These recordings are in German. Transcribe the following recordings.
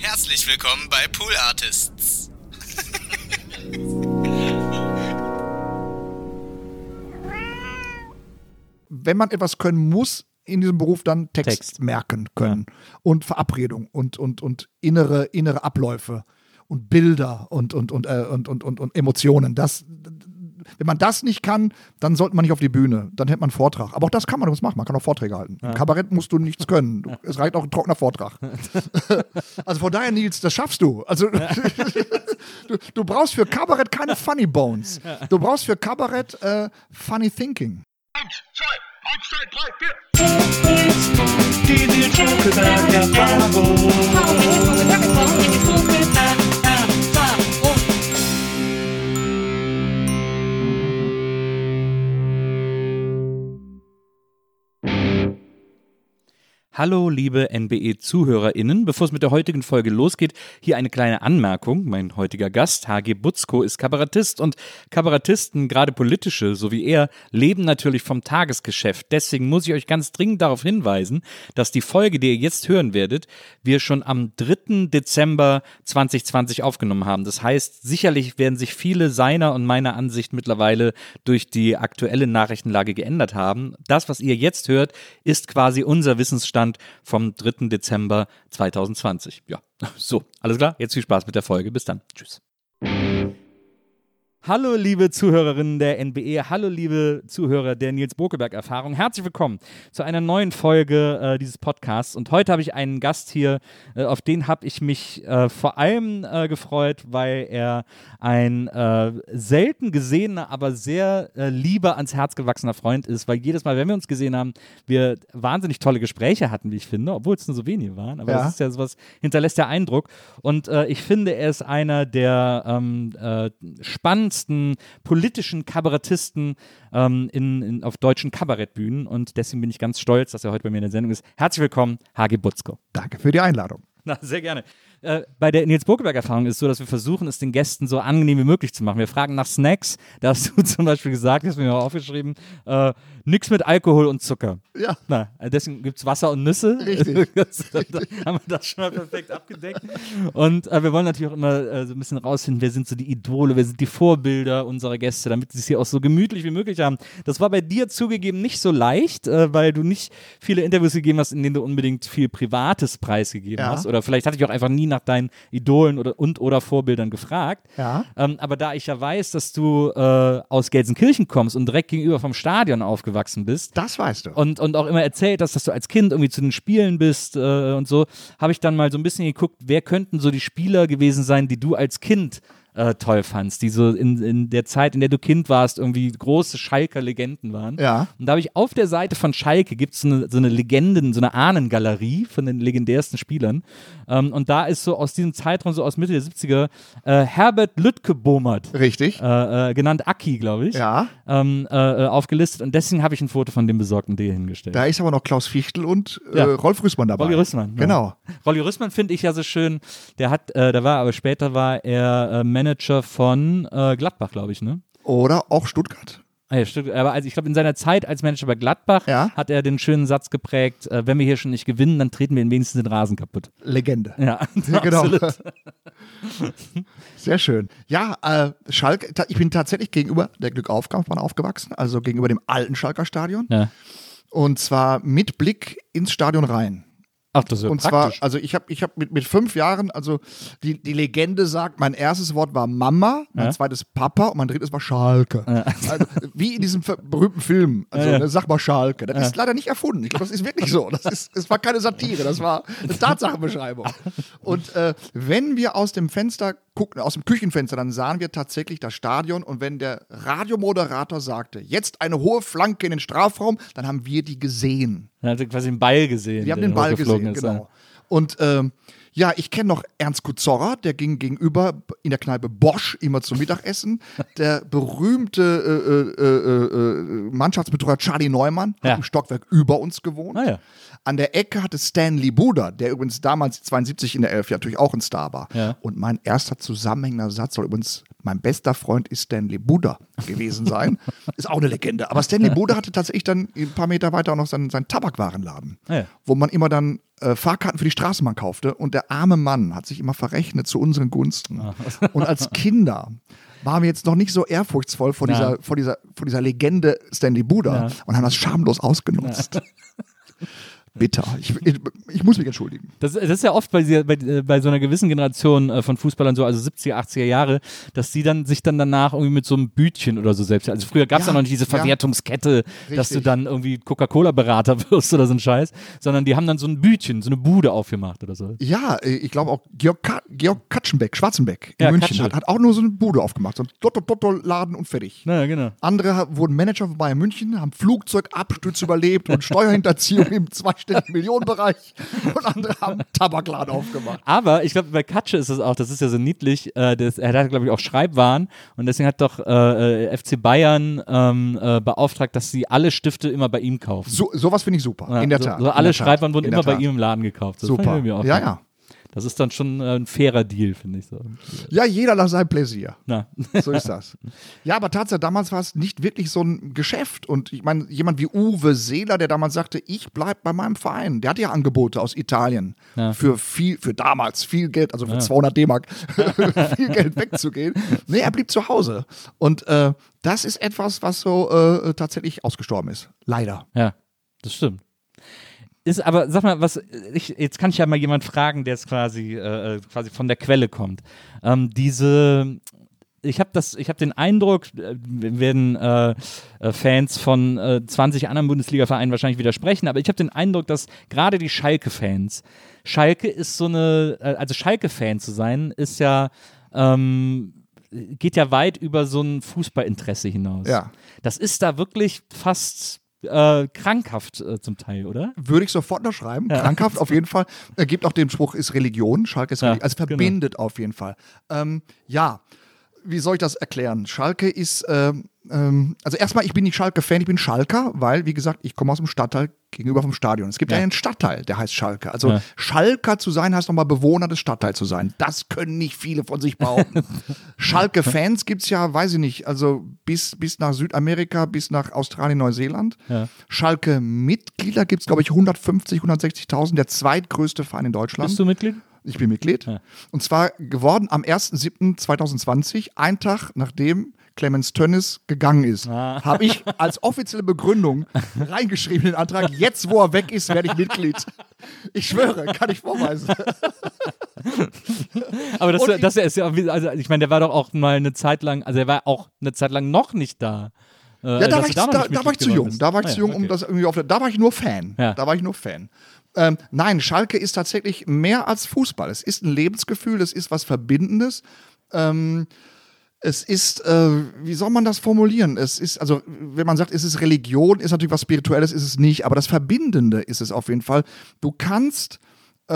Herzlich willkommen bei Pool Artists. Wenn man etwas können muss in diesem Beruf, dann Text, Text. merken können und Verabredung und, und, und innere, innere Abläufe und Bilder und, und, und, äh, und, und, und, und Emotionen. Das, wenn man das nicht kann, dann sollte man nicht auf die Bühne. Dann hätte man einen Vortrag. Aber auch das kann man das machen. Man kann auch Vorträge halten. Im Kabarett musst du nichts können. Du, es reicht auch ein trockener Vortrag. also von daher, Nils, das schaffst du. Also du, du brauchst für Kabarett keine Funny Bones. Du brauchst für Kabarett äh, Funny Thinking. Eins, zwei, eins, zwei, drei, vier. Hallo, liebe NBE-ZuhörerInnen. Bevor es mit der heutigen Folge losgeht, hier eine kleine Anmerkung. Mein heutiger Gast, HG Butzko, ist Kabarettist und Kabarettisten, gerade politische, so wie er, leben natürlich vom Tagesgeschäft. Deswegen muss ich euch ganz dringend darauf hinweisen, dass die Folge, die ihr jetzt hören werdet, wir schon am 3. Dezember 2020 aufgenommen haben. Das heißt, sicherlich werden sich viele seiner und meiner Ansicht mittlerweile durch die aktuelle Nachrichtenlage geändert haben. Das, was ihr jetzt hört, ist quasi unser Wissensstand vom 3. Dezember 2020. Ja, so, alles klar. Jetzt viel Spaß mit der Folge. Bis dann. Tschüss. Hallo, liebe Zuhörerinnen der NBE, hallo, liebe Zuhörer der Nils Bokeberg-Erfahrung. Herzlich willkommen zu einer neuen Folge äh, dieses Podcasts. Und heute habe ich einen Gast hier, äh, auf den habe ich mich äh, vor allem äh, gefreut, weil er ein äh, selten gesehener, aber sehr äh, lieber ans Herz gewachsener Freund ist, weil jedes Mal, wenn wir uns gesehen haben, wir wahnsinnig tolle Gespräche hatten, wie ich finde, obwohl es nur so wenige waren. Aber Ja. das ist ja sowas, hinterlässt der Eindruck. Und ich finde, er ist einer der ähm, äh, spannendsten politischen Kabarettisten ähm, in, in, auf deutschen Kabarettbühnen. Und deswegen bin ich ganz stolz, dass er heute bei mir in der Sendung ist. Herzlich willkommen, Hagi Butzko. Danke für die Einladung. Na, sehr gerne. Äh, bei der Nils Bokeberg-Erfahrung ist es so, dass wir versuchen, es den Gästen so angenehm wie möglich zu machen. Wir fragen nach Snacks. Da hast du zum Beispiel gesagt, das hast du mir auch aufgeschrieben, äh, nix mit Alkohol und Zucker. Ja. Na, äh, deswegen gibt es Wasser und Nüsse. Richtig. Das, da haben wir das schon mal perfekt abgedeckt. Und äh, wir wollen natürlich auch immer äh, so ein bisschen rausfinden, wer sind so die Idole, wer sind die Vorbilder unserer Gäste, damit sie es hier auch so gemütlich wie möglich haben. Das war bei dir zugegeben nicht so leicht, äh, weil du nicht viele Interviews gegeben hast, in denen du unbedingt viel Privates preisgegeben Ja. hast. Oder vielleicht hatte ich auch einfach nie nach deinen Idolen oder, und oder Vorbildern gefragt. Ja. Ähm, aber da ich ja weiß, dass du äh, aus Gelsenkirchen kommst und direkt gegenüber vom Stadion aufgewachsen bist, Das weißt du. und, und auch immer erzählt hast, dass du als Kind irgendwie zu den Spielen bist äh, und so, habe ich dann mal so ein bisschen geguckt, wer könnten so die Spieler gewesen sein, die du als Kind äh, toll fandst, die so in, in der Zeit, in der du Kind warst, irgendwie große Schalker Legenden waren. Ja. Und da habe ich auf der Seite von Schalke gibt es so eine, so eine Legenden, so eine Ahnengalerie von den legendärsten Spielern. Ähm, und da ist so aus diesem Zeitraum, so aus Mitte der 70er, äh, Herbert Lütke-Bomert, Richtig. äh, äh, genannt Aki, glaube ich, Ja. ähm, äh, äh, aufgelistet. Und deswegen habe ich ein Foto von dem besorgten D hingestellt. Da ist aber noch Klaus Fichtel und Ja. Rolf Rüssmann dabei. Rolli Rüssmann. ja. Genau. Rolli Rüssmann finde ich ja so schön. Der hat, der war aber später war er äh, Manager von äh, Gladbach, glaube ich, ne? Oder auch Stuttgart. Ah, ja, stimmt. Aber also ich glaube, in seiner Zeit als Manager bei Gladbach Ja. hat er den schönen Satz geprägt: äh, Wenn wir hier schon nicht gewinnen, dann treten wir wenigstens den Rasen kaputt. Legende. Ja, Ja, genau. Sehr schön. Ja, äh, Schalke, ich bin tatsächlich gegenüber der Glückaufkampfbahn aufgewachsen, also gegenüber dem alten Schalker Stadion. Ja. Und zwar mit Blick ins Stadion rein. Ach, das ist ja Und praktisch. zwar, also ich habe ich hab mit, mit fünf Jahren, also die, die Legende sagt, mein erstes Wort war Mama, mein Ja. zweites Papa und mein drittes war Schalke. Also, wie in diesem berühmten Film. Also, Ja, ja. ne, sag mal Schalke. Das ist leider nicht erfunden. Ich glaube, das ist wirklich so. Das, ist, das war keine Satire, das war eine Tatsachenbeschreibung. Und äh, wenn wir aus dem Fenster guckten, aus dem Küchenfenster, dann sahen wir tatsächlich das Stadion und wenn der Radiomoderator sagte, jetzt eine hohe Flanke in den Strafraum, dann haben wir die gesehen. Er hatte quasi den Ball gesehen. Wir haben den Ball gesehen, ist, genau. Und ähm, ja, ich kenne noch Ernst Kuzorra, der ging gegenüber in der Kneipe Bosch immer zum Mittagessen. Der berühmte äh, äh, äh, äh, Mannschaftsbetreuer Charlie Neumann Ja. hat im Stockwerk über uns gewohnt. Ah, ja. An der Ecke hatte Stanley Buda, der übrigens damals 72 in der Elf natürlich auch ein Star war. Ja. Und mein erster zusammenhängender Satz soll übrigens, mein bester Freund ist Stanley Buda gewesen sein. ist auch eine Legende. Aber Stanley Buda hatte tatsächlich dann ein paar Meter weiter auch noch seinen, seinen Tabakwarenladen, Ja. wo man immer dann äh, Fahrkarten für die Straßenbahn kaufte. Und der arme Mann hat sich immer verrechnet zu unseren Gunsten. Und als Kinder waren wir jetzt noch nicht so ehrfurchtsvoll vor, Ja. dieser, vor, dieser, vor dieser Legende Stanley Buda Ja. und haben das schamlos ausgenutzt. Bitter. Ich, ich, ich muss mich entschuldigen. Das, das ist ja oft bei, bei, äh, bei so einer gewissen Generation äh, von Fußballern so, also 70er, 80er Jahre, dass die dann sich dann danach irgendwie mit so einem Bütchen oder so selbst. Also früher gab es ja, Ja, noch nicht diese ja. Verwertungskette, dass du dann irgendwie Coca-Cola-Berater wirst oder so ein Scheiß, sondern die haben dann so ein Bütchen, so eine Bude aufgemacht oder so. Ja, äh, ich glaube auch Georg, Ka Georg Katschenbeck, Schwarzenbeck in Ja, München, hat, hat auch nur so eine Bude aufgemacht. So ein Lotto-Lotto-Laden und fertig. Naja, genau. Andere wurden Manager bei München, haben Flugzeugabstürze überlebt und Steuerhinterziehung im zweistelligen Millionenbereich. Und andere haben Tabakladen aufgemacht. Aber ich glaube, bei Katsche ist es auch, das ist ja so niedlich, äh, das, er hat, glaube ich, auch Schreibwaren und deswegen hat doch äh, äh, FC Bayern ähm, äh, beauftragt, dass sie alle Stifte immer bei ihm kaufen. So, sowas finde ich super. Ja, in der Tat. So alle Tat, Schreibwaren wurden immer der bei Tat. ihm im Laden gekauft. Das Super. ich irgendwie auch Ja, ja. Das ist dann schon äh, ein fairer Deal, finde ich so. Ja, jeder nach seinem Pläsier. Na. So ist das. Ja, aber tatsächlich, damals war es nicht wirklich so ein Geschäft. Und ich meine, jemand wie Uwe Seeler, der damals sagte, ich bleib bei meinem Verein, der hatte ja Angebote aus Italien Ja. für viel, für damals viel Geld, also für 200 D-Mark, viel Geld wegzugehen. Nee, er blieb zu Hause. Und äh, das ist etwas, was so äh, tatsächlich ausgestorben ist. Leider. Ja, das stimmt. Ist aber, sag mal, was, ich, jetzt kann ich ja mal jemand fragen, der jetzt quasi, äh, quasi von der Quelle kommt. Ähm, diese, ich habe das, ich habe den Eindruck, äh, werden äh, äh, Fans von äh, 20 anderen Bundesliga-Vereinen wahrscheinlich widersprechen, aber ich habe den Eindruck, dass gerade die Schalke-Fans, Schalke ist so eine, äh, also Schalke-Fan zu sein, ist ja, ähm, geht ja weit über so ein Fußballinteresse hinaus. Ja. Das ist da wirklich fast äh, krankhaft äh, zum Teil, oder? Würde ich sofort noch schreiben. Krankhaft auf jeden Fall. Er gibt auch den Spruch, ist Religion. Schalke ist Ja, Religion. Also genau. verbindet auf jeden Fall. Ähm, ja, wie soll ich das erklären? Schalke ist, ähm, ähm, also erstmal, ich bin nicht Schalke-Fan, ich bin Schalker, weil, wie gesagt, ich komme aus dem Stadtteil gegenüber vom Stadion. Es gibt Ja. einen Stadtteil, der heißt Schalke. Also Ja. Schalker zu sein, heißt nochmal Bewohner des Stadtteils zu sein. Das können nicht viele von sich behaupten. Schalke-Fans gibt es ja, weiß ich nicht, also bis, bis nach Südamerika, bis nach Australien, Neuseeland. Ja. Schalke-Mitglieder gibt es, glaube ich, 150, 160.000, der zweitgrößte Verein in Deutschland. Bist du Mitglied? Ich bin Mitglied. Und zwar geworden am 1.7.2020, ein Tag nachdem Clemens Tönnis gegangen ist, Ah. habe ich als offizielle Begründung reingeschrieben in den Antrag, jetzt wo er weg ist, werde ich Mitglied. Ich schwöre, kann ich vorweisen. Aber das, das ist ja, also ich meine, der war doch auch mal eine Zeit lang, also er war auch eine Zeit lang noch nicht da. Äh, Ja, da war ich, da, da war ich zu jung. bist. Da war ich Ah, zu jung, um okay. das irgendwie auf Da war ich nur Fan. Ja. Da war ich nur Fan. Ähm, nein, Schalke ist tatsächlich mehr als Fußball. Es ist ein Lebensgefühl, es ist was Verbindendes. Ähm, es ist, äh, wie soll man das formulieren? Es ist, also, wenn man sagt, es ist Religion, ist natürlich was Spirituelles, ist es nicht, aber das Verbindende ist es auf jeden Fall. Du kannst äh,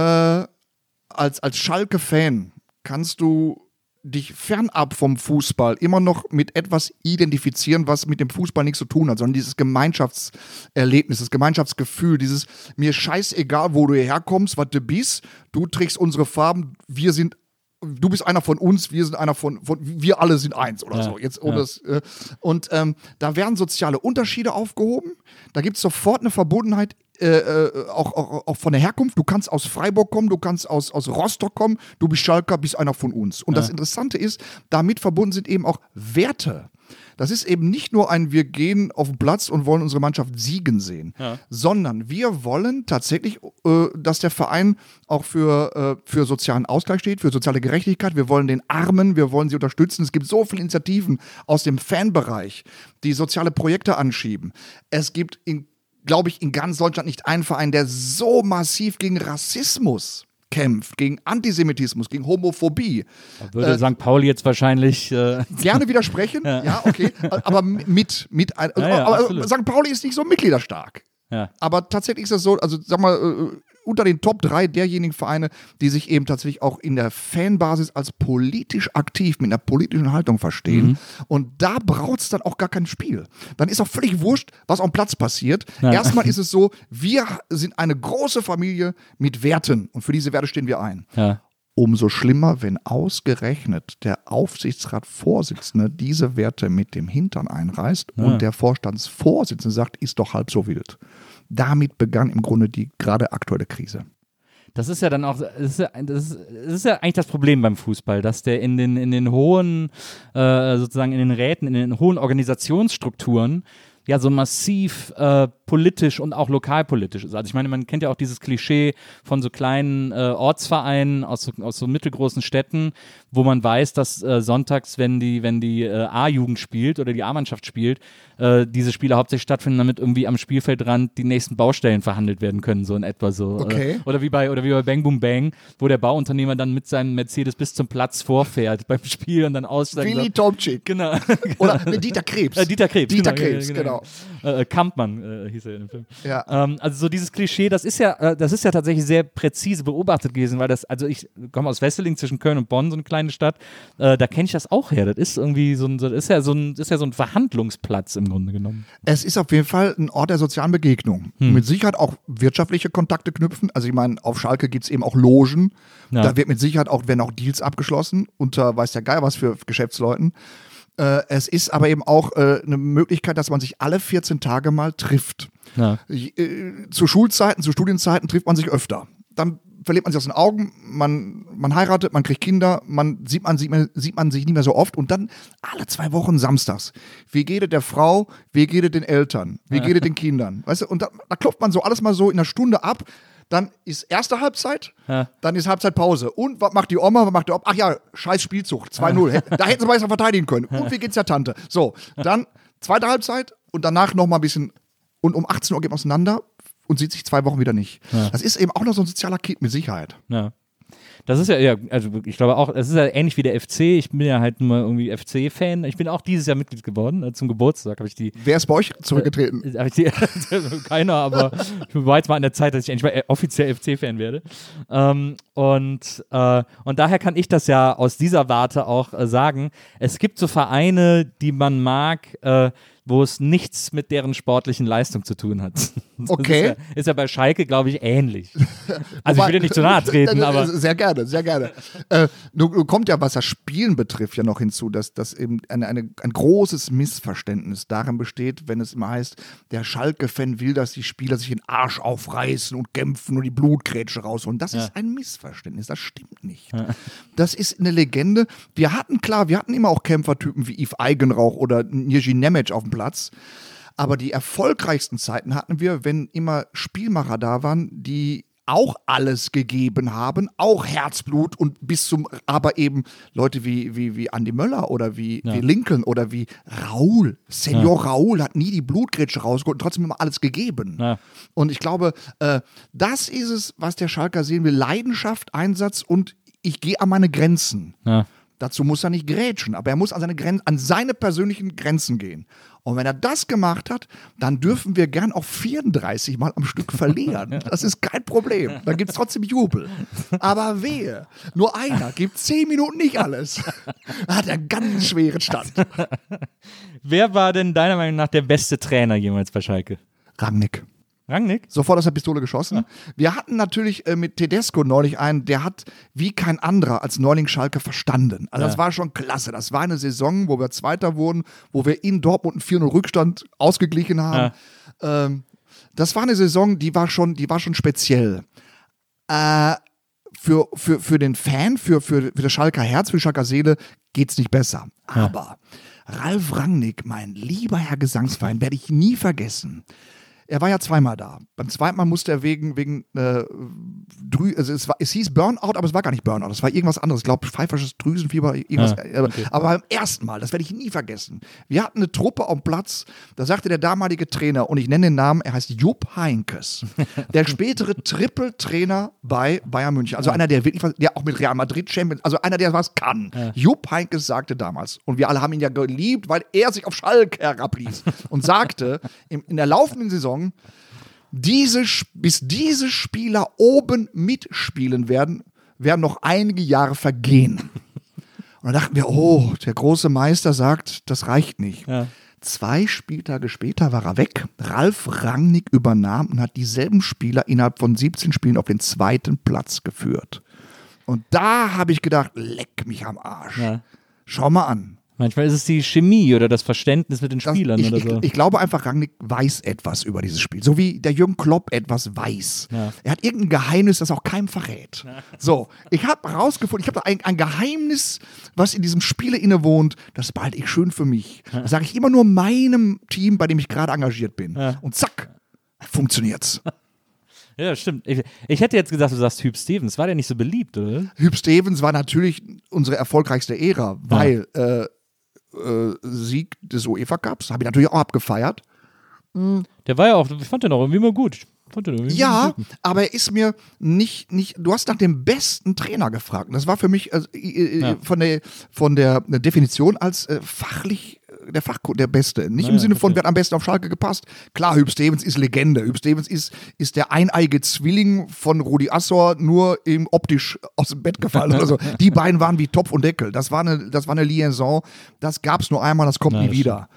als, als Schalke-Fan kannst du dich fernab vom Fußball immer noch mit etwas identifizieren, was mit dem Fußball nichts zu tun hat, sondern dieses Gemeinschaftserlebnis, das Gemeinschaftsgefühl, dieses mir scheißegal, wo du hierher kommst, was du bist, du trägst unsere Farben, wir sind du bist einer von uns, wir sind einer von, von wir alle sind eins oder Ja, so. Jetzt ohne ja. das, äh, und ähm, da werden soziale Unterschiede aufgehoben. Da gibt es sofort eine Verbundenheit, äh, äh, auch, auch, auch von der Herkunft. Du kannst aus Freiburg kommen, du kannst aus, aus Rostock kommen, du bist Schalker, bist einer von uns. Und das Interessante ist, damit verbunden sind eben auch Werte. Das ist eben nicht nur ein, wir gehen auf den Platz und wollen unsere Mannschaft siegen sehen, sondern wir wollen tatsächlich, äh, dass der Verein auch für, äh, für sozialen Ausgleich steht, für soziale Gerechtigkeit. Wir wollen den Armen, wir wollen sie unterstützen. Es gibt so viele Initiativen aus dem Fanbereich, die soziale Projekte anschieben. Es gibt, in, glaube ich, in ganz Deutschland nicht einen Verein, der so massiv gegen Rassismus kämpft, gegen Antisemitismus, gegen Homophobie. Da würde St. Pauli jetzt wahrscheinlich. Äh, Gerne widersprechen, ja, okay, aber mit, mit, ein, Ja, ja, aber. St. Pauli ist nicht so mitgliederstark. ja. Aber tatsächlich ist das so, also sag mal, äh, unter den Top 3 derjenigen Vereine, die sich eben tatsächlich auch in der Fanbasis als politisch aktiv mit einer politischen Haltung verstehen. Mhm. Und da braucht es dann auch gar kein Spiel. Dann ist auch völlig wurscht, was auf dem Platz passiert. Ja. Erstmal ist es so, wir sind eine große Familie mit Werten und für diese Werte stehen wir ein. Ja. Umso schlimmer, wenn ausgerechnet der Aufsichtsratsvorsitzende diese Werte mit dem Hintern einreißt Ja. und der Vorstandsvorsitzende sagt, ist doch halb so wild. Damit begann im Grunde die gerade aktuelle Krise. Das ist ja dann auch, das ist ja, das ist, das ist ja eigentlich das Problem beim Fußball, dass der in den, in den hohen, äh, sozusagen in den Räten, in den hohen Organisationsstrukturen ja so massiv äh, politisch und auch lokalpolitisch ist. Also ich meine, man kennt ja auch dieses Klischee von so kleinen äh, Ortsvereinen aus so, aus so mittelgroßen Städten, wo man weiß, dass äh, sonntags, wenn die, wenn die äh, A-Jugend spielt oder die A-Mannschaft spielt, äh, diese Spiele hauptsächlich stattfinden, damit irgendwie am Spielfeldrand die nächsten Baustellen verhandelt werden können, so in etwa so. Okay. Oder, wie bei oder wie bei Bang Boom Bang, wo der Bauunternehmer dann mit seinem Mercedes bis zum Platz vorfährt beim Spiel und dann aussteigt. sagt, Tomczyk. Genau. Oder Dieter Krebs. Äh, Dieter Krebs. Dieter genau, Krebs, genau. Äh, Kampmann äh, hieß er in dem Film. Ja. Ähm, also so dieses Klischee, das ist ja, äh, das ist ja tatsächlich sehr präzise beobachtet gewesen, weil das, also ich komme aus Wesseling zwischen Köln und Bonn, so eine kleine Stadt, äh, da kenne ich das auch her. Das ist irgendwie so ein, das ist ja so ein, ist ja so ein Verhandlungsplatz im Grunde genommen. Es ist auf jeden Fall ein Ort der sozialen Begegnung. Hm. Mit Sicherheit auch wirtschaftliche Kontakte knüpfen. Also ich meine, auf Schalke gibt es eben auch Logen. Ja. Da wird mit Sicherheit auch, werden auch Deals abgeschlossen unter weiß der Geil was für Geschäftsleuten. Äh, es ist aber eben auch äh, eine Möglichkeit, dass man sich alle 14 Tage mal trifft. Ja. Äh, zu Schulzeiten, zu Studienzeiten trifft man sich öfter. Dann verliert man sich aus den Augen, man, man heiratet, man kriegt Kinder, man sieht, man sieht, man sieht man sich nicht mehr so oft und dann alle zwei Wochen samstags. Wie geht es der Frau, wie geht es den Eltern, wie geht es den Kindern? Weißt du, und da, da klopft man so alles mal so in einer Stunde ab. Dann ist erste Halbzeit, Ja. dann ist Halbzeitpause. Und was macht die Oma, was macht der Opa? Ach ja, scheiß Spielzucht, 2-0. Da hätten sie besser verteidigen können. Und wie geht's der Tante? So, dann zweite Halbzeit und danach noch mal ein bisschen. Und um 18 Uhr geht man auseinander und sieht sich zwei Wochen wieder nicht. Das ist eben auch noch so ein sozialer Kit mit Sicherheit. Ja. Das ist ja, ja, also ich glaube auch, es ist ja ähnlich wie der FC. Ich bin ja halt nur irgendwie FC-Fan. Ich bin auch dieses Jahr Mitglied geworden. Äh, Zum Geburtstag habe ich die Wer ist bei euch zurückgetreten? Äh, die, keiner, aber ich war jetzt mal an der Zeit, dass ich endlich mal äh, offiziell FC-Fan werde. Ähm, und, äh, und daher kann ich das ja aus dieser Warte auch äh, sagen. Es gibt so Vereine, die man mag, äh, wo es nichts mit deren sportlichen Leistung zu tun hat. Das Okay. Ist ja, ist ja bei Schalke, glaube ich, ähnlich. Also ich will dir nicht zu nahe treten, aber. Sehr gerne, sehr gerne. äh, nun, kommt ja, was das Spielen betrifft, ja noch hinzu, dass, dass eben eine, eine, ein großes Missverständnis darin besteht, wenn es immer heißt, der Schalke-Fan will, dass die Spieler sich den Arsch aufreißen und kämpfen und die Blutgrätsche rausholen. Das ist ein Missverständnis, das stimmt nicht. Das ist eine Legende. Wir hatten, klar, wir hatten immer auch Kämpfertypen wie Yves Eigenrauch oder Nirji Nemec auf dem Platz. Aber die erfolgreichsten Zeiten hatten wir, wenn immer Spielmacher da waren, die auch alles gegeben haben, auch Herzblut und bis zum, aber eben Leute wie, wie, wie Andy Möller oder wie, wie Lincoln oder wie Raoul. Senior Raoul hat nie die Blutgrätsche rausgeholt und trotzdem immer alles gegeben. Ja. Und ich glaube, äh, das ist es, was der Schalker sehen will. Leidenschaft, Einsatz und ich gehe an meine Grenzen. Ja. Dazu muss er nicht grätschen, aber er muss an seine, Gren an seine persönlichen Grenzen gehen. Und wenn er das gemacht hat, dann dürfen wir gern auch 34 Mal am Stück verlieren. Das ist kein Problem. Dann gibt es trotzdem Jubel. Aber wehe, nur einer gibt 10 Minuten nicht alles. Hat er ganz schweren Stand. Wer war denn deiner Meinung nach der beste Trainer jemals bei Schalke? Rangnick. Rangnick? Sofort aus der Pistole geschossen. Wir hatten natürlich äh, mit Tedesco neulich einen, der hat wie kein anderer als Neuling Schalke verstanden. Also das Ja. war schon klasse. Das war eine Saison, wo wir Zweiter wurden, wo wir in Dortmund einen 4-0 Rückstand ausgeglichen haben. Ähm, das war eine Saison, die war schon, die war schon speziell. Äh, für, für, für den Fan, für, für, für das Schalker Herz, für die Schalker Seele geht's nicht besser. Aber Ralf Rangnick, mein lieber Herr Gesangsverein, werde ich nie vergessen. Er war ja zweimal da. Beim zweiten Mal musste er wegen, wegen äh, Drü also es, war, es hieß Burnout, aber es war gar nicht Burnout. Es war irgendwas anderes. Ich glaube, pfeifersches Drüsenfieber, irgendwas. Ja, äh, Aber beim ersten Mal, das werde ich nie vergessen. Wir hatten eine Truppe am Platz, da sagte der damalige Trainer, und ich nenne den Namen, er heißt Jupp Heinkes. der spätere Triple-Trainer bei Bayern München. Also einer, der wirklich der auch mit Real Madrid Champions, also einer, der was kann. Jupp Heinkes sagte damals, und wir alle haben ihn ja geliebt, weil er sich auf Schalke herabließ und sagte, in, in der laufenden Saison, diese, Sp- bis diese Spieler oben mitspielen werden, werden noch einige Jahre vergehen. Und dann dachten wir, oh, der große Meister sagt, das reicht nicht. Ja. Zwei Spieltage später war er weg. Ralf Rangnick übernahm und hat dieselben Spieler innerhalb von 17 Spielen auf den zweiten Platz geführt. Und da habe ich gedacht, leck mich am Arsch. Ja. Schau mal an. Manchmal ist es die Chemie oder das Verständnis mit den Das, Spielern ich, oder ich, so. ich glaube einfach, Rangnick weiß etwas über dieses Spiel. So wie der Jürgen Klopp etwas weiß. Ja. Er hat irgendein Geheimnis, das auch keinem verrät. So, ich habe herausgefunden, ich habe da ein, ein Geheimnis, was in diesem Spiele innewohnt, das behalte ich schön für mich. Das sage ich immer nur meinem Team, bei dem ich gerade engagiert bin. Ja. Und zack, funktioniert's. ja, stimmt. Ich, ich hätte jetzt gesagt, du sagst Hüb Stevens. War der nicht so beliebt, oder? Hüb Stevens war natürlich unsere erfolgreichste Ära, weil äh, äh, Sieg des UEFA Cups habe ich natürlich auch abgefeiert. Der war ja auch, ich fand den auch irgendwie immer gut. Irgendwie Ja, aber er ist mir nicht, nicht, du hast nach dem besten Trainer gefragt. Und das war für mich also, äh, Ja. von, der, von der Definition als äh, fachlich äh, der Fachkunde der Beste. Nicht im Ja, Sinne von, verstehe. wer hat am besten auf Schalke gepasst. Klar, Hüb Stevens ist Legende. Hüb Stevens ist, ist der eineige Zwilling von Rudi Assor, nur im optisch aus dem Bett gefallen oder so. Die beiden waren wie Topf und Deckel. Das war eine, das war eine Liaison. Das gab es nur einmal, das kommt Ja, nie das wieder.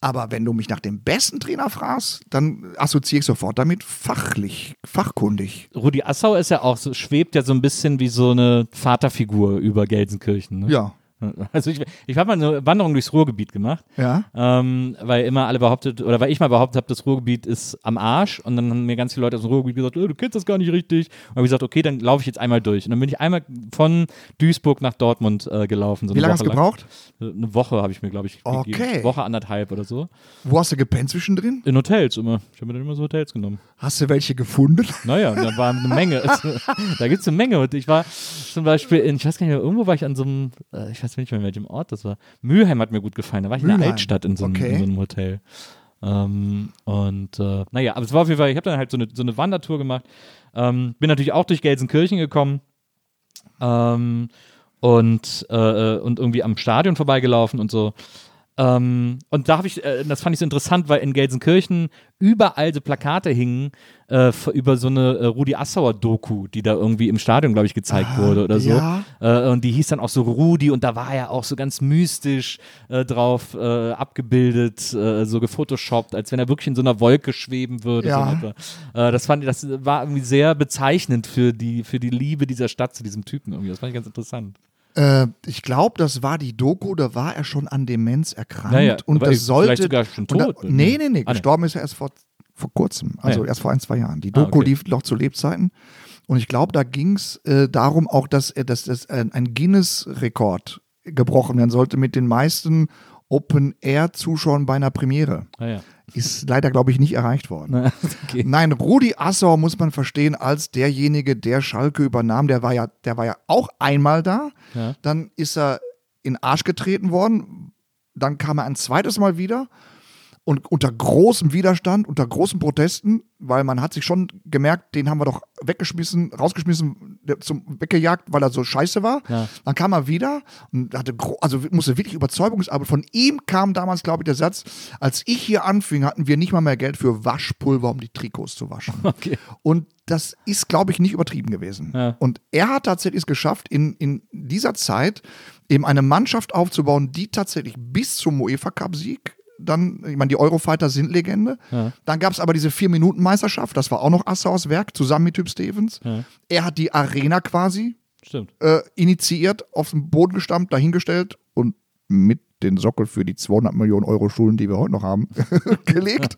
Aber wenn du mich nach dem besten Trainer fragst, dann assoziiere ich sofort damit fachlich, fachkundig. Rudi Assau ist ja auch so, schwebt ja so ein bisschen wie so eine Vaterfigur über Gelsenkirchen. Ne? Ja. Also ich, ich habe mal eine Wanderung durchs Ruhrgebiet gemacht, Ja. ähm, weil immer alle behauptet, oder weil ich mal behauptet habe, das Ruhrgebiet ist am Arsch und dann haben mir ganz viele Leute aus dem Ruhrgebiet gesagt, oh, du kennst das gar nicht richtig. Und habe ich gesagt, okay, dann laufe ich jetzt einmal durch. Und dann bin ich einmal von Duisburg nach Dortmund äh, gelaufen. So Wie lange hast du gebraucht? Eine Woche habe ich mir, glaube ich, Okay. gegeben. Woche anderthalb oder so. Wo hast du gepennt zwischendrin? In Hotels immer. Ich habe mir dann immer so Hotels genommen. Hast du welche gefunden? Naja, da war eine Menge. da gibt es eine Menge. Und ich war zum Beispiel in, ich weiß gar nicht mehr, irgendwo war ich an so einem, äh, ich weiß nicht mehr, in welchem Ort das war. Mülheim hat mir gut gefallen. Da war ich in der Mülheim. Altstadt in so einem, Okay. in so einem Hotel. Ähm, und äh, naja, aber es war auf jeden Fall, ich habe dann halt so eine, so eine Wandertour gemacht. Ähm, bin natürlich auch durch Gelsenkirchen gekommen. Ähm, und, äh, und irgendwie am Stadion vorbeigelaufen und so. Ähm, und da habe ich, äh, das fand ich so interessant, weil in Gelsenkirchen überall so Plakate hingen äh, über so eine äh, Rudi Assauer Doku, die da irgendwie im Stadion, glaube ich, gezeigt wurde oder so. ja. Äh, und die hieß dann auch so Rudi und da war er auch so ganz mystisch äh, drauf äh, abgebildet, so gefotoshoppt, als wenn er wirklich in so einer Wolke schweben würde. Ja. So das fand ich, das war irgendwie sehr bezeichnend für die, für die Liebe dieser Stadt zu diesem Typen irgendwie. Das fand ich ganz interessant. Äh, ich glaube, das war die Doku, da war er schon an Demenz erkrankt. Ja, ja, und das vielleicht sollte. sogar schon und da, tot. nee, nee, nee. Ah, nee. Gestorben ist er erst vor, vor kurzem. Also ja. erst vor ein, zwei Jahren. Die Ah, Doku okay. lief noch zu Lebzeiten. Und ich glaube, da ging es äh, darum auch, dass dass, dass ein, ein Guinness-Rekord gebrochen werden sollte mit den meisten Open-Air-Zuschauern bei einer Premiere. Ah, ja. Ist leider, glaube ich, nicht erreicht worden. okay. Nein, Rudi Assauer muss man verstehen als derjenige, der Schalke übernahm. Der war ja, der war ja auch einmal da. Ja. Dann ist er in den Arsch getreten worden. Dann kam er ein zweites Mal wieder. Und unter großem Widerstand, unter großen Protesten, weil man hat sich schon gemerkt, den haben wir doch weggeschmissen, rausgeschmissen, zum weggejagt, weil er so scheiße war. Ja. Dann kam er wieder und hatte, also musste wirklich Überzeugungsarbeit. Von ihm kam damals, glaube ich, der Satz, als ich hier anfing, hatten wir nicht mal mehr Geld für Waschpulver, um die Trikots zu waschen. Okay. Und das ist, glaube ich, nicht übertrieben gewesen. Ja. Und er hat tatsächlich es geschafft, in, in dieser Zeit eben eine Mannschaft aufzubauen, die tatsächlich bis zum UEFA-Cup-Sieg dann, ich meine, die Eurofighter sind Legende. Ja. Dann gab es aber diese Vier-Minuten-Meisterschaft, das war auch noch Assauers Werk, zusammen mit Typ Stevens. Ja. Er hat die Arena quasi äh, initiiert, auf den Boden gestammt, dahingestellt und mit den Sockel für die 200 Millionen Euro Schulden, die wir heute noch haben, gelegt.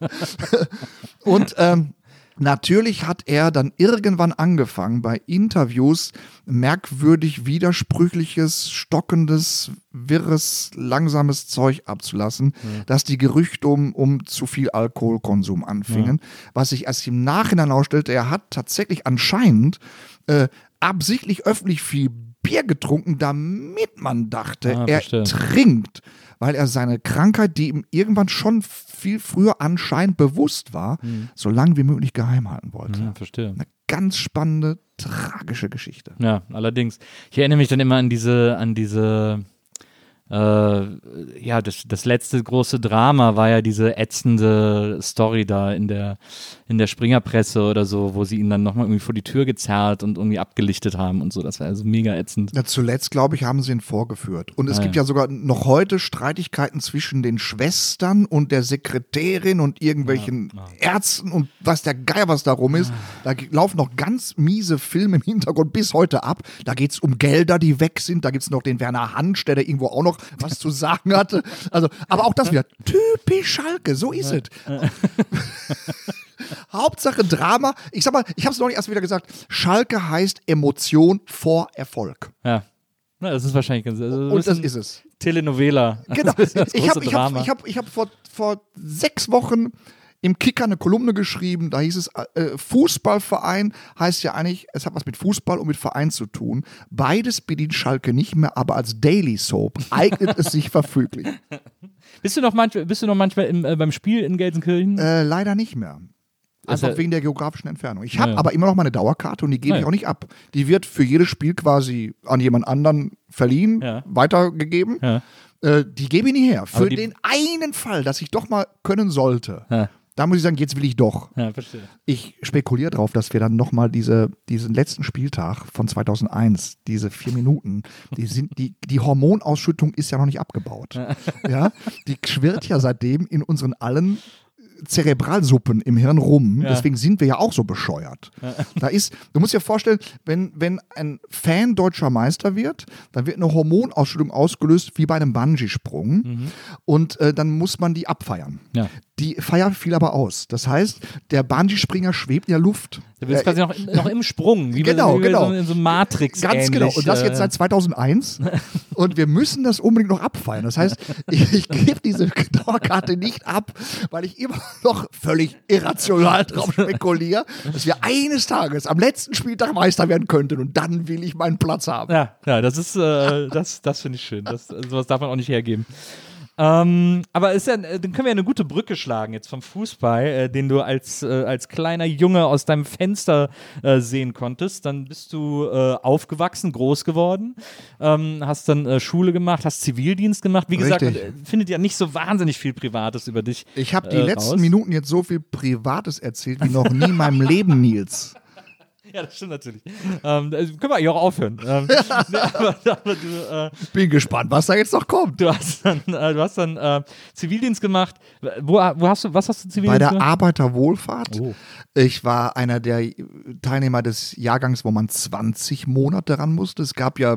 und ähm, natürlich hat er dann irgendwann angefangen, bei Interviews merkwürdig widersprüchliches, stockendes, wirres, langsames Zeug abzulassen, dass die Gerüchte um, um zu viel Alkoholkonsum anfingen. Was sich erst im Nachhinein ausstellte, er hat tatsächlich anscheinend äh, absichtlich öffentlich viel Bier getrunken, damit man dachte, Ah, er trinkt, weil er seine Krankheit, die ihm irgendwann schon viel früher anscheinend bewusst war, so lange wie möglich geheim halten wollte. Ja, verstehe. Eine ganz spannende, tragische Geschichte. Ja, allerdings. Ich erinnere mich dann immer an diese, an diese, ja, das, das letzte große Drama war ja diese ätzende Story da in der, in der Springerpresse oder so, wo sie ihn dann nochmal irgendwie vor die Tür gezerrt und irgendwie abgelichtet haben und so. Das war also mega ätzend. Ja, zuletzt, glaube ich, haben sie ihn vorgeführt. Und es Ah, gibt ja. ja sogar noch heute Streitigkeiten zwischen den Schwestern und der Sekretärin und irgendwelchen Ärzten und was der Geier was darum ist. Da g- laufen noch ganz miese Filme im Hintergrund bis heute ab. Da geht es um Gelder, die weg sind. Da gibt es noch den Werner Hansch, der da irgendwo auch noch was zu sagen hatte. Also, aber auch das wieder typisch Schalke, so ist es. Hauptsache Drama. Ich sag mal, ich habe es noch nicht erst wieder gesagt. Schalke heißt Emotion vor Erfolg. Ja. Na, das ist wahrscheinlich ganz. Also Und das ist es. Telenovela. Genau. Das, ist das Ich habe ich hab, ich hab, ich hab vor, vor sechs Wochen im Kicker eine Kolumne geschrieben, da hieß es, äh, Fußballverein heißt ja eigentlich, es hat was mit Fußball und mit Verein zu tun. Beides bedient Schalke nicht mehr, aber als Daily Soap eignet es sich verfüglich. Bist du noch manchmal, bist du noch manchmal im, äh, beim Spiel in Gelsenkirchen? Äh, leider nicht mehr. Einfach Also- wegen der geografischen Entfernung. Ich habe Ja. aber immer noch meine Dauerkarte und die gebe Ja. ich auch nicht ab. Die wird für jedes Spiel quasi an jemand anderen verliehen, Ja. weitergegeben. Äh, die gebe ich nie her. Für den einen Fall, dass ich doch mal können sollte. Da muss ich sagen, jetzt will ich doch. Ja, verstehe. Ich spekuliere darauf, dass wir dann nochmal diese, diesen letzten Spieltag von 2001, diese vier Minuten, die sind, die, die Hormonausschüttung ist ja noch nicht abgebaut. ja, die schwirrt ja seitdem in unseren allen Zerebralsuppen im Hirn rum. Ja. Deswegen sind wir ja auch so bescheuert. Da ist, du musst dir vorstellen, wenn, wenn ein Fan deutscher Meister wird, dann wird eine Hormonausschüttung ausgelöst wie bei einem Bungee-Sprung. Und äh, dann muss man die abfeiern. Ja. Die Feier fiel aber aus. Das heißt, der Bungee-Springer schwebt in der Luft. Du bist Äh, quasi noch, noch im Sprung, wie Genau, bei, wie genau. So in so Matrix. Ganz genau. Und das äh, jetzt seit 2001. Und wir müssen das unbedingt noch abfeiern. Das heißt, ich, ich gebe diese Dauerkarte nicht ab, weil ich immer noch völlig irrational drauf spekuliere, dass wir eines Tages am letzten Spieltag Meister werden könnten. Und dann will ich meinen Platz haben. Ja, ja, das ist, äh, das, das finde ich schön. Das, sowas darf man auch nicht hergeben. Ähm, aber ist ja, äh, dann können wir ja eine gute Brücke schlagen jetzt vom Fußball, äh, den du als, äh, als kleiner Junge aus deinem Fenster äh, sehen konntest. Dann bist du äh, aufgewachsen, groß geworden, ähm, hast dann äh, Schule gemacht, hast Zivildienst gemacht. Wie gesagt, man, findet ja nicht so wahnsinnig viel Privates über dich. Ich habe die letzten raus. Minuten jetzt so viel Privates erzählt wie noch nie in meinem Leben, Nils. Ja, das stimmt natürlich. Ähm, also können wir eigentlich auch aufhören. Ähm, ne, aber, aber du, äh, Bin gespannt, was da jetzt noch kommt. Du hast dann, äh, du hast dann äh, Zivildienst gemacht. Wo, wo hast du, was hast du Bei Zivildienst der gemacht? Arbeiterwohlfahrt. Oh. Ich war einer der Teilnehmer des Jahrgangs, wo man 20 Monate ran musste. Es gab ja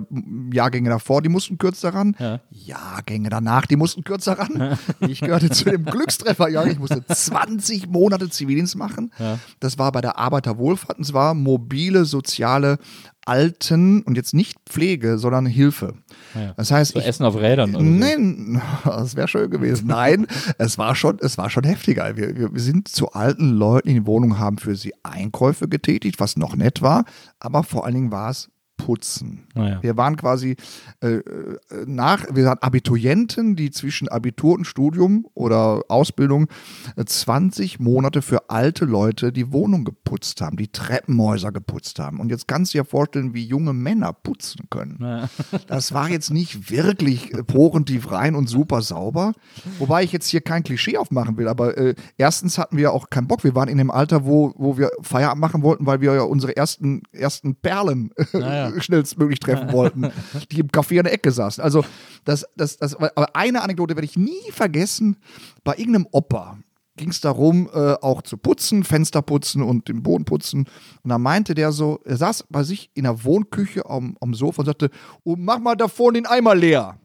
Jahrgänge davor, die mussten kürzer ran. Ja. Jahrgänge danach, die mussten kürzer ran. Ich gehörte zu dem Glückstrefferjahrgang. Ich musste 20 Monate Zivildienst machen. Das war bei der Arbeiterwohlfahrt und es war mobile soziale Alten und jetzt nicht Pflege, sondern Hilfe. Ja. Das heißt, so ich Essen auf Rädern. Oder so. Nein, das wäre schön gewesen. Nein, es war schon, es war schon heftiger. Wir, wir sind zu alten Leuten in die Wohnung, haben für sie Einkäufe getätigt, was noch nett war, aber vor allen Dingen war es Putzen. Ah, ja. Wir waren quasi äh, äh, nach, wir waren Abiturienten, die zwischen Abitur und Studium oder Ausbildung äh, 20 Monate für alte Leute die Wohnung geputzt haben, die Treppenhäuser geputzt haben. Und jetzt kannst du dir vorstellen, wie junge Männer putzen können. Ja. Das war jetzt nicht wirklich äh, porentief rein und super sauber. Wobei ich jetzt hier kein Klischee aufmachen will, aber äh, erstens hatten wir auch keinen Bock. Wir waren in dem Alter, wo, wo wir Feierabend machen wollten, weil wir ja unsere ersten, ersten Perlen ja. schnellstmöglich treffen wollten, die im Café an der Ecke saßen. Also, das, das, das, aber eine Anekdote werde ich nie vergessen. Bei irgendeinem Opa ging es darum, äh, auch zu putzen, Fenster putzen und den Boden putzen. Und da meinte der so, er saß bei sich in der Wohnküche am, am Sofa und sagte, oh, mach mal da vorne den Eimer leer.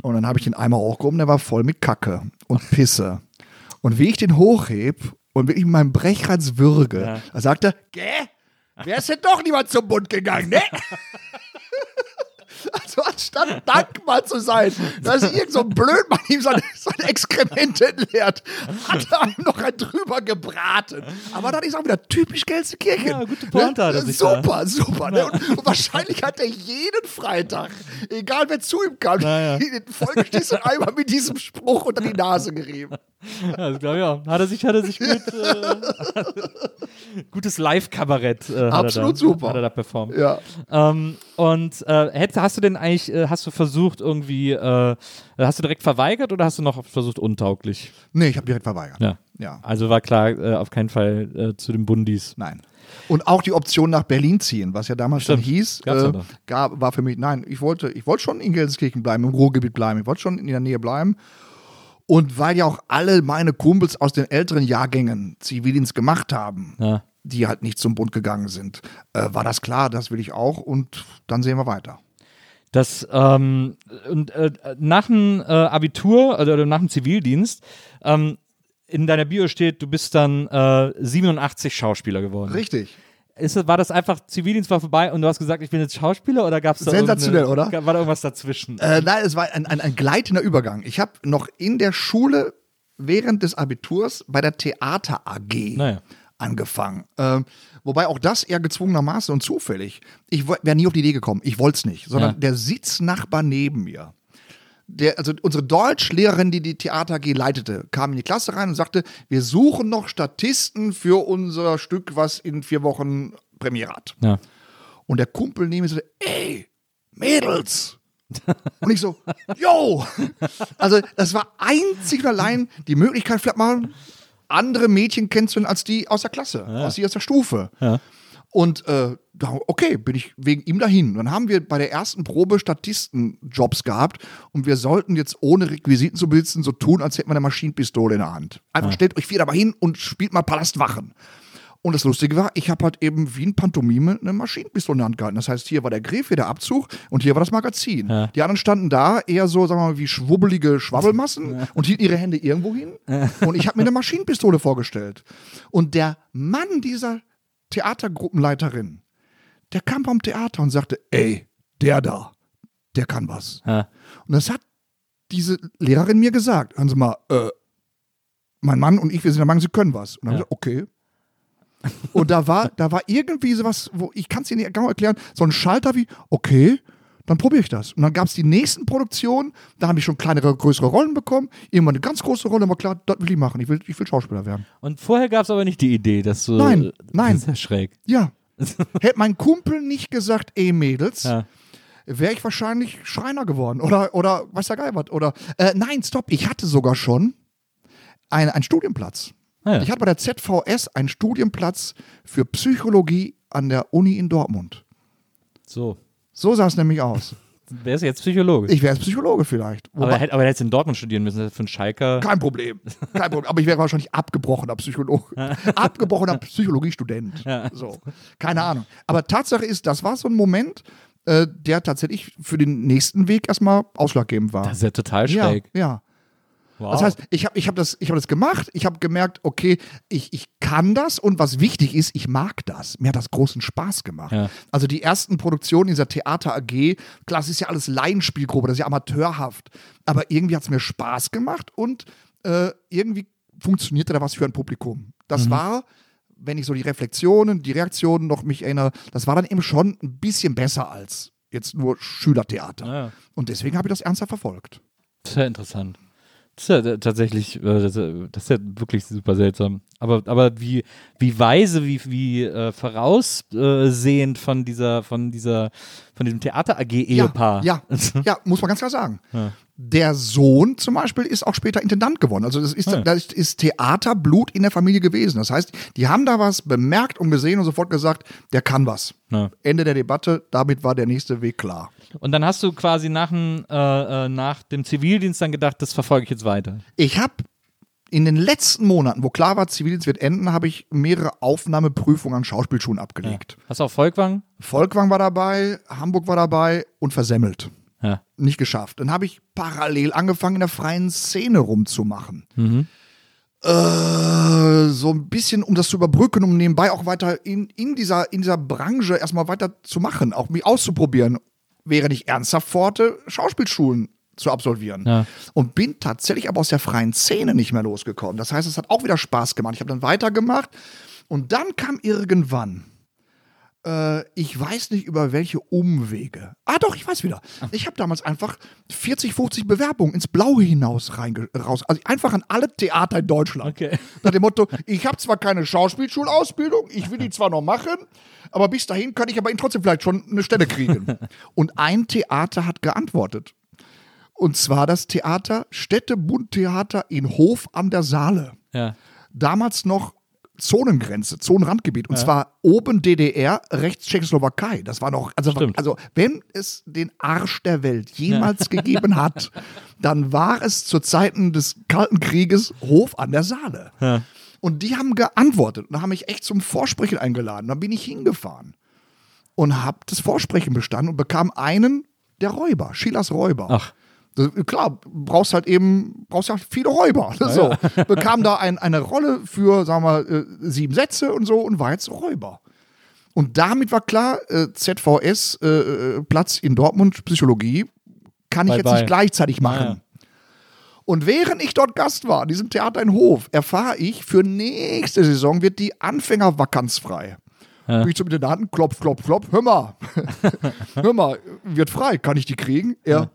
Und dann habe ich den Eimer hochgehoben, der war voll mit Kacke und Pisse. Und wie ich den hochheb und wirklich mit meinem Brechreiz würge, Ja. da sagt er, gä? Wer ist denn doch niemand zum Bund gegangen, ne? Also anstatt dankbar zu sein, dass irgend so ein Blödmann ihm seine, seine Exkremente entleert, hat er einem noch ein drüber gebraten. Aber das ist auch wieder typisch Gelsenkirchen. Ja, gute Pointe hat er sich Super, da. super. Ne? Und, und wahrscheinlich hat er jeden Freitag, egal wer zu ihm kam, ja. den vollgestießten Eimer mit diesem Spruch unter die Nase gerieben. Ja, das glaube ich auch. Hat er sich, hat er sich gut. Äh, gutes Live-Kabarett. Äh, Absolut da, super. Hat er da performt. Ja. Ähm, und äh, hätt, hast du denn eigentlich, äh, hast du versucht irgendwie, äh, hast du direkt verweigert oder hast du noch versucht untauglich? Nee, ich habe direkt verweigert. Ja. Ja. Also war klar, äh, auf keinen Fall zu den Bundis. Nein. Und auch die Option nach Berlin ziehen, was ja damals Stimmt. schon hieß, ja äh, gab, war für mich, nein, ich wollte, ich wollte schon in Gelsenkirchen bleiben, im Ruhrgebiet bleiben, ich wollte schon in der Nähe bleiben. Und weil ja auch alle meine Kumpels aus den älteren Jahrgängen Zivildienst gemacht haben, Ja. die halt nicht zum Bund gegangen sind, äh, war das klar, das will ich auch und dann sehen wir weiter. Das ähm, und äh, nach dem äh, Abitur oder, oder nach dem Zivildienst ähm, in deiner Bio steht, du bist dann äh, 87 Schauspieler geworden. Richtig. Ist, war das einfach Zivildienst war vorbei und du hast gesagt, ich bin jetzt Schauspieler oder gab es da Sensationell, oder? War da irgendwas dazwischen? Äh, nein, es war ein, ein, ein gleitender Übergang. Ich habe noch in der Schule während des Abiturs bei der Theater AG Naja. angefangen. Ähm, wobei auch das eher gezwungenermaßen und zufällig. Ich wäre nie auf die Idee gekommen. Ich wollte es nicht, sondern Ja. der Sitznachbar neben mir. Der, also unsere Deutschlehrerin, die die Theater AG leitete, kam in die Klasse rein und sagte, wir suchen noch Statisten für unser Stück, was in vier Wochen Premiere hat. ja. Und der Kumpel neben mir sagte, ey, Mädels. Und ich so, yo. Also das war einzig und allein die Möglichkeit, vielleicht mal andere Mädchen kennenzulernen als die aus der Klasse, aus die aus der Stufe. Ja. Und äh, okay, bin ich wegen ihm dahin. Dann haben wir bei der ersten Probe Statistenjobs gehabt und wir sollten jetzt ohne Requisiten zu besitzen so tun, als hätten wir eine Maschinenpistole in der Hand. Einfach stellt euch vier dabei hin und spielt mal Palastwachen. Und das Lustige war, ich habe halt eben wie ein Pantomime eine Maschinenpistole in der Hand gehalten. Das heißt, hier war der Griff, hier der Abzug und hier war das Magazin. Ja. Die anderen standen da eher so, sagen wir mal, wie schwubbelige Schwabbelmassen und hielten ihre Hände irgendwo hin. Und ich habe mir eine Maschinenpistole vorgestellt. Und der Mann dieser Theatergruppenleiterin, der kam vom Theater und sagte, ey, der da, der kann was. Ja. Und das hat diese Lehrerin mir gesagt. Hören Sie mal, äh, mein Mann und ich, wir sind der Meinung, Sie können was. Und dann Ja. ich gesagt, okay. Und da war, da war irgendwie sowas, wo ich kann es Ihnen nicht genau erklären, so ein Schalter wie, okay, dann probiere ich das. Und dann gab es die nächsten Produktionen, da habe ich schon kleinere, größere Rollen bekommen. Irgendwann eine ganz große Rolle, aber klar, das will ich machen. Ich will, ich will Schauspieler werden. Und vorher gab es aber nicht die Idee, dass du. Nein, nein. Das ist ja schräg. Ja. Hätte mein Kumpel nicht gesagt, ey Mädels, Ja. wäre ich wahrscheinlich Schreiner geworden oder, oder weiß der Geil was. Oder, äh, nein, stopp, ich hatte sogar schon ein- einen Studienplatz. Ah, ja. Ich hatte bei der ZVS einen Studienplatz für Psychologie an der Uni in Dortmund. So. So sah es nämlich aus. Wer ist jetzt Psychologe? Ich wäre Psychologe vielleicht. aber, er hätte, aber er hätte in Dortmund studieren müssen, für einen Schalker. kein Problem. Kein Problem. Aber ich wäre wahrscheinlich abgebrochener Psychologe. abgebrochener Psychologiestudent. So. Keine Ahnung. Aber Tatsache ist, das war so ein Moment, äh, der tatsächlich für den nächsten Weg erstmal ausschlaggebend war. Das ist ja total ja, schräg. ja. Wow. Das heißt, ich habe ich hab das, ich hab das gemacht, ich habe gemerkt, okay, ich, ich kann das und was wichtig ist, ich mag das. Mir hat das großen Spaß gemacht. Ja. Also die ersten Produktionen dieser Theater AG, klar, es ist ja alles Laienspielgruppe, das ist ja amateurhaft, aber irgendwie hat es mir Spaß gemacht und äh, irgendwie funktionierte da was für ein Publikum. Das war, wenn ich so die Reflexionen, die Reaktionen noch mich erinnere, das war dann eben schon ein bisschen besser als jetzt nur Schülertheater. Ja. Und deswegen habe ich das ernsthaft verfolgt. Ja interessant. Das ist ja äh, tatsächlich, äh, das ist ja- das ist ja wirklich super seltsam. Aber, aber wie, wie weise, wie, wie äh, voraussehend von dieser, von dieser, von diesem Theater-AG-Ehepaar. Ja, ja, ja, muss man ganz klar sagen. Der Sohn zum Beispiel ist auch später Intendant geworden. Also das ist, Ah, ja. das ist Theaterblut in der Familie gewesen. Das heißt, die haben da was bemerkt und gesehen und sofort gesagt, der kann was. Ja. Ende der Debatte, damit war der nächste Weg klar. Und dann hast du quasi nach dem, äh, äh, nach dem Zivildienst dann gedacht, das verfolge ich jetzt weiter. Ich habe in den letzten Monaten, wo klar war, Zivildienst wird enden, habe ich mehrere Aufnahmeprüfungen an Schauspielschulen abgelegt. Hast du auch Volkwang? Volkwang war dabei, Hamburg war dabei und versemmelt. Ja. nicht geschafft. Dann habe ich parallel angefangen, in der freien Szene rumzumachen. Äh, so ein bisschen, um das zu überbrücken, um nebenbei auch weiter in, in, dieser, in dieser Branche erstmal weiter zu machen, auch mich auszuprobieren, während ich ernsthaft vorhatte, Schauspielschulen zu absolvieren. Ja. Und bin tatsächlich aber aus der freien Szene nicht mehr losgekommen. Das heißt, es hat auch wieder Spaß gemacht. Ich habe dann weitergemacht und dann kam irgendwann, äh, ich weiß nicht über welche Umwege. Ah doch, ich weiß wieder. Ich habe damals einfach 40, 50 Bewerbungen ins Blaue hinaus raus. Also einfach an alle Theater in Deutschland. Okay. Nach dem Motto, ich habe zwar keine Schauspielschulausbildung, ich will die zwar noch machen, aber bis dahin kann ich aber ihn trotzdem vielleicht schon eine Stelle kriegen. Und ein Theater hat geantwortet. Und zwar das Theater Städtebundtheater in Hof an der Saale. Ja. Damals noch Zonengrenze, Zonenrandgebiet. Und zwar oben DDR, rechts Tschechoslowakei. Das war noch, also, Stimmt. also wenn es den Arsch der Welt jemals gegeben hat, dann war es zu Zeiten des Kalten Krieges Hof an der Saale. Und die haben geantwortet und haben mich echt zum Vorsprechen eingeladen. Dann bin ich hingefahren und habe das Vorsprechen bestanden und bekam einen der Räuber, Schilas Räuber. Ach. Klar, brauchst halt eben, brauchst halt viele Räuber. so. Bekam da ein, eine Rolle für, sagen wir, äh, sieben Sätze und so und war jetzt Räuber. Und damit war klar, äh, ZVS, äh, Platz in Dortmund, Psychologie, kann ich Bye, jetzt bye. nicht gleichzeitig machen. Ja. Und während ich dort Gast war, in diesem Theater in Hof, erfahre ich, für nächste Saison wird die Anfängervakanz frei. Bin ich zum Intendanten, klopf, klopf, klopf, hör mal, hör mal, wird frei, kann ich die kriegen? Er, ja,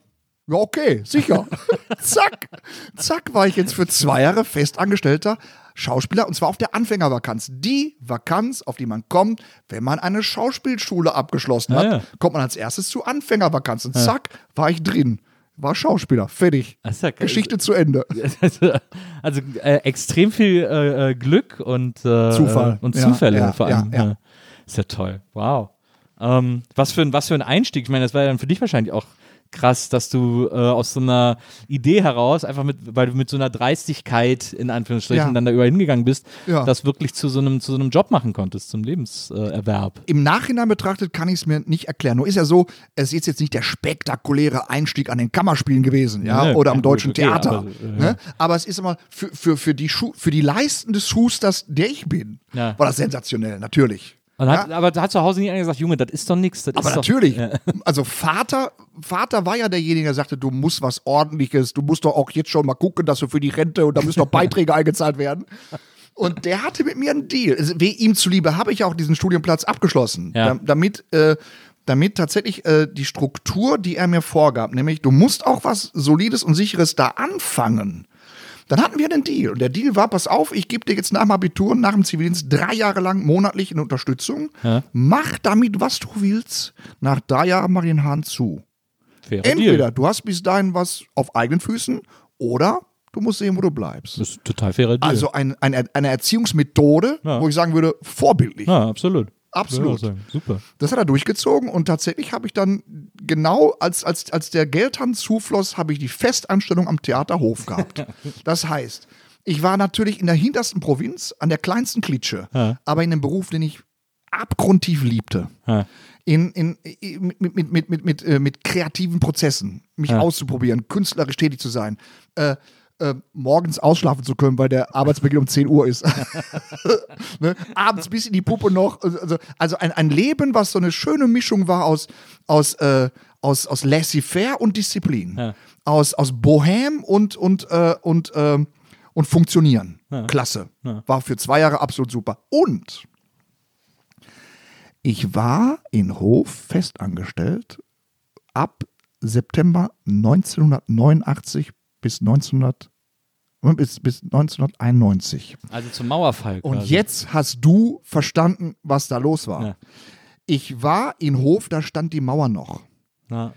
okay, sicher. zack, zack, war ich jetzt für zwei Jahre festangestellter Schauspieler und zwar auf der Anfängervakanz. Die Vakanz, auf die man kommt, wenn man eine Schauspielschule abgeschlossen hat, Ja, ja. kommt man als erstes zu Anfängervakanz. Und zack, war ich drin. War Schauspieler, fertig. Ja- Geschichte zu Ende. Also, also äh, extrem viel äh, äh, Glück und äh, Zufall. und Ja, Zufälle ja, vor allem. ja, ja. Ist ja toll. Wow. Ähm, was, für ein, was für ein Einstieg. Ich meine, das war ja dann für dich wahrscheinlich auch krass, dass du äh, aus so einer Idee heraus, einfach mit, weil du mit so einer Dreistigkeit in Anführungsstrichen Ja. dann da überall hingegangen bist, Ja. das wirklich zu so einem, zu so einem Job machen konntest, zum Lebenserwerb. Im Nachhinein betrachtet kann ich es mir nicht erklären. Nur ist ja so, es ist jetzt nicht der spektakuläre Einstieg an den Kammerspielen gewesen, ja, Nee, oder am Deutschen okay, Theater. aber, äh, ne? aber es ist immer für, für, für, die Schu für die Leisten des Schusters, der ich bin, Ja. war das sensationell, natürlich. Hat, Ja? Aber da hat zu Hause nie einer gesagt, Junge, das ist doch nichts. Aber ist natürlich. Doch, ja. Also Vater, Vater war ja derjenige, der sagte, du musst was ordentliches, du musst doch auch jetzt schon mal gucken, dass du für die Rente und da müssen noch Beiträge eingezahlt werden. Und der hatte mit mir einen Deal. Also, weh ihm zuliebe habe ich auch diesen Studienplatz abgeschlossen. Ja. Da, damit, äh, damit tatsächlich äh, die Struktur, die er mir vorgab, nämlich du musst auch was Solides und Sicheres da anfangen. Dann hatten wir einen Deal. Und der Deal war, pass auf, ich gebe dir jetzt nach dem Abitur, nach dem Zivildienst drei Jahre lang monatlich in Unterstützung. Ja. Mach damit, was du willst. Nach drei Jahren mach den Hahn zu. Fairer Entweder Deal. du hast bis dahin was auf eigenen Füßen oder du musst sehen, wo du bleibst. Das ist ein total fairer Deal. Also ein, eine, eine Erziehungsmethode, Ja. wo ich sagen würde, vorbildlich. ja, absolut. Absolut. Sagen. Super. Das hat er durchgezogen und tatsächlich habe ich dann genau, als, als, als der Geldhahn zufloss, habe ich die Festanstellung am Theaterhof gehabt. Das heißt, ich war natürlich in der hintersten Provinz, an der kleinsten Klitsche, Ja. aber in einem Beruf, den ich abgrundtief liebte. Ja. In, in, in, mit, mit, mit, mit, mit, äh, mit kreativen Prozessen, mich Ja. auszuprobieren, künstlerisch tätig zu sein. Äh, äh, morgens ausschlafen zu können, weil der Arbeitsbeginn um 10 Uhr ist. ne? Abends bis in die Puppe noch. Also, also ein, ein Leben, was so eine schöne Mischung war aus, aus, äh, aus, aus Laissez-faire und Disziplin. Ja. Aus, aus Bohem und, und, äh, und, ähm, und Funktionieren. Klasse. War für zwei Jahre absolut super. Und ich war in Hof festangestellt ab September 1989 bis 1900 bis, bis 1991. Also zum Mauerfall. Und quasi. jetzt hast du verstanden, was da los war. Ja. Ich war in Hof, da stand die Mauer noch. Ja.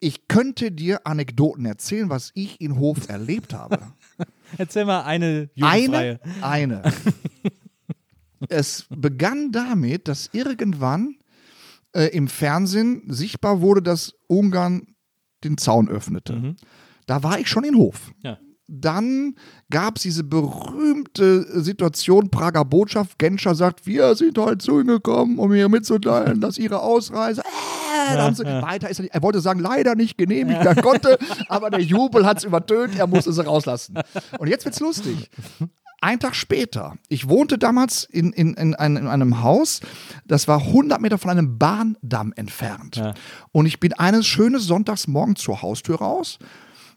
Ich könnte dir Anekdoten erzählen, was ich in Hof erlebt habe. Erzähl mal eine jugendfreie. Eine, eine. es begann damit, dass irgendwann äh, im Fernsehen sichtbar wurde, dass Ungarn den Zaun öffnete. Da war ich schon in Hof. Ja. Dann gab es diese berühmte Situation, Prager Botschaft, Genscher sagt, wir sind heute zu Ihnen gekommen, um hier mitzuteilen, dass Ihre Ausreise, äh, da haben sie, weiter ist er nicht, er wollte sagen, leider nicht genehmigt werden konnte, aber der Jubel hat es übertönt, er musste sie rauslassen. Und jetzt wird's lustig. Ein Tag später, ich wohnte damals in, in, in, einem, in einem Haus, das war 100 Meter von einem Bahndamm entfernt. Ja. Und ich bin eines schönes Sonntagsmorgen zur Haustür raus.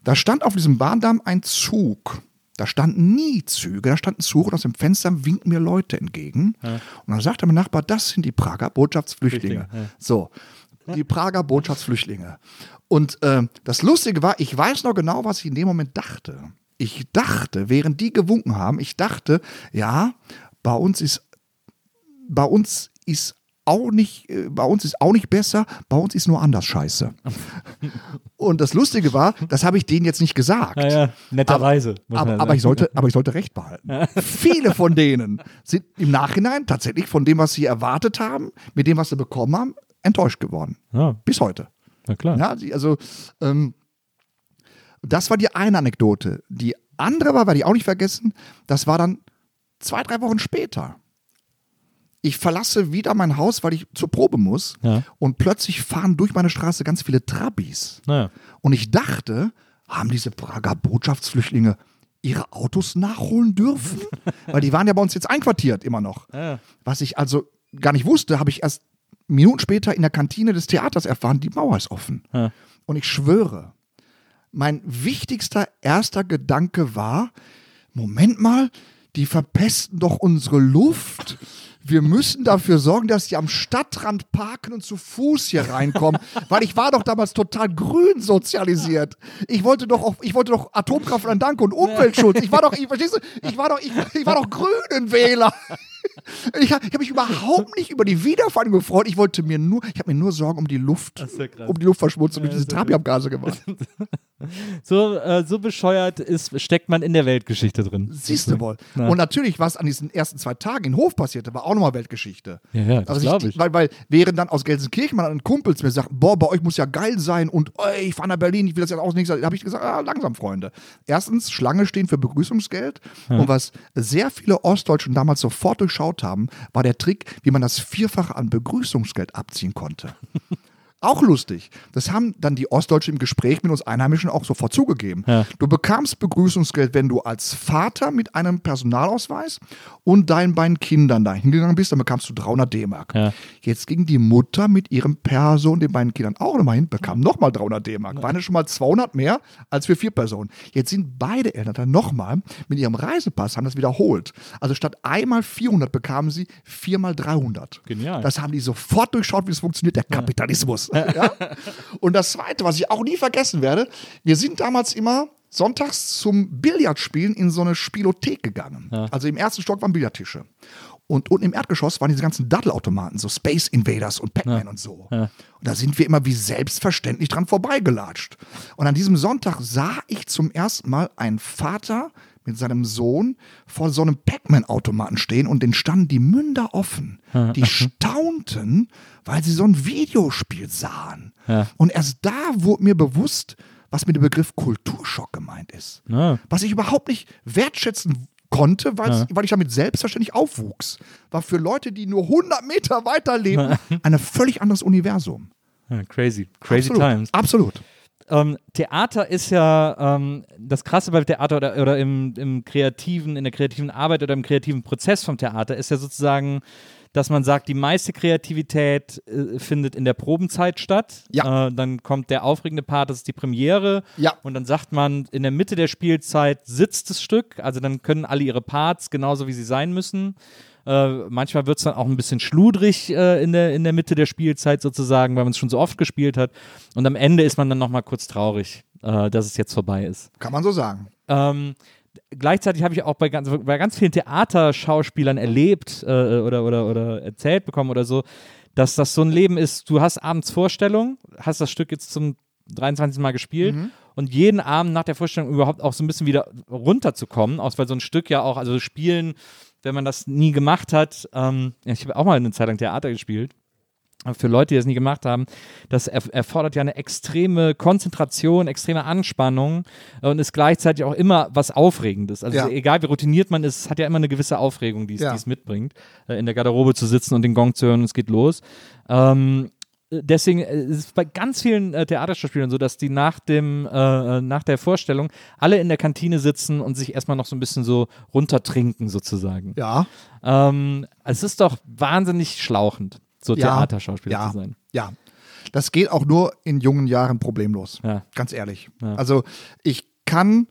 Da stand auf diesem Bahndamm ein Zug. Da standen nie Züge, da standen Zug und aus dem Fenster winken mir Leute entgegen. Und dann sagte mein Nachbar, das sind die Prager Botschaftsflüchtlinge. Flüchtlinge, ja. So, die Prager Botschaftsflüchtlinge. Und äh, das Lustige war, ich weiß noch genau, was ich in dem Moment dachte. Ich dachte, während die gewunken haben, ich dachte, ja, bei uns ist, bei uns ist auch nicht, äh, bei uns ist auch nicht besser, bei uns ist nur anders scheiße. Und das Lustige war, das habe ich denen jetzt nicht gesagt. Ja, ja, netterweise. Aber, aber, sagen. ich sollte, aber ich sollte recht behalten. Viele von denen sind im Nachhinein tatsächlich von dem, was sie erwartet haben, mit dem, was sie bekommen haben, enttäuscht geworden. Ja, Bis heute. na klar. Ja, also, ähm, das war die eine Anekdote. Die andere war, werde ich auch nicht vergessen, das war dann zwei, drei Wochen später. Ich verlasse wieder mein Haus, weil ich zur Probe muss. Ja. Und plötzlich fahren durch meine Straße ganz viele Trabis. Naja. Und ich dachte, haben diese Prager Botschaftsflüchtlinge ihre Autos nachholen dürfen? Weil die waren ja bei uns jetzt einquartiert immer noch. Ja. Was ich also gar nicht wusste, habe ich erst Minuten später in der Kantine des Theaters erfahren, die Mauer ist offen. Ja. Und ich schwöre, mein wichtigster erster Gedanke war, Moment mal, die verpesten doch unsere Luft. Wir müssen dafür sorgen, dass die am Stadtrand parken und zu Fuß hier reinkommen, weil ich war doch damals total grün sozialisiert. Ich wollte doch auch, ich wollte doch Atomkraft an Danke und Umweltschutz. Ich war doch, ich, verstehst du, ich war doch, ich, ich war doch Grünenwähler. Ich habe hab mich überhaupt nicht über die Wiedervereinigung gefreut. Ich wollte mir nur, ich habe mir nur Sorgen um die Luft, ja um die Luftverschmutzung durch Ja, diese ist ja Trabi-Abgase gemacht. So, äh, so bescheuert ist, steckt man in der Weltgeschichte drin. Siehst du wohl. Ja. Und natürlich, was an diesen ersten zwei Tagen in Hof passierte, war auch nochmal Weltgeschichte. Ja, ja, das Also glaub ich. Weil, weil während dann aus Gelsenkirchen mal ein Kumpel zu mir sagt, boah, bei euch muss ja geil sein und ey, ich fahre nach Berlin, ich will das jetzt auch nicht sagen, habe ich gesagt, ah, langsam, Freunde. Erstens, Schlange stehen für Begrüßungsgeld. Und was sehr viele Ostdeutschen damals sofort durchschaut haben, war der Trick, wie man das Vierfache an Begrüßungsgeld abziehen konnte. Auch lustig. Das haben dann die Ostdeutschen im Gespräch mit uns Einheimischen auch sofort zugegeben. Ja. Du bekamst Begrüßungsgeld, wenn du als Vater mit einem Personalausweis und deinen beiden Kindern da hingegangen bist, dann bekamst du 300 D-Mark. Ja. Jetzt ging die Mutter mit ihrem Perso und den beiden Kindern auch nochmal hin, bekam nochmal 300 D-Mark. Waren ja schon mal 200 mehr als für vier Personen. Jetzt sind beide Eltern dann nochmal mit ihrem Reisepass, haben das wiederholt. Also statt einmal 400 bekamen sie viermal 300. Genial. Das haben die sofort durchschaut, wie es funktioniert, der Kapitalismus. Ja? Und das Zweite, was ich auch nie vergessen werde, wir sind damals immer sonntags zum Billardspielen in so eine Spielothek gegangen. Also im ersten Stock waren Billardtische. Und unten im Erdgeschoss waren diese ganzen Daddelautomaten, so Space Invaders und Pac-Man und so. Und da sind wir immer wie selbstverständlich dran vorbeigelatscht. Und an diesem Sonntag sah ich zum ersten Mal einen Vater mit seinem Sohn vor so einem Pac-Man-Automaten stehen und den standen die Münder offen. Die staunten, weil sie so ein Videospiel sahen. Ja. Und erst da wurde mir bewusst, was mit dem Begriff Kulturschock gemeint ist. Ja. Was ich überhaupt nicht wertschätzen konnte, weil ich damit selbstverständlich aufwuchs. War für Leute, die nur 100 Meter weiter leben, ein völlig anderes Universum. Crazy. Crazy Absolut. times. Absolut. Ähm, Theater ist ja ähm, das Krasse bei Theater oder, oder im, im kreativen, in der kreativen Arbeit oder im kreativen Prozess vom Theater ist ja sozusagen, dass man sagt, die meiste Kreativität äh, findet in der Probenzeit statt. Ja. Äh, dann kommt der aufregende Part, das ist die Premiere. Ja. Und dann sagt man, in der Mitte der Spielzeit sitzt das Stück, also dann können alle ihre Parts genauso wie sie sein müssen. Äh, manchmal wird es dann auch ein bisschen schludrig äh, in, der, in der Mitte der Spielzeit sozusagen, weil man es schon so oft gespielt hat. Und am Ende ist man dann nochmal kurz traurig, äh, dass es jetzt vorbei ist. Kann man so sagen. Ähm, gleichzeitig habe ich auch bei ganz, bei ganz vielen Theaterschauspielern erlebt äh, oder, oder, oder erzählt bekommen oder so, dass das so ein Leben ist, du hast abends Vorstellung, hast das Stück jetzt zum 23. Mal gespielt und jeden Abend nach der Vorstellung überhaupt auch so ein bisschen wieder runterzukommen, auch weil so ein Stück ja auch, also spielen, wenn man das nie gemacht hat, ähm, ich habe auch mal eine Zeit lang Theater gespielt, für Leute, die das nie gemacht haben, das er erfordert ja eine extreme Konzentration, extreme Anspannung äh, und ist gleichzeitig auch immer was Aufregendes. Also Ja. egal wie routiniert man ist, es hat ja immer eine gewisse Aufregung, die es Ja. mitbringt, äh, in der Garderobe zu sitzen und den Gong zu hören und es geht los. Ähm, äh, deswegen äh, ist es bei ganz vielen äh, Theaterschauspielern so, dass die nach dem, äh, äh, nach der Vorstellung alle in der Kantine sitzen und sich erstmal noch so ein bisschen so runtertrinken sozusagen. Ja. Ähm, es ist doch wahnsinnig schlauchend, so Ja. Theaterschauspieler ja, zu sein. Ja. Das geht auch nur in jungen Jahren problemlos. Ja. Ganz ehrlich. Also ich kann,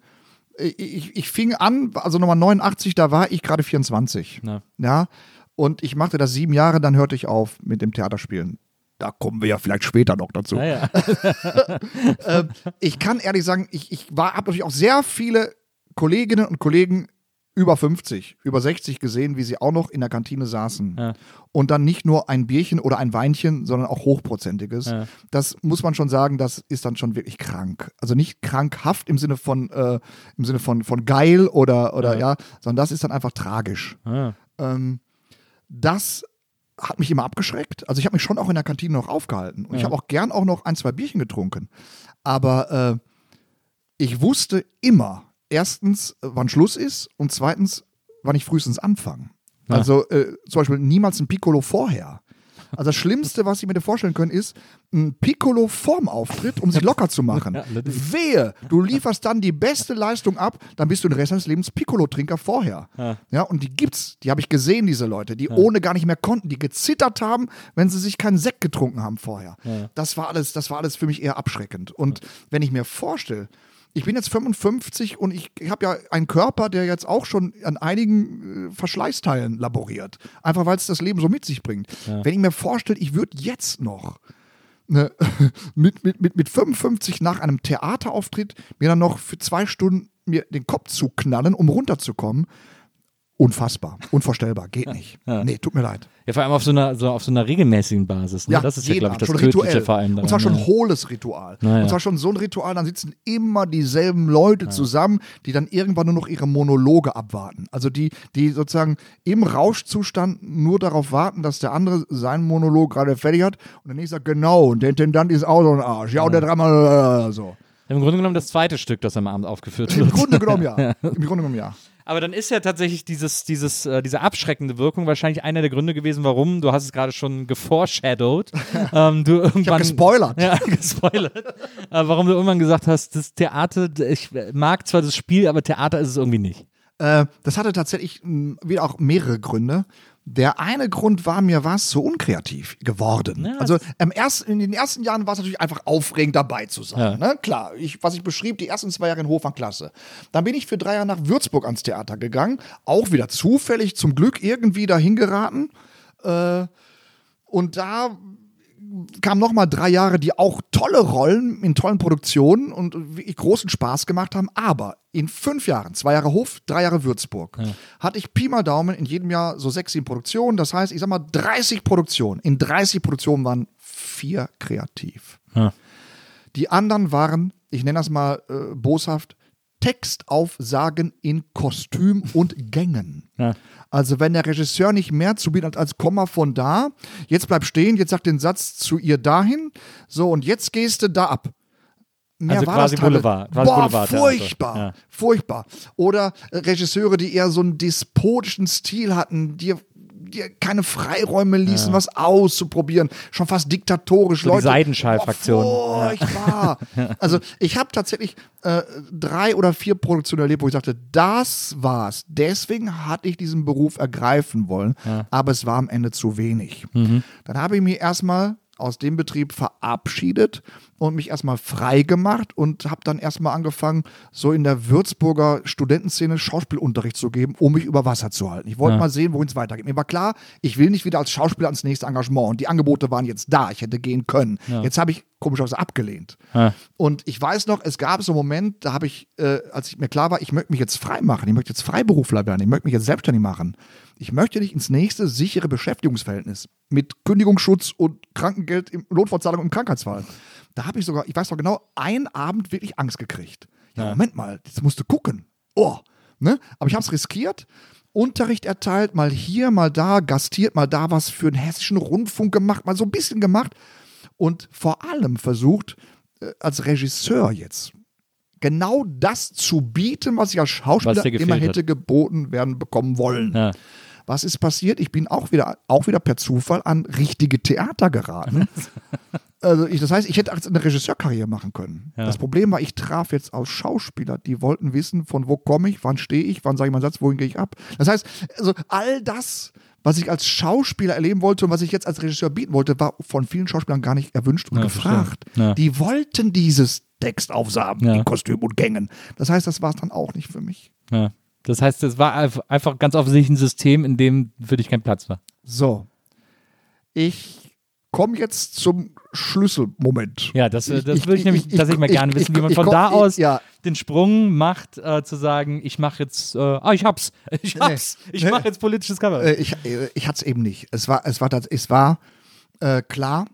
ich, ich, fing an, also Nummer 89, da war ich gerade 24. Ja. Ja. Und ich machte das sieben Jahre, dann hörte ich auf mit dem Theaterspielen. Da kommen wir ja vielleicht später noch dazu. Naja. Ähm, ich kann ehrlich sagen, ich, ich habe natürlich auch sehr viele Kolleginnen und Kollegen über 50, über 60 gesehen, wie sie auch noch in der Kantine saßen. Ja. Und dann nicht nur ein Bierchen oder ein Weinchen, sondern auch hochprozentiges. Ja. Das muss man schon sagen, das ist dann schon wirklich krank. Also nicht krankhaft im Sinne von, äh, im Sinne von, von geil oder, oder ja. sondern das ist dann einfach tragisch. Ähm, das hat mich immer abgeschreckt. Also ich habe mich schon auch in der Kantine noch aufgehalten. Und ich Ja. habe auch gern auch noch ein, zwei Bierchen getrunken. Aber äh, ich wusste immer, erstens, wann Schluss ist und zweitens, wann ich frühestens anfange. Ja. Also äh, zum Beispiel niemals ein Piccolo vorher. Also das Schlimmste, was ich mir vorstellen können, ist ein Piccolo vorm Auftritt, um sich locker zu machen. Ja. Wehe, du lieferst dann die beste Leistung ab, dann bist du den Rest deines Lebens Piccolo-Trinker vorher. Ja. Ja, und die gibt's, die habe ich gesehen, diese Leute, die ohne gar nicht mehr konnten, die gezittert haben, wenn sie sich keinen Sekt getrunken haben vorher. Das war alles, das war alles für mich eher abschreckend. Und wenn ich mir vorstelle, ich bin jetzt 55 und ich, ich habe ja einen Körper, der jetzt auch schon an einigen äh, Verschleißteilen laboriert. Einfach weil es das Leben so mit sich bringt. Wenn ich mir vorstelle, ich würde jetzt noch ne, mit, mit, mit, mit 55 nach einem Theaterauftritt mir dann noch für zwei Stunden mir den Kopf zu knallen, um runterzukommen. Unfassbar, unvorstellbar, geht nicht. ja. Nee, tut mir leid. Ja, vor allem auf so einer, so auf so einer regelmäßigen Basis. Ne? das ist ja, glaube ich, das schon allem. Und zwar schon ja. hohles Ritual. Ja. Und zwar schon so ein Ritual, dann sitzen immer dieselben Leute zusammen, die dann irgendwann nur noch ihre Monologe abwarten. Also die, die sozusagen im Rauschzustand nur darauf warten, dass der andere seinen Monolog gerade fertig hat und der nächste sagt, genau, und der Intendant ist auch so ein Arsch. Ja, und der dreimal äh, so. Im Grunde genommen das zweite Stück, das am Abend aufgeführt Im wird. Grunde genommen ja. Im Grunde genommen ja. Aber dann ist ja tatsächlich dieses, dieses, äh, diese abschreckende Wirkung wahrscheinlich einer der Gründe gewesen, warum, du hast es gerade schon geforeshadowed, ähm, du irgendwann, Ich gespoilert. Ja, gespoilert. äh, warum du irgendwann gesagt hast, das Theater, ich mag zwar das Spiel, aber Theater ist es irgendwie nicht. Äh, das hatte tatsächlich mh, wieder auch mehrere Gründe. Der eine Grund war, mir war es so unkreativ geworden. Ja, also im ersten, in den ersten Jahren war es natürlich einfach aufregend dabei zu sein. Ja. Ne? Klar, ich, was ich beschrieb, die ersten zwei Jahre in Hof waren klasse. Dann bin ich für drei Jahre nach Würzburg ans Theater gegangen, auch wieder zufällig, zum Glück irgendwie dahin geraten. Äh, und da kamen nochmal drei Jahre, die auch tolle Rollen in tollen Produktionen und großen Spaß gemacht haben. Aber in fünf Jahren, zwei Jahre Hof, drei Jahre Würzburg, hatte ich Pi mal Daumen in jedem Jahr so sechs, sieben Produktionen. Das heißt, ich sag mal 30 Produktionen. In 30 Produktionen waren vier kreativ. Ja. Die anderen waren, ich nenne das mal äh, boshaft, Textaufsagen in Kostüm und Gängen. Ja. Also wenn der Regisseur nicht mehr zu bieten hat als Komma von da, jetzt bleib stehen, jetzt sag den Satz zu ihr dahin, so und jetzt gehst du da ab. Mehr Also war quasi das Boulevard, quasi Boah, Boulevardtheater. furchtbar, Ja. furchtbar. Oder äh, Regisseure, die eher so einen despotischen Stil hatten, die dir keine Freiräume ließen, was auszuprobieren, schon fast diktatorisch. So die Leute, Seidenschall-Fraktion. Boah, furchtbar. Also ich habe tatsächlich äh, drei oder vier Produktionen erlebt, wo ich sagte, das war's. Deswegen hatte ich diesen Beruf ergreifen wollen, aber es war am Ende zu wenig. Dann habe ich mich erstmal aus dem Betrieb verabschiedet und mich erstmal frei gemacht und habe dann erstmal angefangen, so in der Würzburger Studentenszene Schauspielunterricht zu geben, um mich über Wasser zu halten. Ich wollte Ja. mal sehen, wohin es weitergeht. Mir war klar, ich will nicht wieder als Schauspieler ans nächste Engagement und die Angebote waren jetzt da. Ich hätte gehen können. Jetzt habe ich komischerweise abgelehnt. Ja. Und ich weiß noch, es gab so einen Moment, da habe ich, äh, als ich mir klar war, ich möchte mich jetzt frei machen, ich möchte jetzt Freiberufler werden, ich möchte mich jetzt selbstständig machen. Ich möchte nicht ins nächste sichere Beschäftigungsverhältnis mit Kündigungsschutz und Krankengeld, im, Notfallzahlung im Krankheitsfall. Da habe ich sogar, ich weiß noch genau, einen Abend wirklich Angst gekriegt. Ja, Moment mal, jetzt musst du gucken. Oh, ne? Aber ich habe es riskiert. Unterricht erteilt, mal hier, mal da, gastiert, mal da was für den hessischen Rundfunk gemacht, mal so ein bisschen gemacht und vor allem versucht, äh, als Regisseur jetzt genau das zu bieten, was ich als Schauspieler immer hat. hätte geboten werden bekommen wollen. Ja. Was ist passiert? Ich bin auch wieder, auch wieder per Zufall an richtige Theater geraten. also ich, das heißt, ich hätte eine Regisseurkarriere machen können. Ja. Das Problem war, ich traf jetzt aus Schauspieler, die wollten wissen, von wo komme ich, wann stehe ich, wann sage ich meinen Satz, wohin gehe ich ab. Das heißt, also all das, was ich als Schauspieler erleben wollte und was ich jetzt als Regisseur bieten wollte, war von vielen Schauspielern gar nicht erwünscht und Ja, gefragt. Ja. Die wollten dieses Textaufsagen Ja. in Kostüm und Gängen. Das heißt, das war es dann auch nicht für mich. Ja. Das heißt, es war einf- einfach ganz offensichtlich ein System, in dem für dich kein Platz war. So. Ich komme jetzt zum Schlüsselmoment. Ja, das, äh, Ich- das ich- würde ich, ich- nämlich ich- tatsächlich mal ich- gerne ich- wissen, wie man ich- von ich- da ich- aus ja. den Sprung macht, äh, zu sagen, ich mache jetzt, äh, ah, ich hab's, ich hab's, ich Nee. mache jetzt politisches Cover. Äh, ich äh, ich hatte es eben nicht. Es war, es war, es war äh, klar,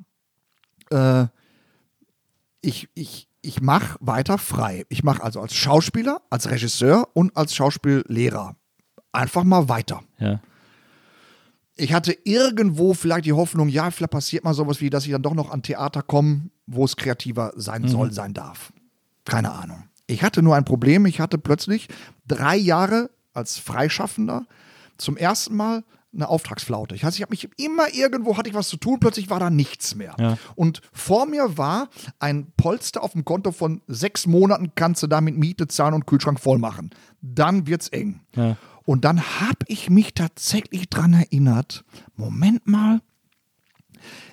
ich, ich, ich mache weiter frei. Ich mache also als Schauspieler, als Regisseur und als Schauspiellehrer einfach mal weiter. ja. Ich hatte irgendwo vielleicht die Hoffnung, ja, vielleicht passiert mal sowas wie, dass ich dann doch noch an Theater komme, wo es kreativer sein soll, sein darf. Keine Ahnung. Ich hatte nur ein Problem. Ich hatte plötzlich drei Jahre als Freischaffender zum ersten Mal eine Auftragsflaute. Ich heißt, ich habe mich immer irgendwo hatte ich was zu tun, plötzlich war da nichts mehr. Ja. Und vor mir war ein Polster auf dem Konto von sechs Monaten, kannst du damit Miete zahlen und Kühlschrank voll machen. Dann wird's eng. Ja. Und dann habe ich mich tatsächlich dran erinnert, Moment mal,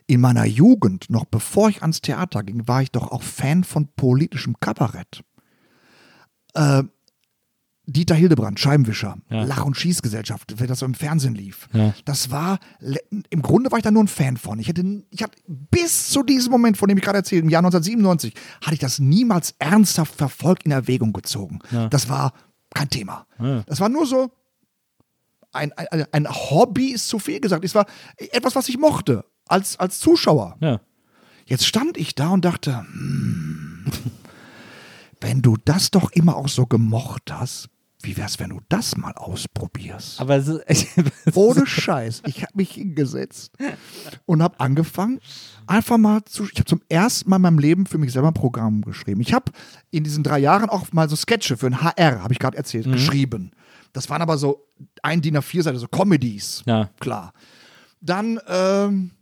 in meiner Jugend, noch bevor ich ans Theater ging, war ich doch auch Fan von politischem Kabarett. Äh, Dieter Hildebrand, Scheibenwischer, Ja. Lach- und Schießgesellschaft, wenn das so im Fernsehen lief. Ja. Das war, im Grunde war ich da nur ein Fan von. Ich hätte, ich hatte bis zu diesem Moment, von dem ich gerade erzählt, im Jahr 1997, hatte ich das niemals ernsthaft verfolgt in Erwägung gezogen. Das war kein Thema. Das war nur so, ein, ein, ein Hobby ist zu viel gesagt. Es war etwas, was ich mochte als, als Zuschauer. ja. Jetzt stand ich da und dachte, hm, wenn du das doch immer auch so gemocht hast, wie wär's, wenn du das mal ausprobierst? Aber ist, Ohne Scheiß. Ich habe mich hingesetzt und habe angefangen, einfach mal zu. Ich habe zum ersten Mal in meinem Leben für mich selber ein Programm geschrieben. Ich habe in diesen drei Jahren auch mal so Sketche für ein HR, habe ich gerade erzählt, geschrieben. Das waren aber so ein DIN A4-Seite, so Comedies. Ja. Klar. Dann ähm,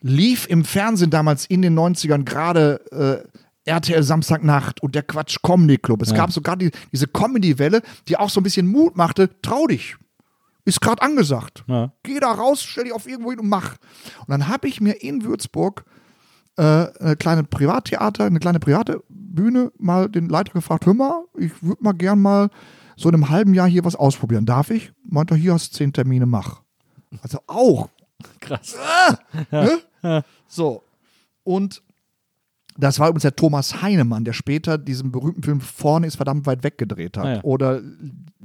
lief im Fernsehen damals in den 90ern gerade äh, RTL Samstagnacht und der Quatsch Comedy Club. Es gab sogar die, diese Comedy-Welle, die auch so ein bisschen Mut machte. Trau dich. Ist gerade angesagt. Ja. Geh da raus, stell dich auf irgendwo hin und mach. Und dann habe ich mir in Würzburg äh, eine kleine Privattheater, eine kleine private Bühne mal den Leiter gefragt, hör mal, ich würde mal gern mal so in einem halben Jahr hier was ausprobieren. Darf ich? Meinte er, hier hast du zehn Termine, mach. Also auch. krass. So. Und das war übrigens der Thomas Heinemann, der später diesen berühmten Film Vorne ist verdammt weit weg gedreht hat. Ah, ja. Oder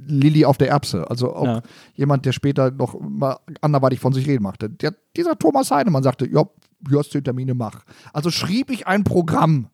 Lilly auf der Erbse. Also auch Ja. jemand, der später noch mal anderweitig von sich reden machte. Der, dieser Thomas Heinemann sagte, ja, hier hast du Termine, mach. Also schrieb ich ein Programm.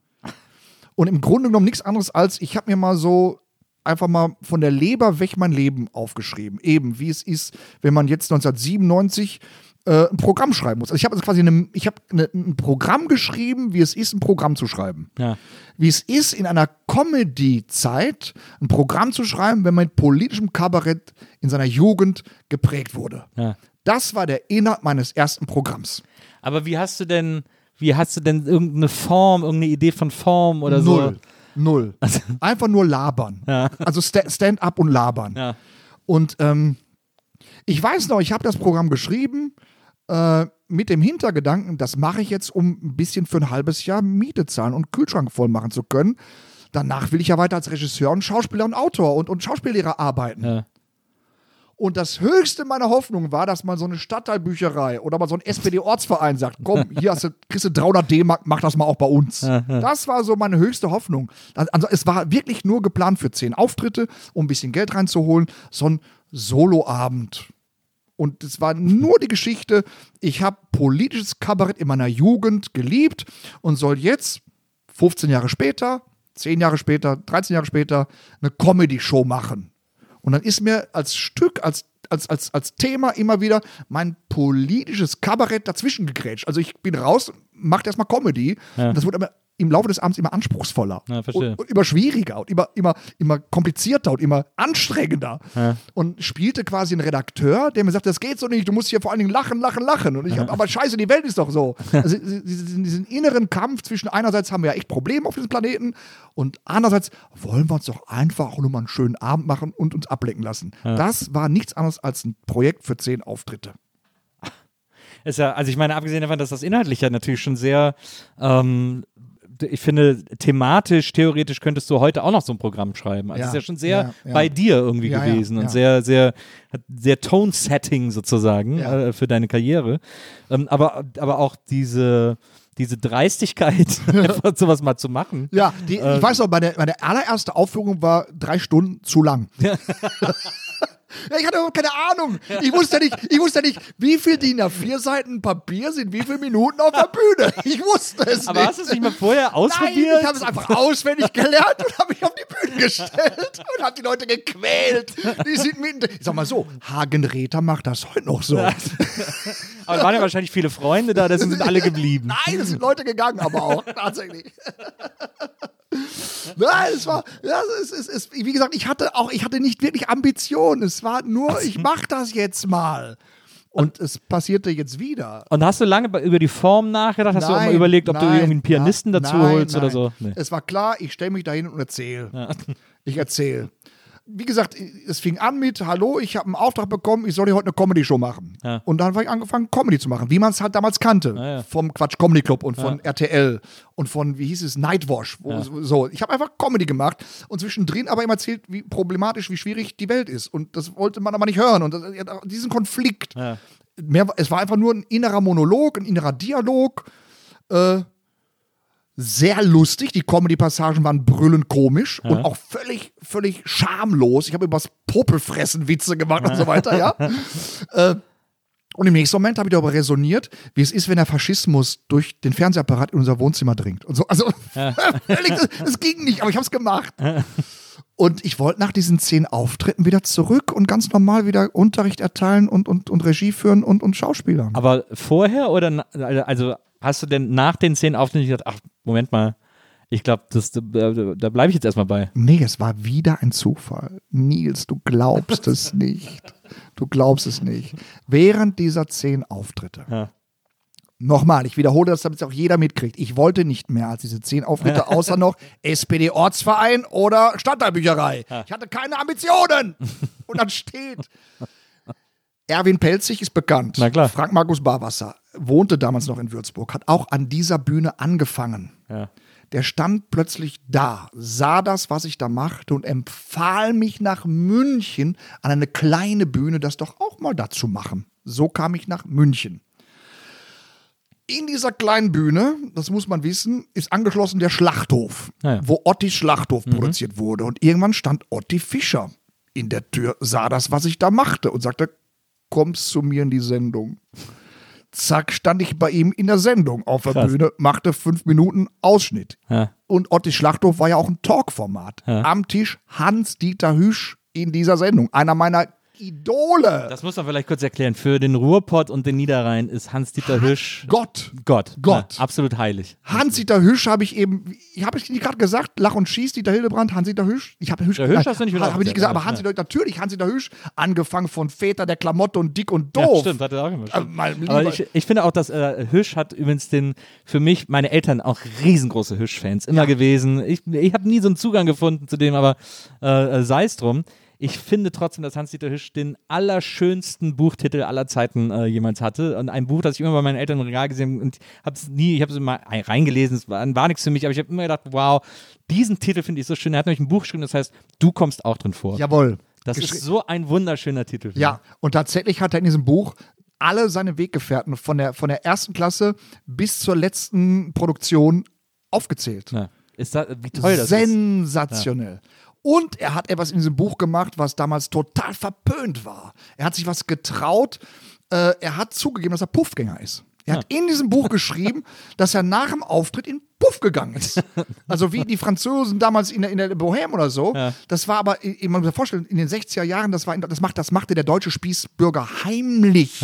Und im Grunde genommen nichts anderes als, ich habe mir mal so einfach mal von der Leber weg mein Leben aufgeschrieben. Eben, wie es ist, wenn man jetzt 1997 äh, ein Programm schreiben muss. Also ich habe also quasi eine, ich habe eine, ein Programm geschrieben, wie es ist, ein Programm zu schreiben. Ja. Wie es ist, in einer Comedy-Zeit ein Programm zu schreiben, wenn man mit politischem Kabarett in seiner Jugend geprägt wurde. Ja. Das war der Inhalt meines ersten Programms. Aber wie hast du denn, wie hast du denn irgendeine Form, irgendeine Idee von Form oder so? Null. Null. Einfach nur labern. Also Sta- Stand-up und labern. Ja. Und ähm, ich weiß noch, ich habe das Programm geschrieben äh, mit dem Hintergedanken, das mache ich jetzt, um ein bisschen für ein halbes Jahr Miete zahlen und Kühlschrank voll machen zu können. Danach will ich ja weiter als Regisseur und Schauspieler und Autor und, und Schauspiellehrer arbeiten. Ja. Und das höchste meiner Hoffnung war, dass mal so eine Stadtteilbücherei oder mal so ein SPD-Ortsverein sagt: Komm, hier hast du, kriegst du 300 D-Mark, mach das mal auch bei uns. Das war so meine höchste Hoffnung. Also, es war wirklich nur geplant für zehn Auftritte, um ein bisschen Geld reinzuholen. So ein Soloabend. Und es war nur die Geschichte, ich habe politisches Kabarett in meiner Jugend geliebt und soll jetzt, 15 Jahre später, 10 Jahre später, 13 Jahre später, eine Comedy-Show machen. Und dann ist mir als Stück, als, als, als, als Thema immer wieder mein politisches Kabarett dazwischen gegrätscht. Also ich bin raus, macht erstmal Comedy. Und das wurde aber im Laufe des Abends immer anspruchsvoller Ja, und, und immer schwieriger und immer, immer, immer komplizierter und immer anstrengender. Ja. Und spielte quasi einen Redakteur, der mir sagte, das geht so nicht, du musst hier vor allen Dingen lachen, lachen, lachen. Und ich hab, aber scheiße, die Welt ist doch so. Also diesen, diesen inneren Kampf zwischen einerseits haben wir ja echt Probleme auf diesem Planeten und andererseits wollen wir uns doch einfach nur mal einen schönen Abend machen und uns ablenken lassen. Das war nichts anderes als ein Projekt für zehn Auftritte. Ist ja, also ich meine, abgesehen davon, dass das inhaltlich ja natürlich schon sehr, ähm, ich finde, thematisch, theoretisch könntest du heute auch noch so ein Programm schreiben. Also Ja, es ist ja schon sehr ja, bei dir irgendwie gewesen und sehr, sehr, sehr Tone-Setting sozusagen äh, für deine Karriere. Ähm, aber, aber auch diese, diese Dreistigkeit, einfach sowas mal zu machen. Ja, die, Äh, ich weiß noch, meine, meine allererste Aufführung war drei Stunden zu lang. Ich hatte überhaupt keine Ahnung. Ich wusste nicht, ich wusste nicht, wie viel DIN A4 Seiten Papier sind, wie viele Minuten auf der Bühne. Ich wusste es Aber nicht. hast du es nicht mal vorher Nein, ausprobiert? ich habe es einfach auswendig gelernt und habe mich auf die Bühne gestellt und habe die Leute gequält. Die sind mitten. Ich sag mal so, Hagen Räther macht das heute noch so. aber da waren ja wahrscheinlich viele Freunde da, deswegen sind alle geblieben. Nein, es sind Leute gegangen, aber auch tatsächlich. Nein, es war, ja, es, es, es, wie gesagt, ich hatte auch, ich hatte nicht wirklich Ambitionen. Es war nur, ich mach das jetzt mal. Und es passierte jetzt wieder. Und hast du lange über die Form nachgedacht? Hast du auch mal überlegt, ob du nein, irgendwie einen Pianisten dazu nein, holst oder nein. so? Nee. Es war klar, ich stelle mich dahin und erzähle. Ich erzähle. Wie gesagt, es fing an mit, hallo, ich habe einen Auftrag bekommen, ich soll hier heute eine Comedy-Show machen. Ja. Und dann habe ich angefangen, Comedy zu machen, wie man es halt damals kannte. ja. Vom Quatsch Comedy Club und von RTL und von, wie hieß es, Nightwash. So, ich habe einfach Comedy gemacht und zwischendrin aber immer erzählt, wie problematisch, wie schwierig die Welt ist. Und das wollte man aber nicht hören. Und diesen Konflikt. Mehr, es war einfach nur ein innerer Monolog, ein innerer Dialog. Äh, sehr lustig. Die Comedy-Passagen waren brüllend komisch und auch völlig, völlig schamlos. Ich habe übers Popelfressen Witze gemacht und so weiter, ja. äh, und im nächsten Moment habe ich darüber resoniert, wie es ist, wenn der Faschismus durch den Fernsehapparat in unser Wohnzimmer dringt. Und so, also, das, das ging nicht, aber ich habe es gemacht. Und ich wollte nach diesen zehn Auftritten wieder zurück und ganz normal wieder Unterricht erteilen und, und, und Regie führen und, und Schauspielern. Aber vorher oder, also hast du denn nach den zehn Auftritten gedacht, ach, Moment mal, ich glaube, da, da bleibe ich jetzt erstmal bei. Nee, es war wieder ein Zufall. Nils, du glaubst es nicht. Du glaubst es nicht. Während dieser zehn Auftritte. Ja. Nochmal, ich wiederhole das, damit es auch jeder mitkriegt. Ich wollte nicht mehr als diese zehn Auftritte, außer noch SPD-Ortsverein oder Stadtteilbücherei. Ich hatte keine Ambitionen. Und dann steht. Erwin Pelzig ist bekannt. Na klar. Frank Markus Barwasser wohnte damals noch in Würzburg, hat auch an dieser Bühne angefangen. Ja. Der stand plötzlich da, sah das, was ich da machte und empfahl mich nach München an eine kleine Bühne, das doch auch mal dazu machen. So kam ich nach München. In dieser kleinen Bühne, das muss man wissen, ist angeschlossen der Schlachthof, Ah ja. wo Ottis Schlachthof produziert wurde. Und irgendwann stand Otti Fischer in der Tür, sah das, was ich da machte und sagte, kommst zu mir in die Sendung. Zack, stand ich bei ihm in der Sendung auf der Krass. Bühne, machte fünf Minuten Ausschnitt. Ja. Und Ottis Schlachthof war ja auch ein Talkformat. Ja. Am Tisch Hans-Dieter Hüsch in dieser Sendung. Einer meiner Idole. Das muss man vielleicht kurz erklären. Für den Ruhrpott und den Niederrhein ist Hans-Dieter Hüsch Gott. Gott. Gott. Ja, absolut heilig. Hans-Dieter Hüsch habe ich eben, ich habe ich nicht gerade gesagt, Lach und Schieß, Dieter Hildebrand, Hans-Dieter Hüsch. Ich habe Hüsch, Der Hüsch hast du nicht wieder Habe ich nicht gesagt, aber Hans-Dieter, natürlich Hans-Dieter Hüsch, angefangen von Väter der Klamotte und dick und Ja, doof. stimmt, hat er auch immer. Äh, Aber ich, ich finde auch, dass äh, Hüsch hat übrigens den, für mich, meine Eltern auch riesengroße Hüsch-Fans immer gewesen. Ich, ich habe nie so einen Zugang gefunden zu dem, aber äh, äh, sei es drum. Ich finde trotzdem, dass Hans-Dieter Hüsch den allerschönsten Buchtitel aller Zeiten äh, jemals hatte. Und ein Buch, das ich immer bei meinen Eltern im Regal gesehen habe und habe es nie, ich habe es ein- reingelesen, es war, war nichts für mich, aber ich habe immer gedacht, wow, diesen Titel finde ich so schön. Er hat nämlich ein Buch geschrieben, das heißt, du kommst auch drin vor. Jawohl. das ist so ein wunderschöner Titel. Ja, und tatsächlich hat er in diesem Buch alle seine Weggefährten von der, von der ersten Klasse bis zur letzten Produktion aufgezählt. Ja. Ist da, wie toll das ist. Sensationell. Und er hat etwas in diesem Buch gemacht, was damals total verpönt war. Er hat sich was getraut. Äh, er hat zugegeben, dass er Puffgänger ist. Er hat in diesem Buch geschrieben, dass er nach dem Auftritt in Puff gegangen ist. Also wie die Franzosen damals in der, in der Bohème oder so. Das war aber, ich- man muss sich vorstellen, in den 60er Jahren, das, war, das, macht, das machte der deutsche Spießbürger heimlich.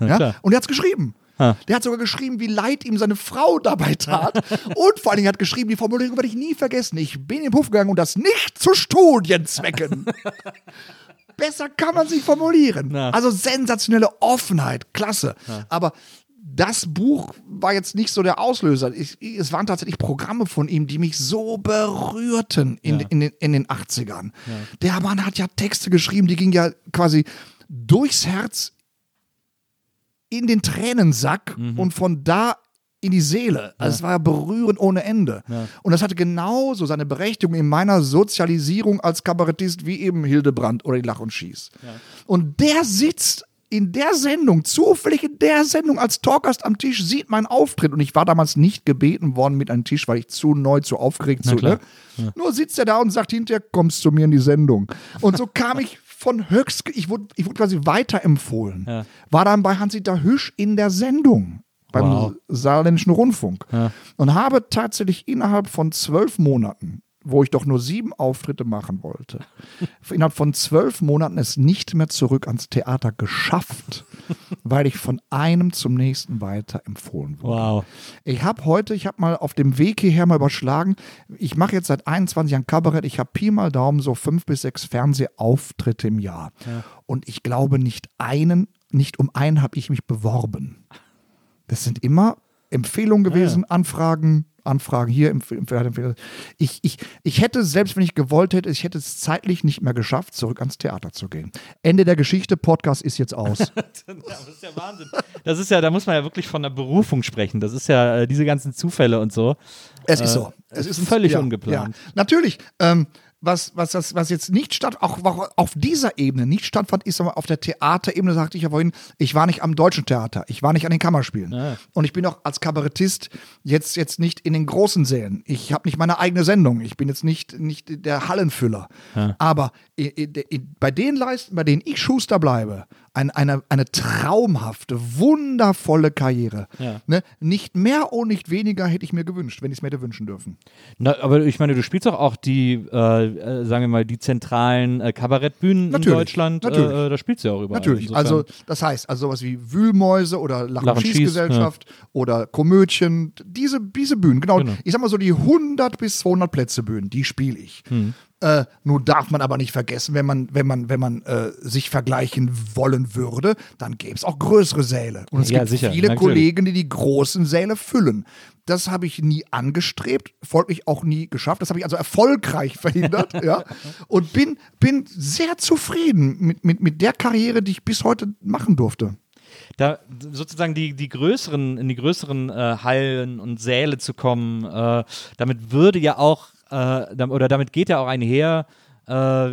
Ja. Und er hat es geschrieben. Der hat sogar geschrieben, wie leid ihm seine Frau dabei tat. und vor allen Dingen hat geschrieben, die Formulierung werde ich nie vergessen. Ich bin in den Puff gegangen und das nicht zu Studienzwecken. Besser kann man sich formulieren. Ja. Also sensationelle Offenheit, klasse. Aber das Buch war jetzt nicht so der Auslöser. Ich, es waren tatsächlich Programme von ihm, die mich so berührten in, Ja. in, den, in den 80ern. Der Mann hat ja Texte geschrieben, die gingen ja quasi durchs Herz in den Tränensack Mhm. und von da in die Seele. Also es war ja berührend ohne Ende. Und das hatte genauso seine Berechtigung in meiner Sozialisierung als Kabarettist wie eben Hildebrand oder die Lach und Schieß. Und der sitzt in der Sendung, zufällig in der Sendung als Talkgast am Tisch, sieht meinen Auftritt. Und ich war damals nicht gebeten worden mit einem Tisch, weil ich zu neu, zu aufgeregt zu. klar. Ne? Nur sitzt er da und sagt hinterher, kommst zu mir in die Sendung. Und so kam ich von höchst, ich wurde, ich wurde quasi weiterempfohlen. Ja. War dann bei Hans-Dieter Hüsch in der Sendung beim Wow. Saarländischen Rundfunk Ja. und habe tatsächlich innerhalb von zwölf Monaten, wo ich doch nur sieben Auftritte machen wollte, innerhalb von zwölf Monaten es nicht mehr zurück ans Theater geschafft, weil ich von einem zum nächsten weiter empfohlen wurde. Wow. Ich habe heute, ich habe mal auf dem Weg hierher mal überschlagen, ich mache jetzt seit 21 Jahren Kabarett, ich habe Pi mal Daumen so fünf bis sechs Fernsehauftritte im Jahr. Und ich glaube, nicht einen, nicht um einen habe ich mich beworben. Das sind immer Empfehlungen gewesen, Anfragen, Anfragen hier. Ich, ich, ich hätte, selbst wenn ich gewollt hätte, ich hätte es zeitlich nicht mehr geschafft, zurück ans Theater zu gehen. Ende der Geschichte, Podcast ist jetzt aus. Das ist ja Wahnsinn. Das ist ja, da muss man ja wirklich von einer Berufung sprechen. Das ist ja äh, diese ganzen Zufälle und so. Es ist Äh, so. Es ist völlig ungeplant. Ja. Natürlich. Ähm, was, was, das, was jetzt nicht statt, auch, auch auf dieser Ebene nicht stattfand, ist aber auf der Theaterebene, sagte ich ja vorhin, ich war nicht am deutschen Theater, ich war nicht an den Kammerspielen. Ah. Und ich bin auch als Kabarettist jetzt, jetzt nicht in den großen Sälen. Ich habe nicht meine eigene Sendung. Ich bin jetzt nicht, nicht der Hallenfüller. Aber i- i- i- bei den Leisten, bei denen ich Schuster bleibe, ein, eine, eine traumhafte, wundervolle Karriere. Ja. Ne? Nicht mehr und nicht weniger hätte ich mir gewünscht, wenn ich es mir hätte wünschen dürfen. Na, aber ich meine, du spielst doch auch die, äh, äh, sagen wir mal, die zentralen äh, Kabarettbühnen Natürlich, in Deutschland. natürlich. Äh, da spielst du ja auch überall. Natürlich. Insofern- Also, das heißt, also sowas wie Wühlmäuse oder Lach- und und Schieß, Schießgesellschaft oder Komödien, diese, diese Bühnen, genau, Genau. Ich sag mal so, die 100 bis 200 Plätze Bühnen, die spiele ich. Hm. Äh, nun darf man aber nicht vergessen, wenn man, wenn man, wenn man äh, sich vergleichen wollen würde, dann gäbe es auch größere Säle. Und es Ja, gibt sicher, viele natürlich. Kollegen, die die großen Säle füllen. Das habe ich nie angestrebt, folglich auch nie geschafft. Das habe ich also erfolgreich verhindert. ja. Und bin, bin sehr zufrieden mit, mit, mit der Karriere, die ich bis heute machen durfte. da sozusagen die, die größeren, in die größeren äh, Hallen und Säle zu kommen, äh, damit würde ja auch, äh, oder damit geht ja auch einher, äh,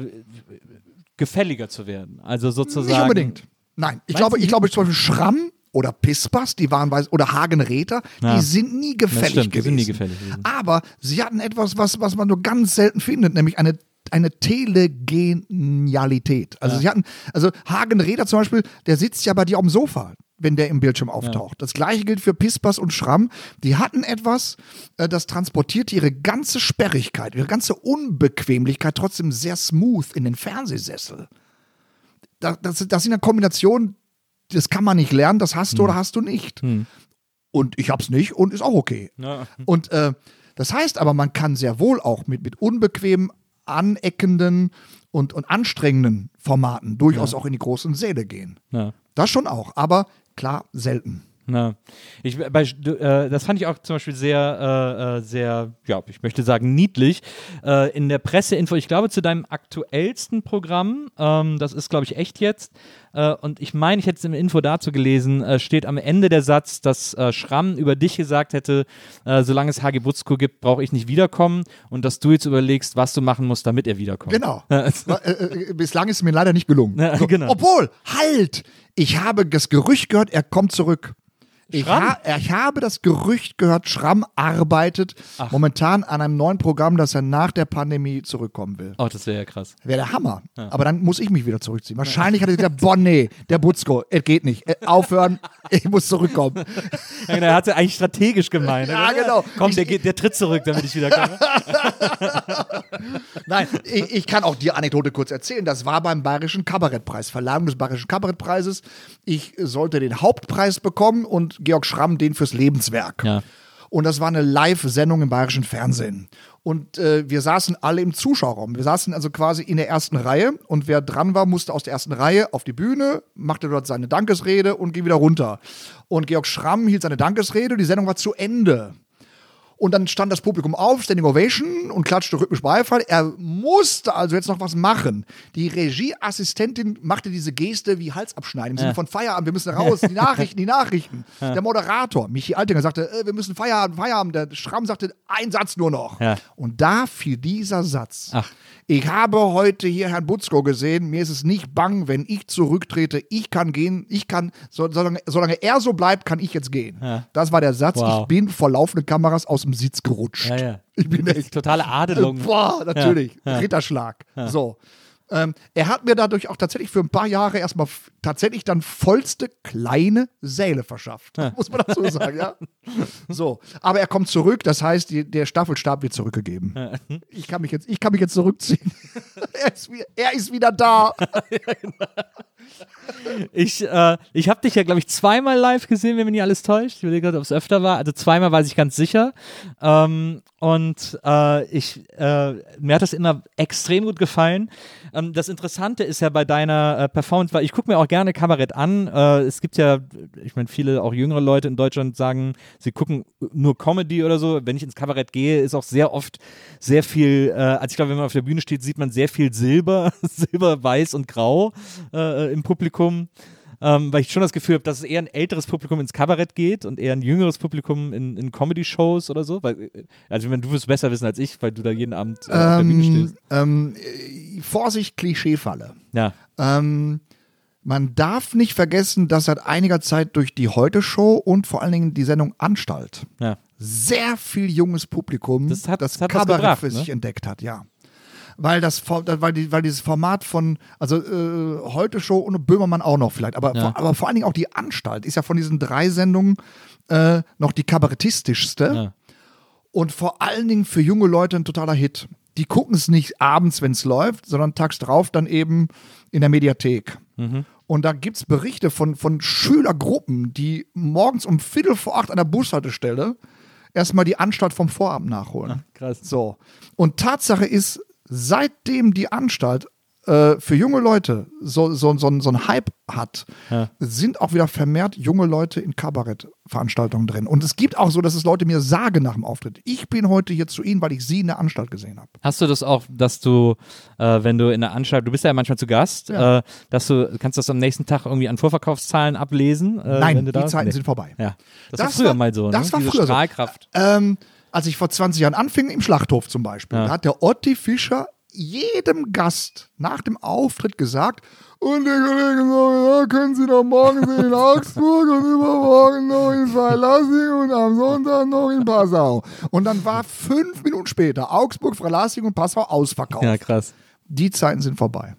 gefälliger zu werden. Also sozusagen. Nicht unbedingt. Nein, ich glaube, ich glaube zum Beispiel Schramm oder Pispas, die waren weiß oder Hagenräter, Ja. die sind nie gefällig stimmt, die gewesen. sind nie gefällig gewesen. Aber sie hatten etwas, was, was man nur ganz selten findet, nämlich eine eine Telegenialität. Also sie hatten, also Hagenräder zum Beispiel, der sitzt ja bei dir auf dem Sofa, wenn der im Bildschirm auftaucht. Das gleiche gilt für Pispas und Schramm. Die hatten etwas, äh, das transportiert ihre ganze Sperrigkeit, ihre ganze Unbequemlichkeit trotzdem sehr smooth in den Fernsehsessel. Das, das, das sind eine Kombination, das kann man nicht lernen, das hast du oder hast du nicht. Und ich hab's nicht und ist auch okay. Ja. Und äh, das heißt aber, man kann sehr wohl auch mit, mit unbequemen, aneckenden und, und anstrengenden Formaten durchaus auch in die großen Säle gehen. Ja. Das schon auch, aber klar, selten. Na, ich, bei, du, äh, das fand ich auch zum Beispiel sehr, äh, äh, sehr, ja, ich möchte sagen, niedlich. Äh, in der Presseinfo, ich glaube, zu deinem aktuellsten Programm, ähm, das ist, glaube ich, echt jetzt. Äh, und ich meine, ich hätte es im Info dazu gelesen, äh, steht am Ende der Satz, dass äh, Schramm über dich gesagt hätte, äh, solange es Hagi Butzko gibt, brauche ich nicht wiederkommen und dass du jetzt überlegst, was du machen musst, damit er wiederkommt. Genau. Äh, äh, bislang ist es mir leider nicht gelungen. Ja, So, genau. Obwohl, halt! Ich habe das Gerücht gehört, er kommt zurück. Ich, ha ich habe das Gerücht gehört, Schramm arbeitet momentan an einem neuen Programm, dass er nach der Pandemie zurückkommen will. Oh, das wäre ja krass. Wäre der Hammer. Aber dann muss ich mich wieder zurückziehen. Wahrscheinlich hat er gesagt, boah, nee, der Butzko, es geht nicht. Äh, aufhören, ich muss zurückkommen. Ja, genau, er hat es ja eigentlich strategisch gemeint. Ja, oder? genau. Komm, der, geht, der tritt zurück, damit ich wiederkomme. Nein, ich, ich kann auch die Anekdote kurz erzählen. Das war beim Bayerischen Kabarettpreis, Verleihung des Bayerischen Kabarettpreises. Ich sollte den Hauptpreis bekommen und Georg Schramm den fürs Lebenswerk. Ja. Und das war eine Live-Sendung im bayerischen Fernsehen. Und äh, wir saßen alle im Zuschauerraum. Wir saßen also quasi in der ersten Reihe und wer dran war, musste aus der ersten Reihe auf die Bühne, machte dort seine Dankesrede und ging wieder runter. Und Georg Schramm hielt seine Dankesrede, die Sendung war zu Ende. Und dann stand das Publikum auf, Standing Ovation und klatschte rhythmisch Beifall. Er musste also jetzt noch was machen. Die Regieassistentin machte diese Geste wie Hals abschneiden im Sinne von Feierabend, wir müssen raus, die Nachrichten, die Nachrichten. Der Moderator, Michi Altinger, sagte, äh, wir müssen Feierabend, Feierabend. Der Schramm sagte, ein Satz nur noch. Ja. Und da fiel dieser Satz. Ach. Ich habe heute hier Herrn Butzko gesehen. Mir ist es nicht bang, wenn ich zurücktrete. Ich kann gehen. Ich kann, so, solange, solange er so bleibt, kann ich jetzt gehen. Ja. Das war der Satz. Wow. Ich bin vor laufenden Kameras aus dem Sitz gerutscht. Ja, ja. Ich bin echt. Totale Adelung. Boah, natürlich. Ritterschlag. So. Ähm, er hat mir dadurch auch tatsächlich für ein paar Jahre erstmal tatsächlich dann vollste kleine Säle verschafft. Muss man dazu sagen, ja. So. Aber er kommt zurück, das heißt, die, der Staffelstab wird zurückgegeben. Ich kann mich jetzt, ich kann mich jetzt zurückziehen. er, ist er ist wieder da. Ich, äh, ich habe dich ja, glaube ich, zweimal live gesehen, wenn mich nicht alles täuscht. Ich überlege gerade, ob es öfter war. Also zweimal weiß ich ganz sicher. Ähm, und äh, ich, äh, mir hat das immer extrem gut gefallen. Ähm, das Interessante ist ja bei deiner äh, Performance, weil ich gucke mir auch gerne Kabarett an. Äh, es gibt ja, ich meine, viele auch jüngere Leute in Deutschland sagen, sie gucken nur Comedy oder so. Wenn ich ins Kabarett gehe, ist auch sehr oft sehr viel, äh, also ich glaube, wenn man auf der Bühne steht, sieht man sehr viel Silber, Silber, Weiß und Grau äh, im Publikum. Ähm, weil ich schon das Gefühl habe, dass es eher ein älteres Publikum ins Kabarett geht und eher ein jüngeres Publikum in, in Comedy-Shows oder so. Weil, äh, also ich meine, du wirst besser wissen als ich, weil du da jeden Abend äh, auf der Bühne Ähm, stehst. ähm, äh, Vorsicht, Klischeefalle. Ja. Ähm, man darf nicht vergessen, dass seit einiger Zeit durch die Heute-Show und vor allen Dingen die Sendung Anstalt Ja. sehr viel junges Publikum Das hat- das das Kabarett gebracht, für ne? sich entdeckt hat, ja. Weil, das, weil, die, weil dieses Format von, also äh, Heute-Show und Böhmermann auch noch vielleicht, aber, Ja. vor, aber vor allen Dingen auch die Anstalt ist ja von diesen drei Sendungen äh, noch die kabarettistischste Ja. und vor allen Dingen für junge Leute ein totaler Hit. Die gucken es nicht abends, wenn es läuft, sondern tags drauf dann eben in der Mediathek. Und da gibt es Berichte von, von Schülergruppen, die morgens um Viertel vor acht an der Bushaltestelle erstmal die Anstalt vom Vorabend nachholen. krass. So. Und Tatsache ist, seitdem die Anstalt äh, für junge Leute so, so, so, so einen Hype hat, Ja. sind auch wieder vermehrt junge Leute in Kabarettveranstaltungen drin. Und es gibt auch so, dass es Leute mir sagen nach dem Auftritt, ich bin heute hier zu Ihnen, weil ich Sie in der Anstalt gesehen habe. Hast du das auch, dass du, äh, wenn du in der Anstalt, du bist ja manchmal zu Gast, Ja. äh, dass du, kannst du das am nächsten Tag irgendwie an Vorverkaufszahlen ablesen? Äh, Nein, die Zeiten Nee. sind vorbei. Ja. Das, Das war früher war- mal so, das ne? war Diese früher so. Strahlkraft. Ähm, als ich vor 20 Jahren anfing, im Schlachthof zum Beispiel, Ja. da hat der Otti Fischer jedem Gast nach dem Auftritt gesagt, und der Kollege so, ja, können Sie doch morgen in Augsburg und übermorgen noch in Freilassing und am Sonntag noch in Passau. Und dann war fünf Minuten später Augsburg, Freilassing und Passau ausverkauft. Ja, krass. Die Zeiten sind vorbei.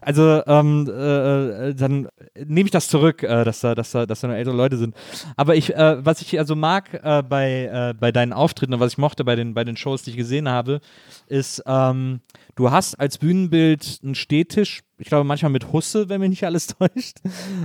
Also ähm, äh, äh, dann nehme ich das zurück, äh, dass da, dass da, dass da nur ältere Leute sind. Aber ich, äh, was ich also mag äh, bei, äh, bei deinen Auftritten und was ich mochte bei den, bei den Shows, die ich gesehen habe, ist, ähm, du hast als Bühnenbild einen Stehtisch, ich glaube manchmal mit Husse, wenn mich nicht alles täuscht,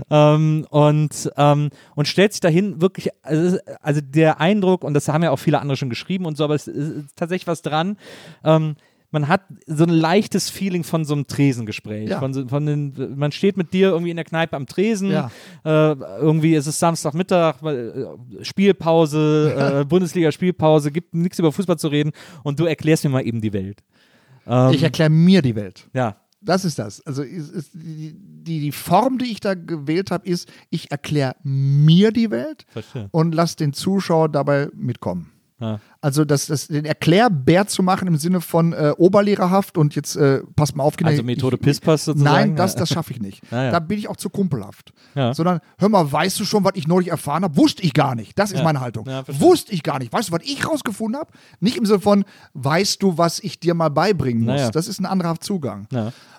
ähm, und, ähm, und stellt sich dahin wirklich, also, also der Eindruck, und das haben ja auch viele andere schon geschrieben und so, aber es ist tatsächlich was dran, ähm, man hat so ein leichtes Feeling von so einem Tresengespräch. Ja. Von, von den, man steht mit dir irgendwie in der Kneipe am Tresen. Ja. Äh, irgendwie ist es Samstagmittag, äh, Spielpause, äh, Bundesliga-Spielpause, gibt nichts über Fußball zu reden und du erklärst mir mal eben die Welt. Ähm, Ich erkläre mir die Welt. ja. Das ist das. Also ist, ist die, die, die Form, die ich da gewählt habe, ist, ich erkläre mir die Welt Verstehe. und lass den Zuschauer dabei mitkommen. Ja. Also das, das, den Erklärbär zu machen im Sinne von äh, oberlehrerhaft und jetzt äh, passt mal auf, Kinder. Also Methode Pisspass sozusagen. Nein, das, das schaffe ich nicht. Ja, ja. Da bin ich auch zu kumpelhaft. Sondern, hör mal, weißt du schon, was ich neulich erfahren habe? Wusste ich gar nicht. Das ist meine Haltung. Wusste ich gar nicht. Weißt du, was ich rausgefunden habe? Nicht im Sinne von, weißt du, was ich dir mal beibringen muss. Das ist ein anderer Zugang.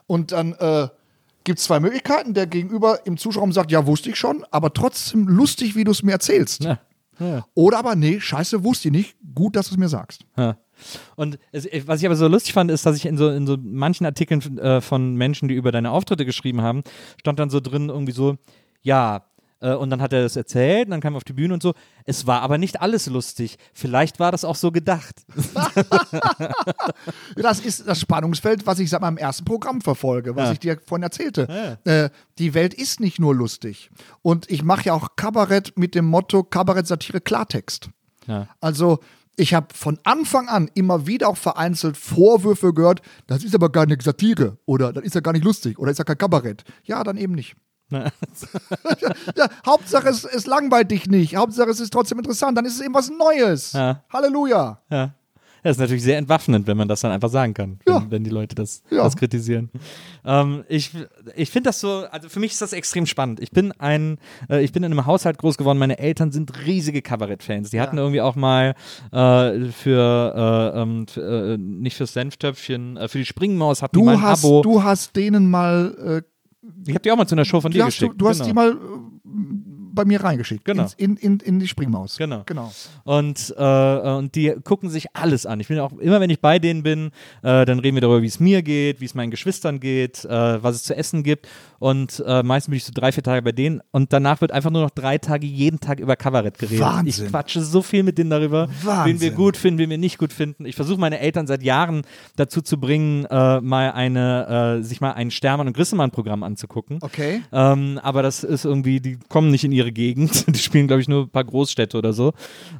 Und dann äh, gibt es zwei Möglichkeiten. Der Gegenüber im Zuschauerraum sagt, ja, wusste ich schon, aber trotzdem lustig, wie du es mir erzählst. Ja. Ja. Oder aber, nee, scheiße, wusste ich nicht. Gut, dass du es mir sagst. Ja. Und es, was ich aber so lustig fand, ist, dass ich in so, in so manchen Artikeln äh, von Menschen, die über deine Auftritte geschrieben haben, stand dann so drin irgendwie so, ja, und dann hat er das erzählt und dann kam er auf die Bühne und so. Es war aber nicht alles lustig. Vielleicht war das auch so gedacht. Das ist das Spannungsfeld, was ich seit meinem ersten Programm verfolge, was Ja. ich dir vorhin erzählte. Äh, die Welt ist nicht nur lustig. Und ich mache ja auch Kabarett mit dem Motto Kabarett, Satire, Klartext. Ja. Also ich habe von Anfang an immer wieder auch vereinzelt Vorwürfe gehört, das ist aber gar nicht Satire oder das ist ja gar nicht lustig oder ist ja kein Kabarett. Ja, dann eben nicht. ja, Hauptsache es, es langweilt dich nicht. Hauptsache es ist trotzdem interessant. Dann ist es eben was Neues. Ja. Halleluja. Ja. Das ist natürlich sehr entwaffnend, wenn man das dann einfach sagen kann, wenn, Ja. wenn die Leute das, Ja. das kritisieren. Ähm, ich ich finde das so, also für mich ist das extrem spannend. Ich bin ein, äh, ich bin in einem Haushalt groß geworden, meine Eltern sind riesige Kabarettfans. Die hatten irgendwie auch mal äh, für, äh, ähm, äh, nicht fürs Senftöpfchen, äh, für die Springmaus hatten die Du mal ein hast, Abo. du hast denen mal, ich habe die auch mal zu einer Show von dir hast du, geschickt. du hast genau. die mal äh, bei mir reingeschickt. Genau. Ins, in, in, in die Springmaus. Genau. genau. Und, äh, und die gucken sich alles an. Ich bin auch immer, wenn ich bei denen bin, äh, dann reden wir darüber, wie es mir geht, wie es meinen Geschwistern geht, äh, was es zu essen gibt. Und äh, meistens bin ich so drei, vier Tage bei denen. Und danach wird einfach nur noch drei Tage jeden Tag über Kabarett geredet. Wahnsinn. Ich quatsche so viel mit denen darüber, wen wir Wahnsinn. gut finden, wen wir nicht gut finden. Ich versuche meine Eltern seit Jahren dazu zu bringen, äh, mal eine, äh, sich mal ein Stermann- und Grissemann-Programm anzugucken. Okay. Ähm, aber das ist irgendwie, die kommen nicht in ihre Gegend. Die spielen, glaube ich, nur ein paar Großstädte oder so.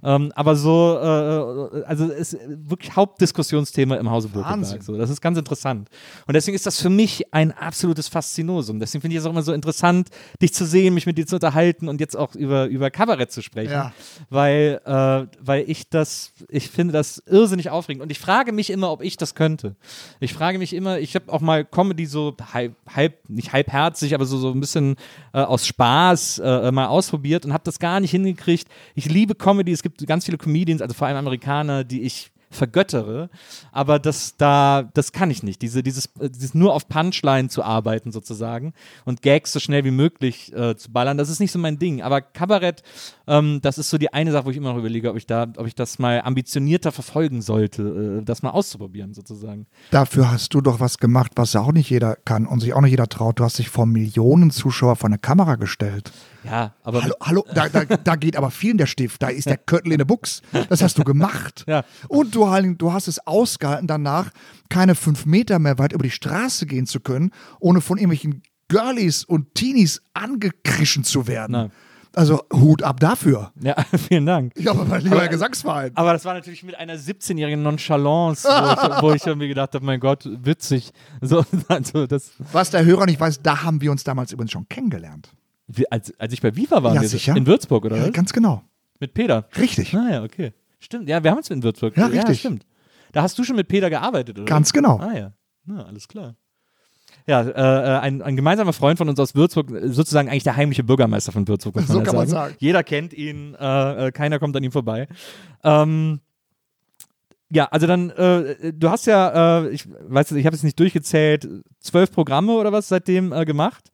Ähm, aber so, äh, also es ist wirklich Hauptdiskussionsthema im Hause. Burkeberg. So. Das ist ganz interessant. Und deswegen ist das für mich ein absolutes Faszinosum. Deswegen finde ich es auch immer so interessant, dich zu sehen, mich mit dir zu unterhalten und jetzt auch über, über Kabarett zu sprechen. Ja. Weil, äh, weil ich das, ich finde das irrsinnig aufregend. Und ich frage mich immer, ob ich das könnte. Ich frage mich immer, ich habe auch mal Comedy so halb, halb nicht halbherzig, aber so, so ein bisschen äh, aus Spaß äh, mal ausprobiert und habe das gar nicht hingekriegt. Ich liebe Comedy, es gibt ganz viele Comedians, also vor allem Amerikaner, die ich vergöttere, aber das da, das kann ich nicht. Diese, dieses, äh, dieses nur auf Punchline zu arbeiten sozusagen und Gags so schnell wie möglich äh, zu ballern, das ist nicht so mein Ding. Aber Kabarett, ähm, das ist so die eine Sache, wo ich immer noch überlege, ob ich da, ob ich das mal ambitionierter verfolgen sollte, äh, das mal auszuprobieren sozusagen. Dafür hast du doch was gemacht, was ja auch nicht jeder kann und sich auch nicht jeder traut. Du hast dich vor Millionen Zuschauer vor eine Kamera gestellt. Ja, aber Hallo, hallo da, da, da geht aber vielen der Stift. Da ist der Köttel in der Buchs. Das hast du gemacht. Ja. Und du, du hast es ausgehalten, danach keine fünf Meter mehr weit über die Straße gehen zu können, ohne von irgendwelchen Girlies und Teenies angekrischen zu werden. Nein. Also Hut ab dafür. ja, vielen Dank. Ja, aber mein lieber Herr Gesangsverein. Aber das war natürlich mit einer 17-jährigen Nonchalance, wo ich, wo ich irgendwie gedacht habe, mein Gott, witzig. So, also das, Was der Hörer nicht weiß, da haben wir uns damals übrigens schon kennengelernt. Wie, als, als ich bei Viva war, Ja, sicher. in Würzburg, oder Ja, was? ganz genau. Mit Peter. Richtig. Ah ja, okay. Stimmt, ja, wir haben uns in Würzburg. Ja, richtig. stimmt. Da hast du schon mit Peter gearbeitet, oder? Ganz genau. Ah ja, Na, alles klar. Ja, äh, äh, ein, ein gemeinsamer Freund von uns aus Würzburg, sozusagen eigentlich der heimliche Bürgermeister von Würzburg, muss man So ja kann man sagen. sagen. Jeder kennt ihn, äh, äh, keiner kommt an ihm vorbei. Ähm, ja, also dann, äh, du hast ja, äh, ich weiß nicht, ich habe es nicht durchgezählt, zwölf Programme oder was seitdem gemacht.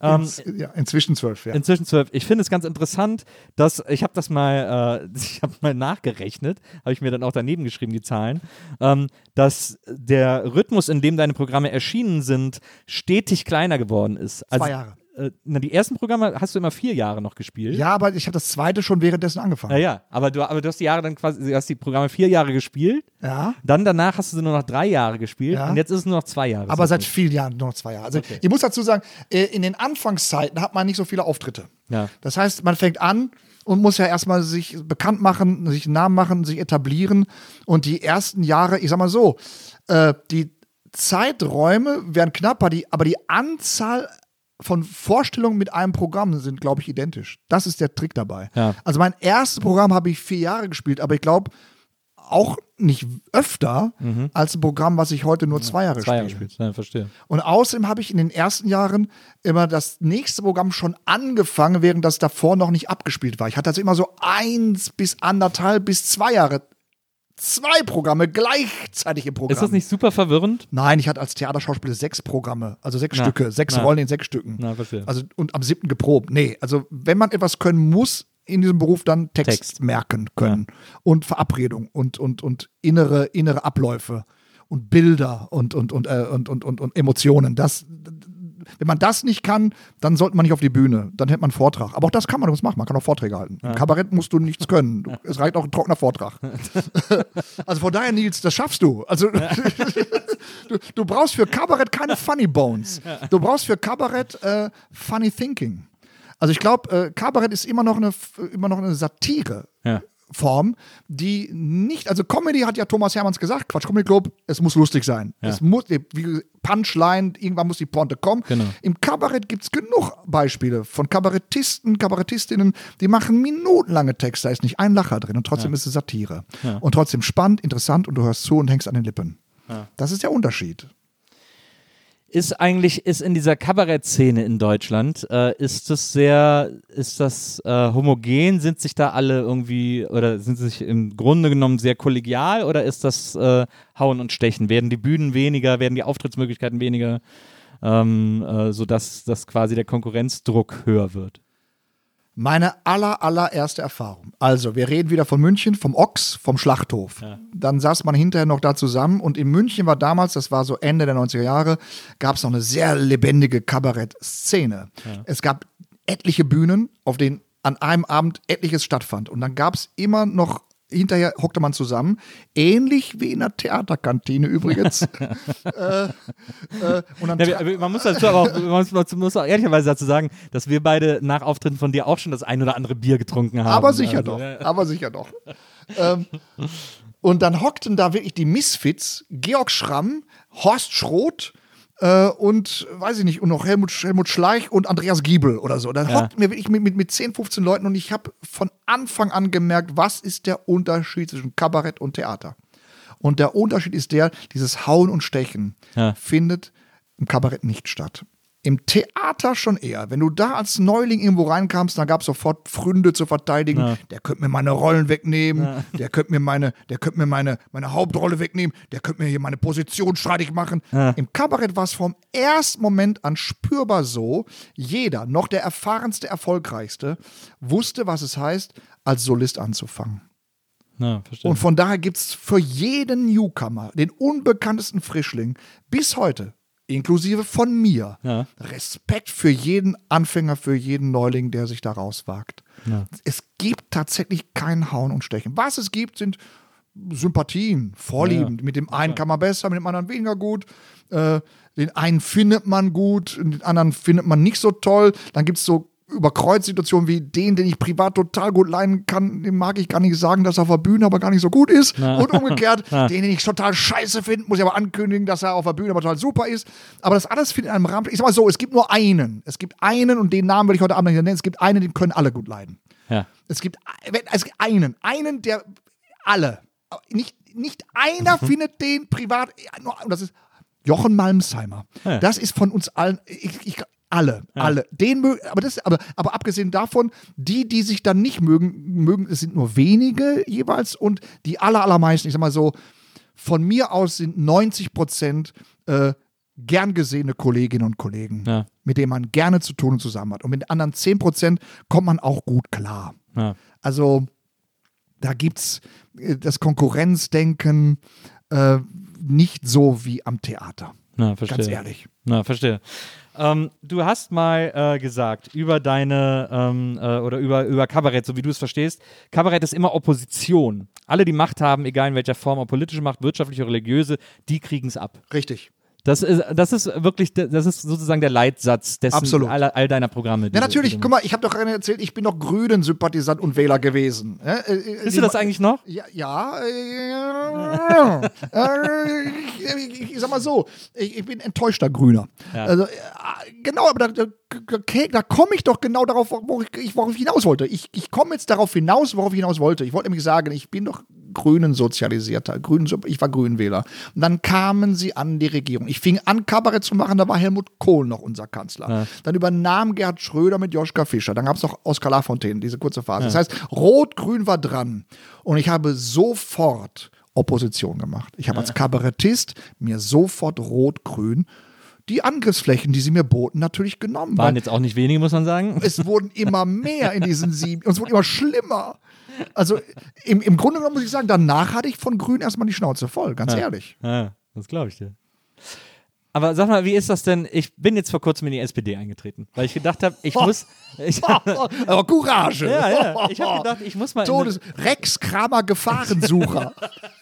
Ähm, ja, inzwischen zwölf, ja. Inzwischen zwölf. Ich finde es ganz interessant, dass ich habe das mal, äh, ich habe mal nachgerechnet, habe ich mir dann auch daneben geschrieben die Zahlen, ähm, dass der Rhythmus, in dem deine Programme erschienen sind, stetig kleiner geworden ist. Also, Zwei Jahre. Äh, na, die ersten Programme hast du immer vier Jahre noch gespielt. Ja, aber ich habe das zweite schon währenddessen angefangen. Ja, ja. Aber du, aber du hast die Jahre dann quasi, du hast die Programme vier Jahre gespielt. Ja. Dann danach hast du sie nur noch drei Jahre gespielt Ja. und jetzt ist es nur noch zwei Jahre. Aber seit vielen Jahren nur noch zwei Jahre. Also ich muss dazu sagen, äh, in den Anfangszeiten hat man nicht so viele Auftritte. Ja. Das heißt, man fängt an und muss ja erstmal sich bekannt machen, sich einen Namen machen, sich etablieren. Und die ersten Jahre, ich sag mal so, äh, die Zeiträume werden knapper, die, aber die Anzahl von Vorstellungen mit einem Programm sind, glaube ich, identisch. Das ist der Trick dabei. Ja. Also mein erstes Programm habe ich vier Jahre gespielt, aber ich glaube auch nicht öfter als ein Programm, was ich heute nur zwei Jahre Mhm. zwei spiele. Jahre gespielt. Ja, verstehe. Und außerdem habe ich in den ersten Jahren immer das nächste Programm schon angefangen, während das davor noch nicht abgespielt war. Ich hatte also immer so eins bis anderthalb bis zwei Jahre. Zwei Programme gleichzeitig im Programm. Ist das nicht super verwirrend? Nein, ich hatte als Theaterschauspieler sechs Programme, also sechs Na, Stücke, sechs na. Rollen in sechs Stücken. Na, verstehe. Also und am siebten geprobt. Nee, also wenn man etwas können muss in diesem Beruf dann Text, Text. merken können und Verabredung und, und, und innere, innere Abläufe und Bilder und, und, und, äh, und, und, und, und Emotionen. Das, wenn man das nicht kann, dann sollte man nicht auf die Bühne. Dann hätte man einen Vortrag. Aber auch das kann man, das macht man. Man kann auch Vorträge halten. Im Kabarett musst du nichts können. Du, es reicht auch ein trockener Vortrag. also von daher, Nils, das schaffst du. Also du, du brauchst für Kabarett keine Funny Bones. Du brauchst für Kabarett äh, Funny Thinking. Also ich glaube, äh, Kabarett ist immer noch eine, immer noch eine Satire. Ja. Form, die nicht, also Comedy hat ja Thomas Hermanns gesagt, Quatsch Comedy Club, es muss lustig sein. Ja. Es muss, wie Punchline, irgendwann muss die Pointe kommen. Genau. Im Kabarett gibt es genug Beispiele von Kabarettisten, Kabarettistinnen, die machen minutenlange Texte, da ist nicht ein Lacher drin und trotzdem ist es Satire. Und trotzdem spannend, interessant und du hörst zu und hängst an den Lippen. Das ist der Unterschied. Ist eigentlich, ist in dieser Kabarettszene in Deutschland, äh, ist das sehr, ist das äh, homogen? Sind sich da alle irgendwie, oder sind sich im Grunde genommen sehr kollegial oder ist das äh, Hauen und Stechen? Werden die Bühnen weniger, werden die Auftrittsmöglichkeiten weniger, ähm, äh, sodass dass quasi der Konkurrenzdruck höher wird? Meine aller, allererste Erfahrung. Also, wir reden wieder von München, vom Ochs, vom Schlachthof. Dann saß man hinterher noch da zusammen und in München war damals, das war so Ende der 90er Jahre, gab es noch eine sehr lebendige Kabarett-Szene. Es gab etliche Bühnen, auf denen an einem Abend etliches stattfand. Und dann gab es immer noch hinterher hockte man zusammen, ähnlich wie in der Theaterkantine übrigens. äh, äh, Ja, man muss dazu aber auch, man muss, man muss auch ehrlicherweise dazu sagen, dass wir beide nach Auftritten von dir auch schon das ein oder andere Bier getrunken haben. Aber sicher Also, doch. ja. Aber sicher doch. ähm, und dann hockten da wirklich die Misfits, Georg Schramm, Horst Schroth äh, und, weiß ich nicht, und noch Helmut, Helmut Schleich und Andreas Giebel oder so. Dann Ja. hockten wir wirklich mit, mit, mit 10, 15 Leuten und ich habe von Anfang an gemerkt, was ist der Unterschied zwischen Kabarett und Theater. Und der Unterschied ist der, dieses Hauen und Stechen Ja. findet im Kabarett nicht statt. Im Theater schon eher. Wenn du da als Neuling irgendwo reinkamst, dann gab es sofort Fründe zu verteidigen. Der könnte mir meine Rollen wegnehmen. Der könnte mir meine, der könnte mir meine, meine Hauptrolle wegnehmen. Der könnte mir hier meine Position streitig machen. Im Kabarett war es vom ersten Moment an spürbar so. Jeder, noch der erfahrenste, erfolgreichste, wusste, was es heißt, als Solist anzufangen. Ja. Und von daher gibt es für jeden Newcomer, den unbekanntesten Frischling, bis heute, inklusive von mir, Ja. Respekt für jeden Anfänger, für jeden Neuling, der sich da rauswagt. Es gibt tatsächlich kein Hauen und Stechen. Was es gibt, sind Sympathien, Vorlieben. Mit dem einen kann man besser, mit dem anderen weniger gut. Äh, den einen findet man gut, den anderen findet man nicht so toll. Dann gibt es so Überkreuzsituationen wie den, den ich privat total gut leiden kann, dem mag ich gar nicht sagen, dass er auf der Bühne aber gar nicht so gut ist. Und umgekehrt, den, den ich total scheiße finde, muss ich aber ankündigen, dass er auf der Bühne aber total super ist. Aber das alles findet in einem Rahmen. Ich sag mal so, es gibt nur einen. Es gibt einen, und den Namen will ich heute Abend nicht nennen, es gibt einen, den können alle gut leiden. ja. Es gibt, es gibt einen, einen, der alle, nicht, nicht einer findet den privat, das ist Jochen Malmsheimer. Ja. Das ist von uns allen, ich, ich, alle, alle. Den mögen, aber das, aber, aber abgesehen davon, die, die sich dann nicht mögen, mögen, es sind nur wenige jeweils und die aller, allermeisten, ich sag mal so, von mir aus sind 90 Prozent äh, gern gesehene Kolleginnen und Kollegen, Ja. mit denen man gerne zu tun und zusammen hat. Und mit den anderen 10 Prozent kommt man auch gut klar. Ja. Also da gibt es das Konkurrenzdenken äh, nicht so wie am Theater. Na, verstehe. Ganz ehrlich. Na, verstehe. Ähm, du hast mal äh, gesagt über deine ähm, äh, oder über, über Kabarett, so wie du es verstehst, Kabarett ist immer Opposition. Alle, die Macht haben, egal in welcher Form, ob politische Macht, wirtschaftliche, religiöse, die kriegen es ab. Richtig. Das ist, das ist wirklich, das ist sozusagen der Leitsatz dessen. All, all deiner Programme. Ja, natürlich. Guck mal, ich habe doch gerade erzählt, ich bin doch Grünen-Sympathisant und Wähler gewesen. Ja, äh, äh, Bist du das eigentlich noch? Ja, ja. Äh, äh, ich, ich, ich sag mal so, ich, ich bin enttäuschter Grüner. Ja. Also, äh, genau, aber da, da, da, komme ich doch genau darauf, worauf ich, worauf ich hinaus wollte. Ich, ich komme jetzt darauf hinaus, worauf ich hinaus wollte. Ich wollte nämlich sagen, ich bin doch Grünen sozialisierter. Grünen, ich war Grünenwähler. Und dann kamen sie an die Regierung. Ich fing an, Kabarett zu machen, da war Helmut Kohl noch unser Kanzler. Dann übernahm Gerhard Schröder mit Joschka Fischer. Dann gab es noch Oskar Lafontaine, diese kurze Phase. Das heißt, Rot-Grün war dran. Und ich habe sofort Opposition gemacht. Ich habe als Kabarettist mir sofort Rot-Grün die Angriffsflächen, die sie mir boten, natürlich genommen. Waren jetzt auch nicht wenige, muss man sagen. es wurden immer mehr in diesen sieben und es wurde immer schlimmer. Also im, im Grunde genommen muss ich sagen, danach hatte ich von Grün erstmal die Schnauze voll, ganz ehrlich. Ja, das glaube ich dir. Aber sag mal, wie ist das denn? Ich bin jetzt vor kurzem in die SPD eingetreten, weil ich gedacht habe, ich muss. Ich, Aber Courage. ja, ja. Ich habe gedacht, ich muss mal. Todes Rex Kramer Gefahrensucher.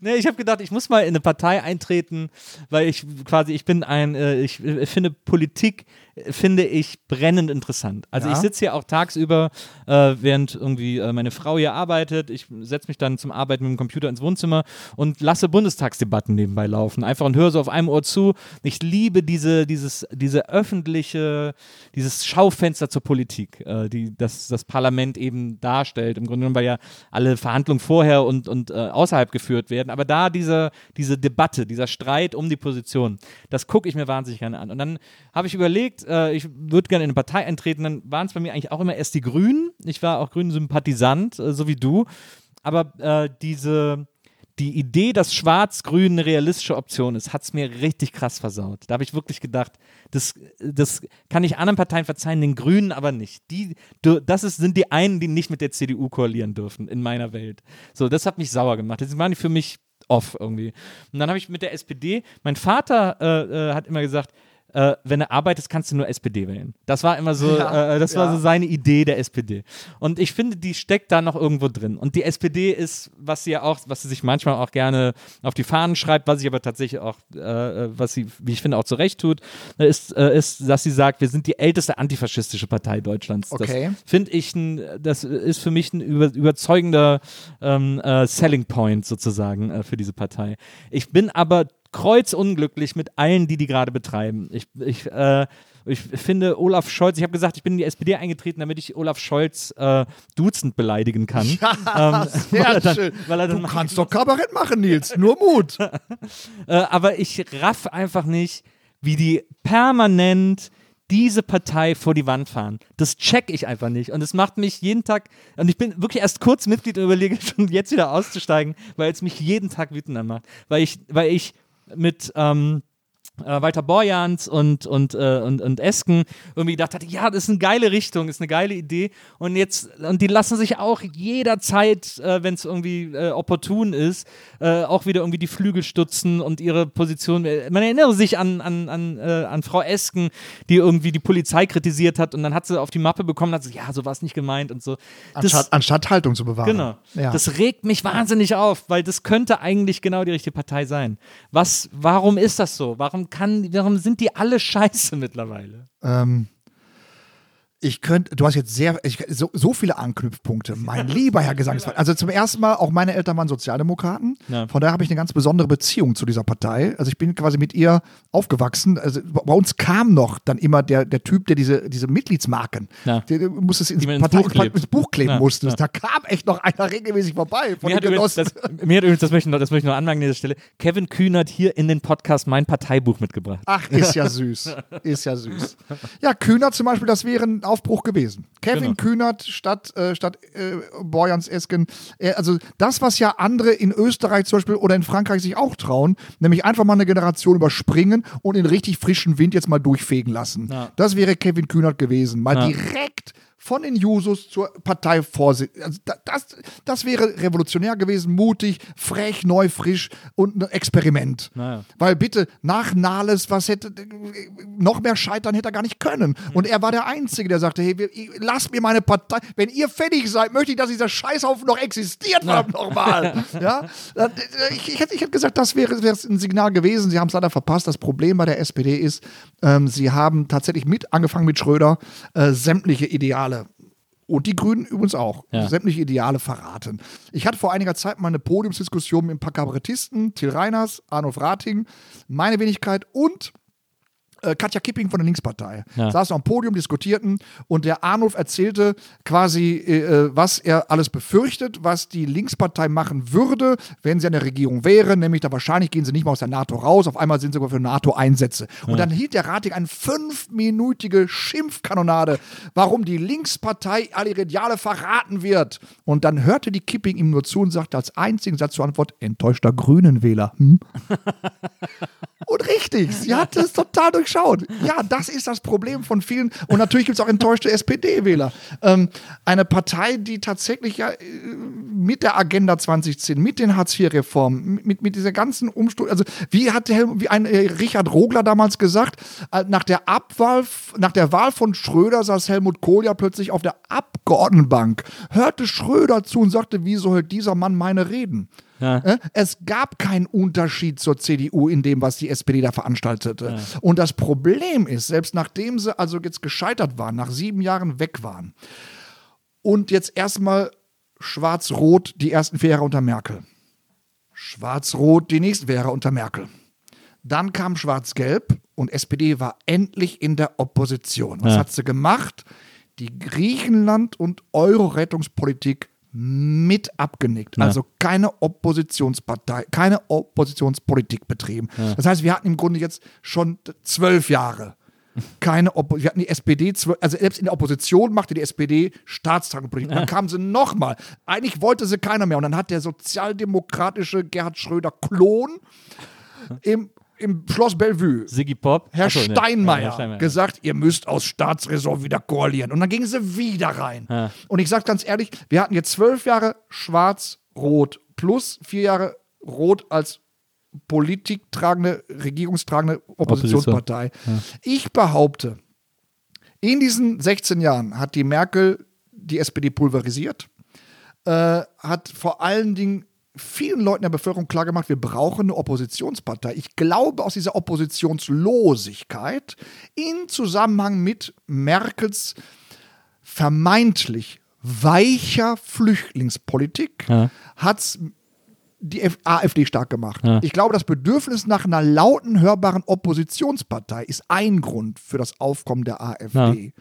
nee, ich habe gedacht, ich muss mal in eine Partei eintreten, weil ich quasi, ich bin ein, äh, ich äh, finde Politik finde ich brennend interessant. Also Ja. ich sitze hier auch tagsüber, äh, während irgendwie äh, meine Frau hier arbeitet. Ich setze mich dann zum Arbeiten mit dem Computer ins Wohnzimmer und lasse Bundestagsdebatten nebenbei laufen. Einfach und höre so auf einem Ohr zu. Ich liebe diese, dieses, diese öffentliche, dieses Schaufenster zur Politik, äh, die das, das Parlament eben darstellt. Im Grunde genommen, weil ja alle Verhandlungen vorher und, und äh, außerhalb geführt werden. Aber da diese, diese Debatte, dieser Streit um die Position, das gucke ich mir wahnsinnig gerne an. Und dann habe ich überlegt, äh, ich würde gerne in eine Partei eintreten. Dann waren es bei mir eigentlich auch immer erst die Grünen. Ich war auch Grünen-Sympathisant, äh, so wie du. Aber äh, diese, die Idee, dass Schwarz-Grün eine realistische Option ist, hat es mir richtig krass versaut. Da habe ich wirklich gedacht, das, das kann ich anderen Parteien verzeihen, den Grünen aber nicht. Die, das ist, sind die einen, die nicht mit der CDU koalieren dürfen in meiner Welt. So, das hat mich sauer gemacht. Das waren die für mich off irgendwie. Und dann habe ich mit der SPD, mein Vater äh, äh, hat immer gesagt, äh, wenn du arbeitest, kannst du nur SPD wählen. Das war immer so, Ja, äh, das war ja. so seine Idee der SPD. Und ich finde, die steckt da noch irgendwo drin. Und die SPD ist, was sie ja auch, was sie sich manchmal auch gerne auf die Fahnen schreibt, was sie aber tatsächlich auch, äh, was sie, wie ich finde, auch zurecht tut, ist, äh, ist, dass sie sagt, wir sind die älteste antifaschistische Partei Deutschlands. Okay. Das finde ich, ein, das ist für mich ein über, überzeugender ähm, äh, Selling Point sozusagen äh, für diese Partei. Ich bin aber kreuzunglücklich mit allen, die die gerade betreiben. Ich, ich, äh, ich finde Olaf Scholz, ich habe gesagt, ich bin in die SPD eingetreten, damit ich Olaf Scholz äh, duzend beleidigen kann. ähm, weil Sehr dann, schön. Du kannst doch Kabarett machen, Nils. Nur Mut. äh, aber ich raff einfach nicht, wie die permanent diese Partei vor die Wand fahren. Das check ich einfach nicht. Und es macht mich jeden Tag, und ich bin wirklich erst kurz Mitglied und überlege schon jetzt wieder auszusteigen, weil es mich jeden Tag wütender macht. Weil ich, weil ich mit ähm, äh, Walter Borjans und, und, äh, und, und Esken irgendwie gedacht hatte, ja, das ist eine geile Richtung, ist eine geile Idee. Und jetzt, und die lassen sich auch jederzeit, äh, wenn es irgendwie äh, opportun ist, äh, auch wieder irgendwie die Flügel stutzen und ihre Position. Man erinnere sich an, an, an, an Frau Esken, die irgendwie die Polizei kritisiert hat und dann hat sie auf die Mappe bekommen, hat sie, ja, so war es nicht gemeint und so. Das- Anstatt, anstatt Haltung zu bewahren. Genau. Ja. Das regt mich wahnsinnig auf, weil das könnte eigentlich genau die richtige Partei sein. Was, warum ist das so? Warum kann, warum sind die alle scheiße mittlerweile? Ähm, ich könnte, du hast jetzt sehr, ich, so, so viele Anknüpfpunkte, mein lieber Herr Gesangsverein. Also zum ersten Mal, auch meine Eltern waren Sozialdemokraten. Ja. Von daher habe ich eine ganz besondere Beziehung zu dieser Partei. Also ich bin quasi mit ihr aufgewachsen. Also bei uns kam noch dann immer der, der Typ, der diese, diese Mitgliedsmarken, Ja. der, der muss es ins, Die Partei, Buch klebt. ins Buch kleben Ja, musste. ja. Da kam echt noch einer regelmäßig vorbei von Mir hat, übrigens, das, mir hat übrigens, das möchte ich noch, das möchte ich noch anmerken an dieser Stelle, Kevin Kühnert hier in den Podcast mein Parteibuch mitgebracht. Ach, ist ja süß. Ist ja süß. Ja, Kühnert zum Beispiel, das wäre ein Aufbruch gewesen. Kevin Genau. Kühnert statt, äh, statt äh, Borjans Esken. Äh, also das, was ja andere in Österreich zum Beispiel oder in Frankreich sich auch trauen, nämlich einfach mal eine Generation überspringen und in richtig frischen Wind jetzt mal durchfegen lassen. Ja. Das wäre Kevin Kühnert gewesen. Mal Ja. direkt von den Jusos zur Parteivorsitzenden. Also da- das, das wäre revolutionär gewesen, mutig, frech, neu, frisch und ein Experiment. Naja. Weil bitte, nach Nahles, was hätte, noch mehr scheitern hätte er gar nicht können. Und er war der Einzige, der sagte, hey, lasst mir meine Partei, wenn ihr fertig seid, möchte ich, dass dieser Scheißhaufen noch existiert, verdammt nochmal. ja? Ich, ich, hätte, ich hätte gesagt, das wäre, wäre ein Signal gewesen. Sie haben es leider verpasst. Das Problem bei der SPD ist, ähm, sie haben tatsächlich mit, angefangen mit Schröder, äh, sämtliche Ideale und die Grünen übrigens auch. Ja. Sämtliche Ideale verraten. Ich hatte vor einiger Zeit mal eine Podiumsdiskussion mit ein paar Kabarettisten, Till Reiners, Arnulf Rating, meine Wenigkeit und Katja Kipping von der Linkspartei. Ja. Saßen am Podium, diskutierten und der Arnulf erzählte quasi, äh, was er alles befürchtet, was die Linkspartei machen würde, wenn sie an der Regierung wäre. Nämlich da wahrscheinlich gehen sie nicht mal aus der NATO raus, auf einmal sind sie sogar für NATO-Einsätze. Und dann hielt der Rating eine fünfminütige Schimpfkanonade, warum die Linkspartei alle ihre Ideale verraten wird. Und dann hörte die Kipping ihm nur zu und sagte als einzigen Satz zur Antwort, enttäuschter Grünenwähler. Hm? und richtig. Sie hat es total durchschaut. Ja, das ist das Problem von vielen. Und natürlich gibt es auch enttäuschte SPD-Wähler. Ähm, eine Partei, die tatsächlich ja äh, mit der Agenda 2010, mit den Hartz-IV-Reformen, mit, mit dieser ganzen Umsturz, also wie hat Helmut, wie ein äh, Richard Rogler damals gesagt, äh, nach der Abwahl, nach der Wahl von Schröder saß Helmut Kohl ja plötzlich auf der Abgeordnetenbank, hörte Schröder zu und sagte, wie soll dieser Mann meine reden? Ja. Äh, Es gab keinen Unterschied zur CDU in dem, was die SPD da veranstaltete. Und das Problem ist, selbst nachdem sie also jetzt gescheitert waren, nach sieben Jahren weg waren und jetzt erstmal schwarz-rot die ersten vier Jahre unter Merkel, schwarz-rot die nächsten vier Jahre unter Merkel. Dann kam Schwarz-Gelb und SPD war endlich in der Opposition. Was Ja. hat sie gemacht? Die Griechenland- und Euro-Rettungspolitik mit abgenickt. Ja. Also keine Oppositionspartei, keine Oppositionspolitik betrieben. Das heißt, wir hatten im Grunde jetzt schon zwölf Jahre keine Oppo wir hatten die SPD, also selbst in der Opposition machte die SPD Staatstragenpolitik. Dann kam sie nochmal. Eigentlich wollte sie keiner mehr. Und dann hat der sozialdemokratische Gerhard Schröder Klon im, im Schloss Bellevue Siggy Pop. Herr Achso, ne. Steinmeier, Ja, Herr Steinmeier. gesagt, ihr müsst aus Staatsräson wieder koalieren. Und dann gingen sie wieder rein. Ja. Und ich sage ganz ehrlich, wir hatten jetzt zwölf Jahre schwarz-rot plus vier Jahre rot als politiktragende, regierungstragende Oppositionspartei. Ich behaupte, in diesen 16 Jahren hat die Merkel die SPD pulverisiert, äh, hat vor allen Dingen vielen Leuten der Bevölkerung klargemacht, wir brauchen eine Oppositionspartei. Ich glaube, aus dieser Oppositionslosigkeit in Zusammenhang mit Merkels vermeintlich weicher Flüchtlingspolitik Ja. hat's die AfD stark gemacht. Ja. Ich glaube, das Bedürfnis nach einer lauten, hörbaren Oppositionspartei ist ein Grund für das Aufkommen der AfD.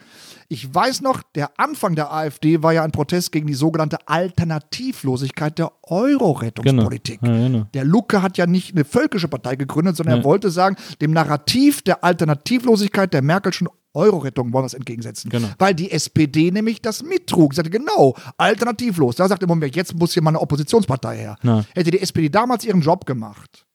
Ich weiß noch, der Anfang der AfD war ja ein Protest gegen die sogenannte Alternativlosigkeit der Euro-Rettungspolitik. Genau. Ja, genau. Der Lucke hat ja nicht eine völkische Partei gegründet, sondern er wollte sagen, dem Narrativ der Alternativlosigkeit der Merkelschen Euro-Rettung wollen wir es entgegensetzen. Genau. Weil die SPD nämlich das mittrug. Sie sagte, genau, alternativlos. Da sagte man, jetzt muss hier mal eine Oppositionspartei her. Ja. Hätte die SPD damals ihren Job gemacht,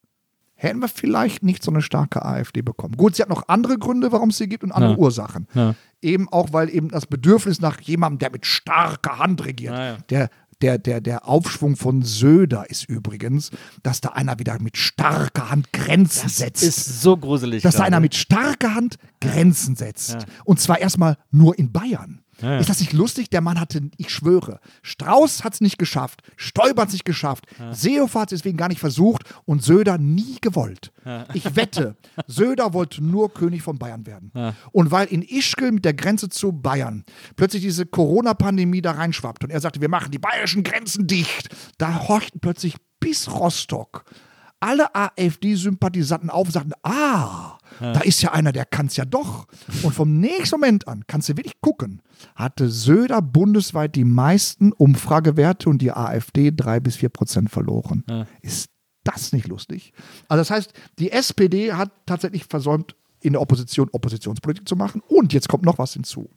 hätten wir vielleicht nicht so eine starke AfD bekommen. Gut, sie hat noch andere Gründe, warum es sie gibt und andere Ja. Ursachen. Ja. Eben auch, weil eben das Bedürfnis nach jemandem, der mit starker Hand regiert, ja. der der, der, der Aufschwung von Söder ist übrigens, dass da einer wieder mit starker Hand Grenzen setzt Ist so gruselig. dass da einer mit starker Hand Grenzen setzt. Ja. Und zwar erstmal nur in Bayern. Ja, ja. Ist das nicht lustig? Der Mann hatte, ich schwöre, Strauß hat es nicht geschafft, Stoiber hat es nicht geschafft, Seehofer hat es deswegen gar nicht versucht und Söder nie gewollt. Ich wette, Söder wollte nur König von Bayern werden. Und weil in Ischgl mit der Grenze zu Bayern plötzlich diese Corona-Pandemie da reinschwappt und er sagte, wir machen die bayerischen Grenzen dicht, da horchten plötzlich bis Rostock alle AfD-Sympathisanten auf und sagten, ah, da ist ja einer, der kann es ja doch. Und vom nächsten Moment an, kannst du wirklich gucken, hatte Söder bundesweit die meisten Umfragewerte und die AfD drei bis vier Prozent verloren. Ist das nicht lustig? Also das heißt, die SPD hat tatsächlich versäumt, in der Opposition Oppositionspolitik zu machen. Und jetzt kommt noch was hinzu.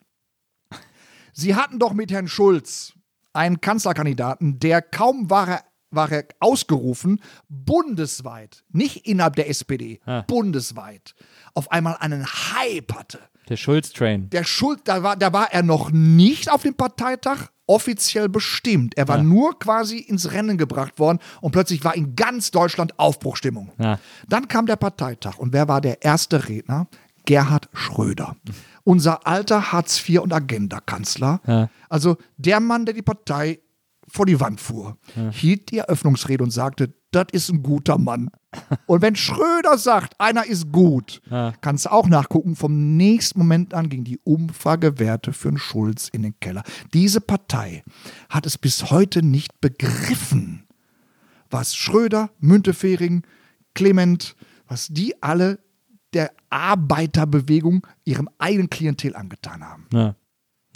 Sie hatten doch mit Herrn Schulz einen Kanzlerkandidaten, der kaum war er, war er ausgerufen, bundesweit, nicht innerhalb der SPD, Ah. bundesweit, auf einmal einen Hype hatte. Der Schulz-Train. Der Schulz, da war, da war er noch nicht auf dem Parteitag offiziell bestimmt. Er war Ja. nur quasi ins Rennen gebracht worden und plötzlich war in ganz Deutschland Aufbruchstimmung. Ja. Dann kam der Parteitag und wer war der erste Redner? Gerhard Schröder. Unser alter Hartz-IV- und Agenda-Kanzler. Ja. Also der Mann, der die Partei vor die Wand fuhr, hielt die Eröffnungsrede und sagte, das ist ein guter Mann. Und wenn Schröder sagt, einer ist gut, Ja. kannst du auch nachgucken, vom nächsten Moment an gingen die Umfragewerte für einen Schulz in den Keller. Diese Partei hat es bis heute nicht begriffen, was Schröder, Müntefering, Clement, was die alle der Arbeiterbewegung ihrem eigenen Klientel angetan haben. Ja.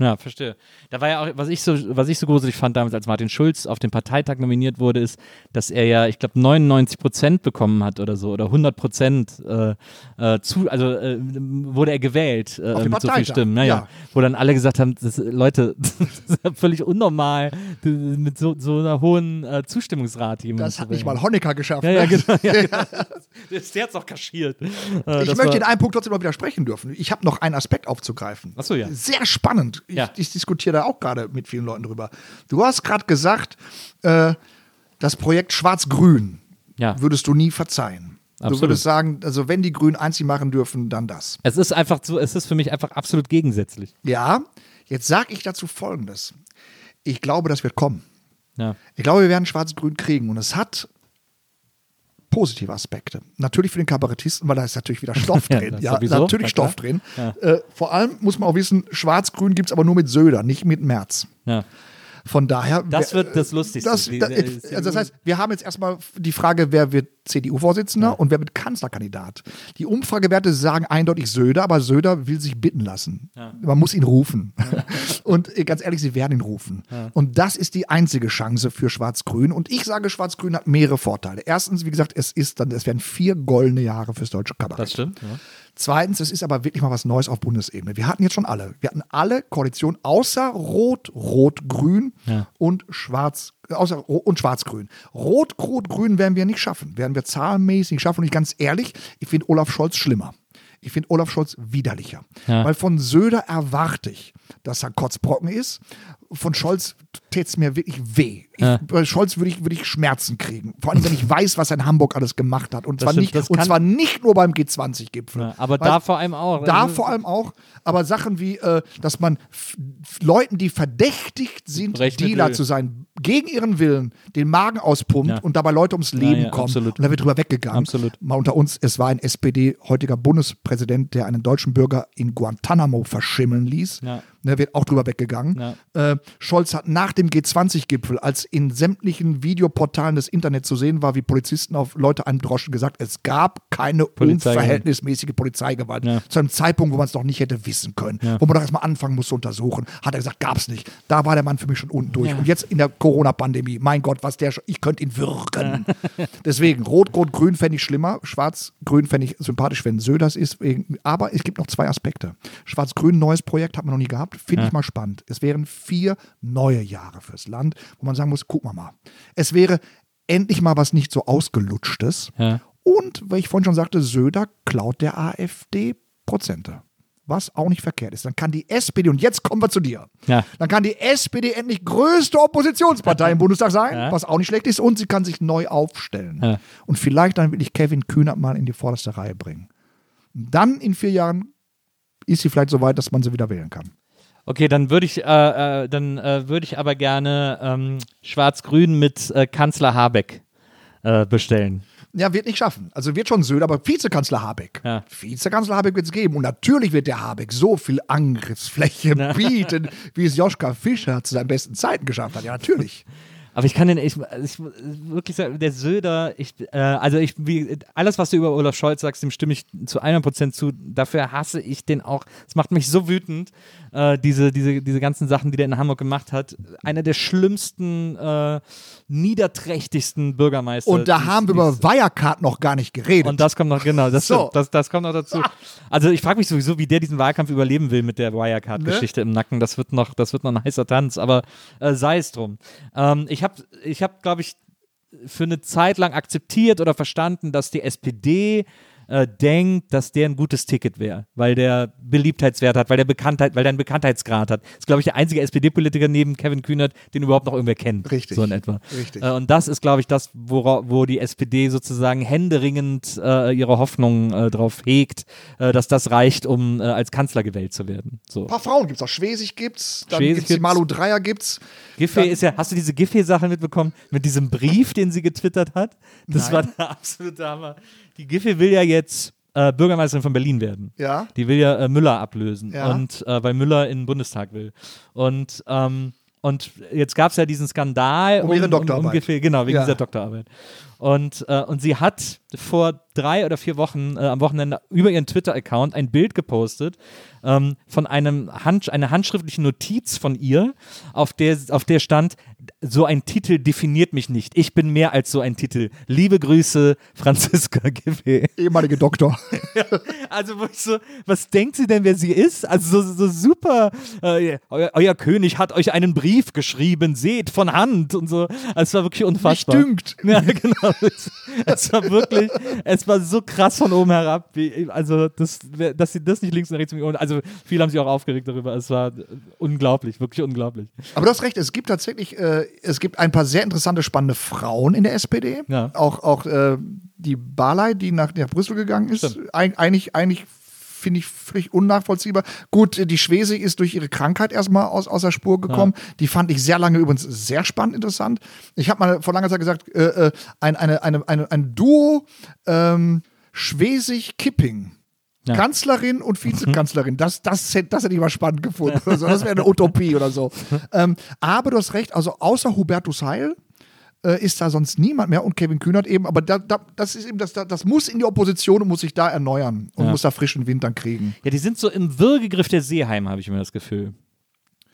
Ja, verstehe. Da war ja auch, was ich so, was ich so gruselig fand damals, als Martin Schulz auf den Parteitag nominiert wurde, ist, dass er ja, ich glaube, 99 Prozent bekommen hat oder so, oder 100 Prozent äh, äh, zu, also äh, wurde er gewählt äh, Auf dem mit so vielen Parteitag, Stimmen. Ja, ja. ja. Wo dann alle gesagt haben, das, Leute, das ist ja völlig unnormal, mit so, so einer hohen äh, Zustimmungsrate Das hat nicht mal Honecker geschafft. Ja, ja, ne? genau. Ja, genau. Der hat's auch kaschiert. Äh, Ich möchte in einem Punkt trotzdem mal widersprechen dürfen. Ich habe noch einen Aspekt aufzugreifen. Ach so, ja. Sehr spannend. Ich, Ja. ich diskutiere da auch gerade mit vielen Leuten drüber. Du hast gerade gesagt, äh, das Projekt Schwarz-Grün Ja. würdest du nie verzeihen. Absolut. Du würdest sagen, also wenn die Grünen einzig machen dürfen, dann das. Es ist einfach so, es ist für mich einfach absolut gegensätzlich. Ja, jetzt sage ich dazu Folgendes. Ich glaube, das wird kommen. Ja. Ich glaube, wir werden Schwarz-Grün kriegen und es hat positive Aspekte. Natürlich für den Kabarettisten, weil da ist natürlich wieder Stoff Ja, drin. ja, sowieso, natürlich. Stoff drin. Äh, vor allem muss man auch wissen, Schwarz-Grün gibt es aber nur mit Söder, nicht mit Merz. Ja. Von daher. Das wird das Lustigste. Das, Die- da, äh, also das heißt, wir haben jetzt erstmal die Frage, wer wird CDU-Vorsitzender und wer wird Kanzlerkandidat. Die Umfragewerte sagen eindeutig Söder, aber Söder will sich bitten lassen. Man muss ihn rufen. und äh, ganz ehrlich, sie werden ihn rufen. Und das ist die einzige Chance für Schwarz-Grün. Und ich sage, Schwarz-Grün hat mehrere Vorteile. Erstens, wie gesagt, es ist dann, es werden vier goldene Jahre fürs deutsche Kabarett. Das stimmt. Ja. Zweitens, es ist aber wirklich mal was Neues auf Bundesebene. Wir hatten jetzt schon alle. Wir hatten alle Koalitionen außer Rot, Rot-Grün Ja. und Schwarz, außer und Schwarz-Grün. Rot, Rot, Grün werden wir nicht schaffen. Werden wir zahlenmäßig nicht schaffen. Und ich ganz ehrlich, ich finde Olaf Scholz schlimmer. Ich finde Olaf Scholz widerlicher. Ja. Weil von Söder erwarte ich, dass er Kotzbrocken ist. Von Scholz täte es mir wirklich weh. Ich, Ja. Bei Scholz würde ich, würde ich Schmerzen kriegen. Vor allem, wenn ich weiß, was er in Hamburg alles gemacht hat. Und, Das zwar, stimmt, nicht, und zwar nicht nur beim G20-Gipfel. Ja, aber Weil- da vor allem auch. da Also, vor allem auch, aber Sachen wie, äh, dass man Leuten, die verdächtigt sind, Rechtsmittel. Dealer zu sein, gegen ihren Willen den Magen auspumpt Ja. und dabei Leute ums Leben kommen. absolut. Und da wird drüber weggegangen. Absolut. Mal unter uns, es war ein SPD, heutiger Bundespräsident, der einen deutschen Bürger in Guantanamo verschimmeln ließ. Ja. Da wird auch drüber weggegangen. Äh, Scholz hat nach dem G20-Gipfel, als in sämtlichen Videoportalen des Internets zu sehen war, wie Polizisten auf Leute androschen, gesagt, es gab keine Polizeigewalt. unverhältnismäßige Polizeigewalt. Ja. Zu einem Zeitpunkt, wo man es noch nicht hätte wissen können. Wo man doch erstmal anfangen muss zu untersuchen. Hat er gesagt, gab es nicht. Da war der Mann für mich schon unten durch. Und jetzt in der Corona-Pandemie, mein Gott, was der schon, ich könnte ihn würgen. Deswegen, Rot, Rot, Grün fände ich schlimmer. Schwarz, Grün fände ich sympathisch, wenn Söders ist. Aber es gibt noch zwei Aspekte. Schwarz-Grün, neues Projekt, hat man noch nie gehabt. Finde ich mal spannend. Es wären vier neue Jahre fürs Land, wo man sagen muss, guck mal mal. Es wäre endlich mal was nicht so ausgelutschtes. Ja. Und, weil ich vorhin schon sagte, Söder klaut der AfD Prozente. Was auch nicht verkehrt ist. Dann kann die SPD, und jetzt kommen wir zu dir, Ja. dann kann die SPD endlich größte Oppositionspartei im Bundestag sein, Ja. was auch nicht schlecht ist, und sie kann sich neu aufstellen. Ja. Und vielleicht dann wirklich Kevin Kühnert mal in die vorderste Reihe bringen. Dann in vier Jahren ist sie vielleicht so weit, dass man sie wieder wählen kann. Okay, dann würde ich, äh, äh, dann äh, würde ich aber gerne ähm, Schwarz-Grün mit äh, Kanzler Habeck äh, bestellen. Ja, wird nicht schaffen. Also wird schon Söder, aber Vizekanzler Habeck. Ja. Vizekanzler Habeck wird es geben. Und natürlich wird der Habeck so viel Angriffsfläche bieten, wie es Joschka Fischer zu seinen besten Zeiten geschafft hat. Ja, natürlich. Aber ich kann den, ich, ich wirklich sagen, der Söder, ich, äh, also ich, wie, alles, was du über Olaf Scholz sagst, dem stimme ich zu 100% zu. Dafür hasse ich den auch. Es macht mich so wütend, äh, diese, diese, diese ganzen Sachen, die der in Hamburg gemacht hat. Einer der schlimmsten, äh, niederträchtigsten Bürgermeister. Und da haben wir über Wirecard noch gar nicht geredet. Und das kommt noch, genau, das, So. das, das kommt noch dazu. Also ich frage mich sowieso, wie der diesen Wahlkampf überleben will mit der Wirecard-Geschichte im Nacken. Das wird noch, das wird noch ein heißer Tanz, aber äh, sei es drum. Ähm, ich habe, ich hab, glaube ich, für eine Zeit lang akzeptiert oder verstanden, dass die SPD äh, denkt, dass der ein gutes Ticket wäre, weil der Beliebtheitswert hat, weil der Bekanntheit, weil der einen Bekanntheitsgrad hat. Ist, glaube ich, der einzige SPD-Politiker neben Kevin Kühnert, den überhaupt noch irgendwer kennt. Richtig. So in etwa. Richtig. Äh, und das ist, glaube ich, das, wora, wo die SPD sozusagen händeringend äh, ihre Hoffnung äh, drauf hegt, äh, dass das reicht, um äh, als Kanzler gewählt zu werden. So. Ein paar Frauen gibt es auch. Schwesig gibt's, dann Schwesig gibt es die gibt's. Malu Dreier gibt's. Giffey ist ja, hast du diese Giffey-Sache mitbekommen mit diesem Brief, den sie getwittert hat? Das Nein. war der absolute Hammer. Die Giffey will ja jetzt äh, Bürgermeisterin von Berlin werden. Ja. Die will ja äh, Müller ablösen Ja. und äh, weil Müller in den Bundestag will. Und ähm, und jetzt gab es ja diesen Skandal Um ihre Doktorarbeit. Um, Giffey, genau, wegen Ja. dieser Doktorarbeit. Und, äh, und sie hat vor drei oder vier Wochen äh, am Wochenende über ihren Twitter-Account ein Bild gepostet ähm, von einem Hand, einer handschriftlichen Notiz von ihr, auf der, auf der stand, so ein Titel definiert mich nicht. Ich bin mehr als so ein Titel. Liebe Grüße, Franziska Giffey. Ehemalige Doktor. Also, wo ich so, was denkt sie denn, wer sie ist? Also, so, so super, äh, euer, euer König hat euch einen Brief geschrieben, seht, von Hand und so. Also, es war wirklich unfassbar. dünkt. Ja, genau. Es, es war wirklich, es war so krass von oben herab. Wie, also, das, dass sie das nicht links und rechts und also viele haben sich auch aufgeregt darüber. Es war unglaublich, wirklich unglaublich. Aber du hast recht, es gibt tatsächlich, äh, es gibt ein paar sehr interessante, spannende Frauen in der SPD. Ja. Auch, auch äh, die Barley, die nach, nach Brüssel gegangen ist. Eig eigentlich, eigentlich finde ich völlig unnachvollziehbar. Gut, die Schwesig ist durch ihre Krankheit erstmal aus, aus der Spur gekommen. Die fand ich sehr lange übrigens sehr spannend interessant. Ich habe mal vor langer Zeit gesagt, äh, äh, ein, eine, eine, eine, ein Duo ähm, Schwesig-Kipping. Ja. Kanzlerin und Vizekanzlerin, das, das, hätte- das hätte ich mal spannend gefunden. Oder so. Das wäre eine Utopie oder so. Ähm, aber du hast recht, also außer Hubertus Heil äh, ist da sonst niemand mehr und Kevin Kühnert eben, aber da, da, das ist eben, das, das, das muss in die Opposition und muss sich da erneuern und Ja. muss da frischen Wind dann kriegen. Ja, die sind so im Würgegriff der Seeheim, habe ich immer das Gefühl.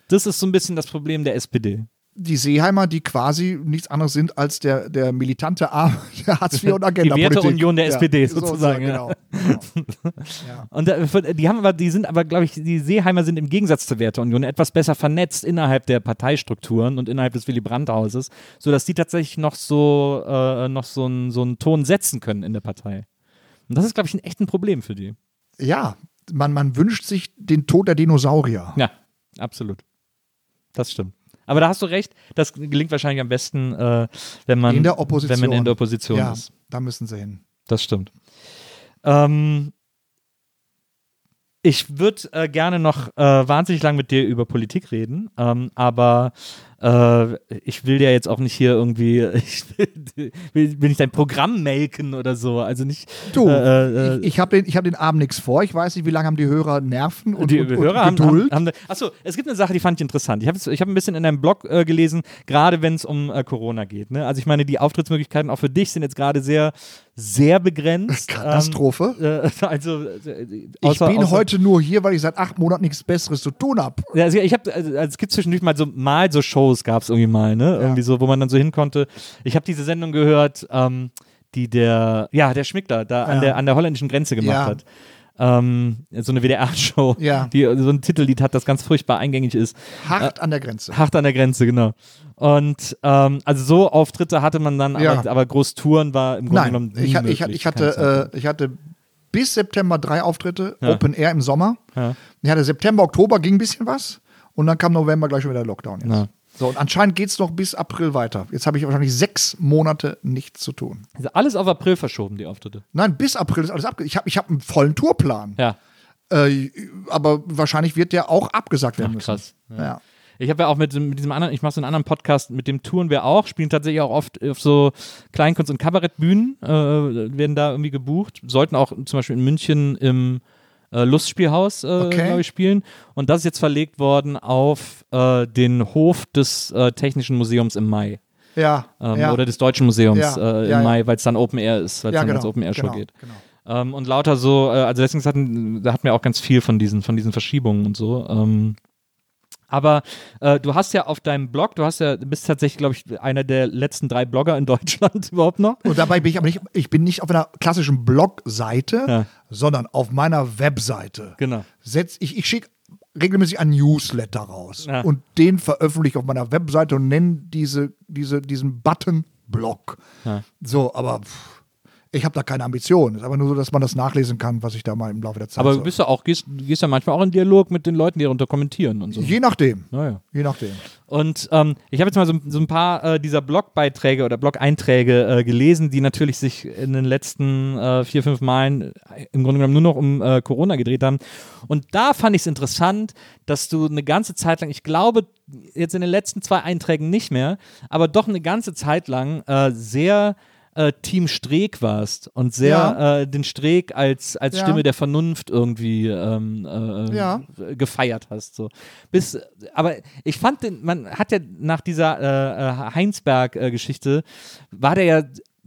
Das ist so ein bisschen das Problem der SPD. Die Seeheimer, die quasi nichts anderes sind als der, der militante Arm der Hartz IV und Die Agenda-Politik. Werteunion der SPD so- sozusagen, So, ja. genau. ja. Und äh, die haben aber, die sind aber, glaube ich, die Seeheimer sind im Gegensatz zur Werteunion etwas besser vernetzt innerhalb der Parteistrukturen und innerhalb des Willy Brandt-Hauses, sodass die tatsächlich noch so, äh, noch so einen so einen Ton setzen können in der Partei. Und das ist, glaube ich, ein echt ein Problem für die. ja, man, man wünscht sich den Tod der Dinosaurier. Ja, absolut. Das stimmt. Aber da hast du recht, das gelingt wahrscheinlich am besten, äh, wenn man In der Opposition. wenn man in der Opposition ja, ist. da müssen sie hin. Das stimmt. Ähm, ich würde äh, gerne noch äh, wahnsinnig lang mit dir über Politik reden, ähm, aber äh, ich will ja jetzt auch nicht hier irgendwie, ich will, will, will nicht dein Programm melken oder so. Also nicht. Du, äh, äh, ich, ich habe den, ich hab den Abend nichts vor. Ich weiß nicht, wie lange haben die Hörer Nerven und, die und, und Hörer haben, Geduld. haben, haben Achso, es gibt eine Sache, die fand ich interessant. Ich habe ich hab ein bisschen in deinem Blog äh, gelesen, gerade wenn es um äh, Corona geht. Ne? Also ich meine, die Auftrittsmöglichkeiten auch für dich sind jetzt gerade sehr, sehr begrenzt. Katastrophe. Ähm, äh, also äh, ich außer, bin außer, heute nur hier, weil ich seit acht Monaten nichts Besseres zu tun habe. Ja, also ich habe, also es gibt zwischendurch mal so mal so Shows gab es irgendwie mal, ne? Irgendwie so, wo man dann so hin konnte. Ich habe diese Sendung gehört, ähm, die der, ja, der Schmickler da an Ja. der an der holländischen Grenze gemacht Ja. hat. Ähm, so eine WDR-Show, Ja. die so ein Titellied hat, das ganz furchtbar eingängig ist. Hart an der Grenze. Hart an der Grenze, genau. Und ähm, also so Auftritte hatte man dann, Ja. aber, aber groß Touren war im Grunde Nein, genommen ich, hatte- ich, ich, hatte, äh, ich hatte bis September drei Auftritte, Ja. Open Air im Sommer. Ja. Ich hatte September, Oktober ging ein bisschen was und dann kam November gleich schon wieder Lockdown. Jetzt. Ja. So, und anscheinend geht es noch bis April weiter. Jetzt habe ich wahrscheinlich sechs Monate nichts zu tun. Also alles auf April verschoben, die Auftritte. Nein, bis April ist alles abge. Ich habe ich hab einen vollen Tourplan. Ja. Äh, aber wahrscheinlich wird der auch abgesagt werden müssen. krass. Ja. Ich habe ja auch mit, mit diesem anderen, ich mache so einen anderen Podcast, mit dem touren wir auch, spielen tatsächlich auch oft auf so Kleinkunst- und Kabarettbühnen, äh, werden da irgendwie gebucht, sollten auch zum Beispiel in München im äh, Lustspielhaus, äh, Okay. glaube ich, spielen. Und das ist jetzt verlegt worden auf äh, den Hof des äh, Technischen Museums im Mai. Ja, Ähm, ja. Oder des Deutschen Museums Ja, äh, im ja. Mai, weil es dann Open Air ist, weil es dann genau, als Open Air Show genau, geht. Genau. Ähm, und lauter so, äh, also deswegen hatten, da hatten wir auch ganz viel von diesen, von diesen Verschiebungen und so. Ähm, aber äh, du hast ja auf deinem Blog, du hast ja, bist tatsächlich, glaube ich, einer der letzten drei Blogger in Deutschland überhaupt noch. Und dabei bin ich aber nicht, ich bin nicht auf einer klassischen Blogseite, Ja. sondern auf meiner Webseite. Genau. Setz, ich ich schicke regelmäßig einen Newsletter raus Ja. und den veröffentliche ich auf meiner Webseite und nenne diese, diese, diesen Button Blog. Ja. So, aber pff, ich habe da keine Ambition. Es ist aber nur so, dass man das nachlesen kann, was ich da mal im Laufe der Zeit Aber du bist ja auch, gehst, gehst ja manchmal auch in Dialog mit den Leuten, die darunter kommentieren und so. Je nachdem. Naja. Je nachdem. Und ähm, ich habe jetzt mal so, so ein paar äh, dieser Blogbeiträge oder Blog-Einträge äh, gelesen, die natürlich sich in den letzten äh, vier, fünf Malen äh, im Grunde genommen nur noch um äh, Corona gedreht haben. Und da fand ich es interessant, dass du eine ganze Zeit lang, ich glaube jetzt in den letzten zwei Einträgen nicht mehr, aber doch eine ganze Zeit lang äh, sehr äh, Team Streeck warst und sehr Ja. äh, den Streeck als, als Ja. Stimme der Vernunft irgendwie ähm, äh, Ja. gefeiert hast. So. Bis, aber ich fand, den, man hat ja nach dieser äh, äh, Heinsberg-Geschichte, war der ja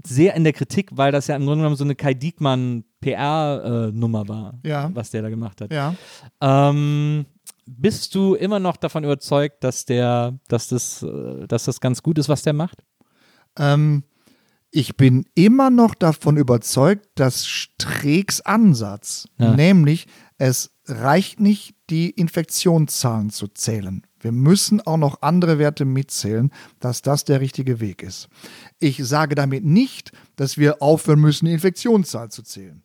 sehr in der Kritik, weil das ja im Grunde genommen so eine Kai Diekmann PR-Nummer war, was der da gemacht hat. Ähm, bist du immer noch davon überzeugt, dass der, dass das, äh, dass das ganz gut ist, was der macht? Ähm, ich bin immer noch davon überzeugt, dass Streeks Ansatz, Ja. nämlich es reicht nicht, die Infektionszahlen zu zählen. Wir müssen auch noch andere Werte mitzählen, dass das der richtige Weg ist. Ich sage damit nicht, dass wir aufhören müssen, die Infektionszahl zu zählen.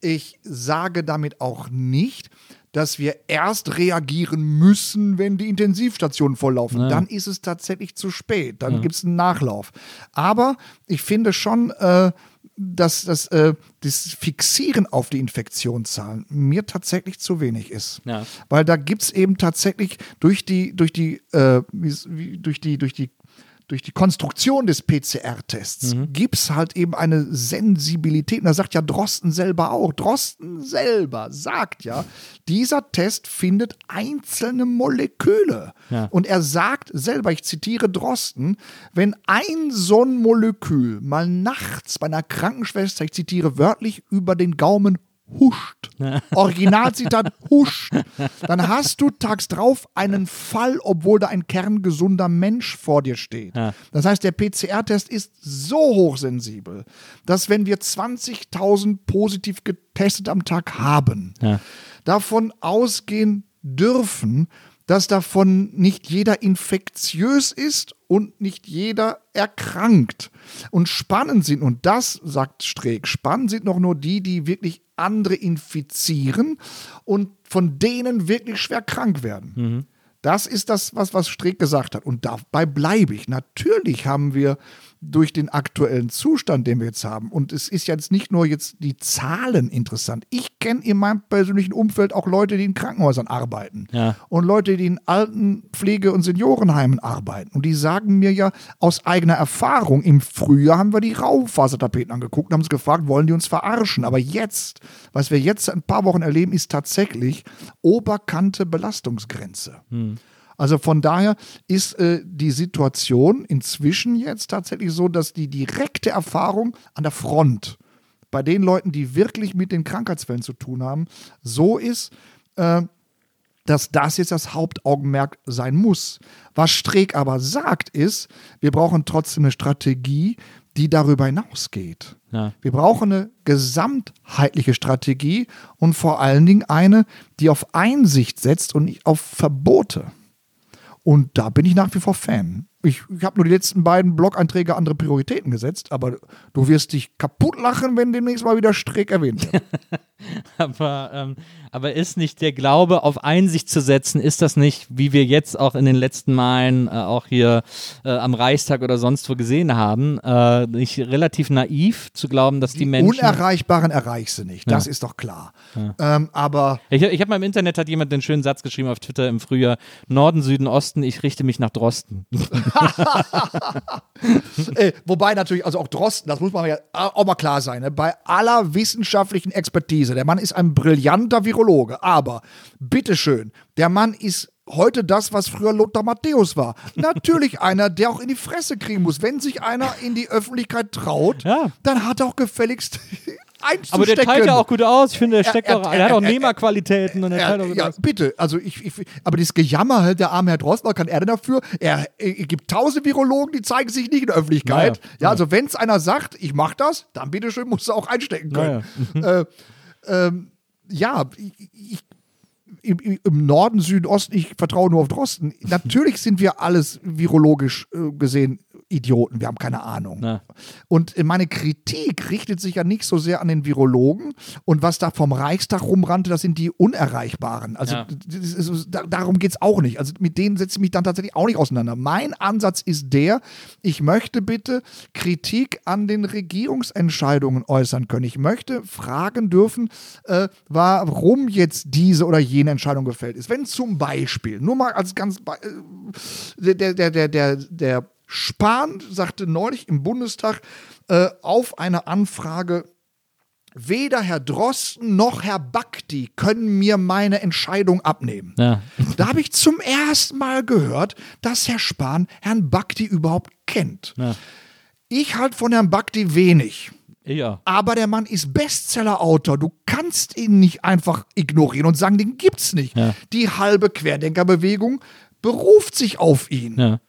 Ich sage damit auch nicht, dass wir erst reagieren müssen, wenn die Intensivstationen volllaufen. Ja. Dann ist es tatsächlich zu spät. Dann gibt es einen Nachlauf. Aber ich finde schon, äh, dass, dass äh, das Fixieren auf die Infektionszahlen mir tatsächlich zu wenig ist. Ja. Weil da gibt es eben tatsächlich durch die, durch die, äh, durch die, durch die durch die Konstruktion des PCR-Tests Mhm. gibt es halt eben eine Sensibilität. Und da sagt ja Drosten selber auch. Drosten selber sagt ja, dieser Test findet einzelne Moleküle. Ja. Und er sagt selber, ich zitiere Drosten, wenn ein so ein Molekül mal nachts bei einer Krankenschwester, ich zitiere wörtlich, über den Gaumen huscht. Originalzitat huscht. Dann hast du tags drauf einen Fall, obwohl da ein kerngesunder Mensch vor dir steht. Ja. Das heißt, der PCR-Test ist so hochsensibel, dass wenn wir 20.000 positiv getestet am Tag haben, Ja. davon ausgehen dürfen, dass davon nicht jeder infektiös ist und nicht jeder erkrankt. Und spannend sind, und das sagt Streeck, spannend sind noch nur die, die wirklich andere infizieren und von denen wirklich schwer krank werden. Das ist das, was, was Streeck gesagt hat. Und dabei bleibe ich. Natürlich haben wir durch den aktuellen Zustand, den wir jetzt haben, und es ist jetzt nicht nur jetzt die Zahlen interessant. Ich kenne in meinem persönlichen Umfeld auch Leute, die in Krankenhäusern arbeiten. Ja. Und Leute, die in Altenpflege- und Seniorenheimen arbeiten. Und die sagen mir ja aus eigener Erfahrung, im Frühjahr haben wir die Raufasertapeten angeguckt und haben uns gefragt, wollen die uns verarschen? Aber jetzt, was wir jetzt ein paar Wochen erleben, ist tatsächlich oberkante Belastungsgrenze. Also von daher ist äh, die Situation inzwischen jetzt tatsächlich so, dass die direkte Erfahrung an der Front bei den Leuten, die wirklich mit den Krankheitsfällen zu tun haben, so ist, äh, dass das jetzt das Hauptaugenmerk sein muss. Was Streeck aber sagt, ist, wir brauchen trotzdem eine Strategie, die darüber hinausgeht. Ja. Wir brauchen eine gesamtheitliche Strategie und vor allen Dingen eine, die auf Einsicht setzt und nicht auf Verbote. Und da bin ich nach wie vor Fan. Ich, ich habe nur die letzten beiden Blog-Einträge andere Prioritäten gesetzt, aber du wirst dich kaputt lachen, wenn demnächst mal wieder Streeck erwähnt wird. Aber, ähm, aber ist nicht der Glaube auf Einsicht zu setzen, ist das nicht, wie wir jetzt auch in den letzten Malen äh, auch hier äh, am Reichstag oder sonst wo gesehen haben, äh, nicht relativ naiv zu glauben, dass die, Menschen. Unerreichbaren erreichst du nicht, das ist doch klar. Ähm, aber Ich, ich habe mal im Internet hat jemand den schönen Satz geschrieben auf Twitter im Frühjahr: Norden, Süden, Osten, ich richte mich nach Drosten. Äh, wobei natürlich, also auch Drosten, das muss man ja auch mal klar sein, ne? bei aller wissenschaftlichen Expertise, der Mann ist ein brillanter Virologe, aber bitteschön, der Mann ist heute das, was früher Lothar Matthäus war. Natürlich einer, der auch in die Fresse kriegen muss. Wenn sich einer in die Öffentlichkeit traut, Ja. dann hat er auch gefälligst einzustecken. Aber der teilt ja auch gut aus. Ich finde, der steckt er- auch, er hat auch er- er- Nehmerqualitäten und er Ja, teilt auch gut ja, aus. bitte. Also ich, ich, aber dieses Gejammer, halt, der arme Herr Drosten, was kann er denn dafür? Er, gibt tausend Virologen, die zeigen sich nicht in der Öffentlichkeit. Naja, ja, also wenn es einer sagt, ich mach das, dann bitteschön muss er auch einstecken können. äh, ähm, ja, ich, ich, im, im- im Norden, Süden, Osten, ich vertraue nur auf Drosten. Natürlich sind wir alles virologisch äh, gesehen Idioten, wir haben keine Ahnung. Na. Und äh, meine Kritik richtet sich ja nicht so sehr an den Virologen und was da vom Reichstag rumrannte, das sind die Unerreichbaren. Also Ja. ist, da, darum geht es auch nicht. Also mit denen setze ich mich dann tatsächlich auch nicht auseinander. Mein Ansatz ist der, ich möchte bitte Kritik an den Regierungsentscheidungen äußern können. Ich möchte fragen dürfen, äh, warum jetzt diese oder jene Entscheidung gefällt ist. Wenn zum Beispiel, nur mal als ganz, äh, der, der, der, der, der Spahn sagte neulich im Bundestag äh, auf eine Anfrage, weder Herr Drosten noch Herr Bakti können mir meine Entscheidung abnehmen. Ja. Da habe ich zum ersten Mal gehört, dass Herr Spahn Herrn Bakti überhaupt kennt. Ja. Ich halte von Herrn Bakti wenig. Ja. Aber der Mann ist Bestseller-Autor. Du kannst ihn nicht einfach ignorieren und sagen, den gibt's nicht. Ja. Die halbe Querdenkerbewegung beruft sich auf ihn. Ja.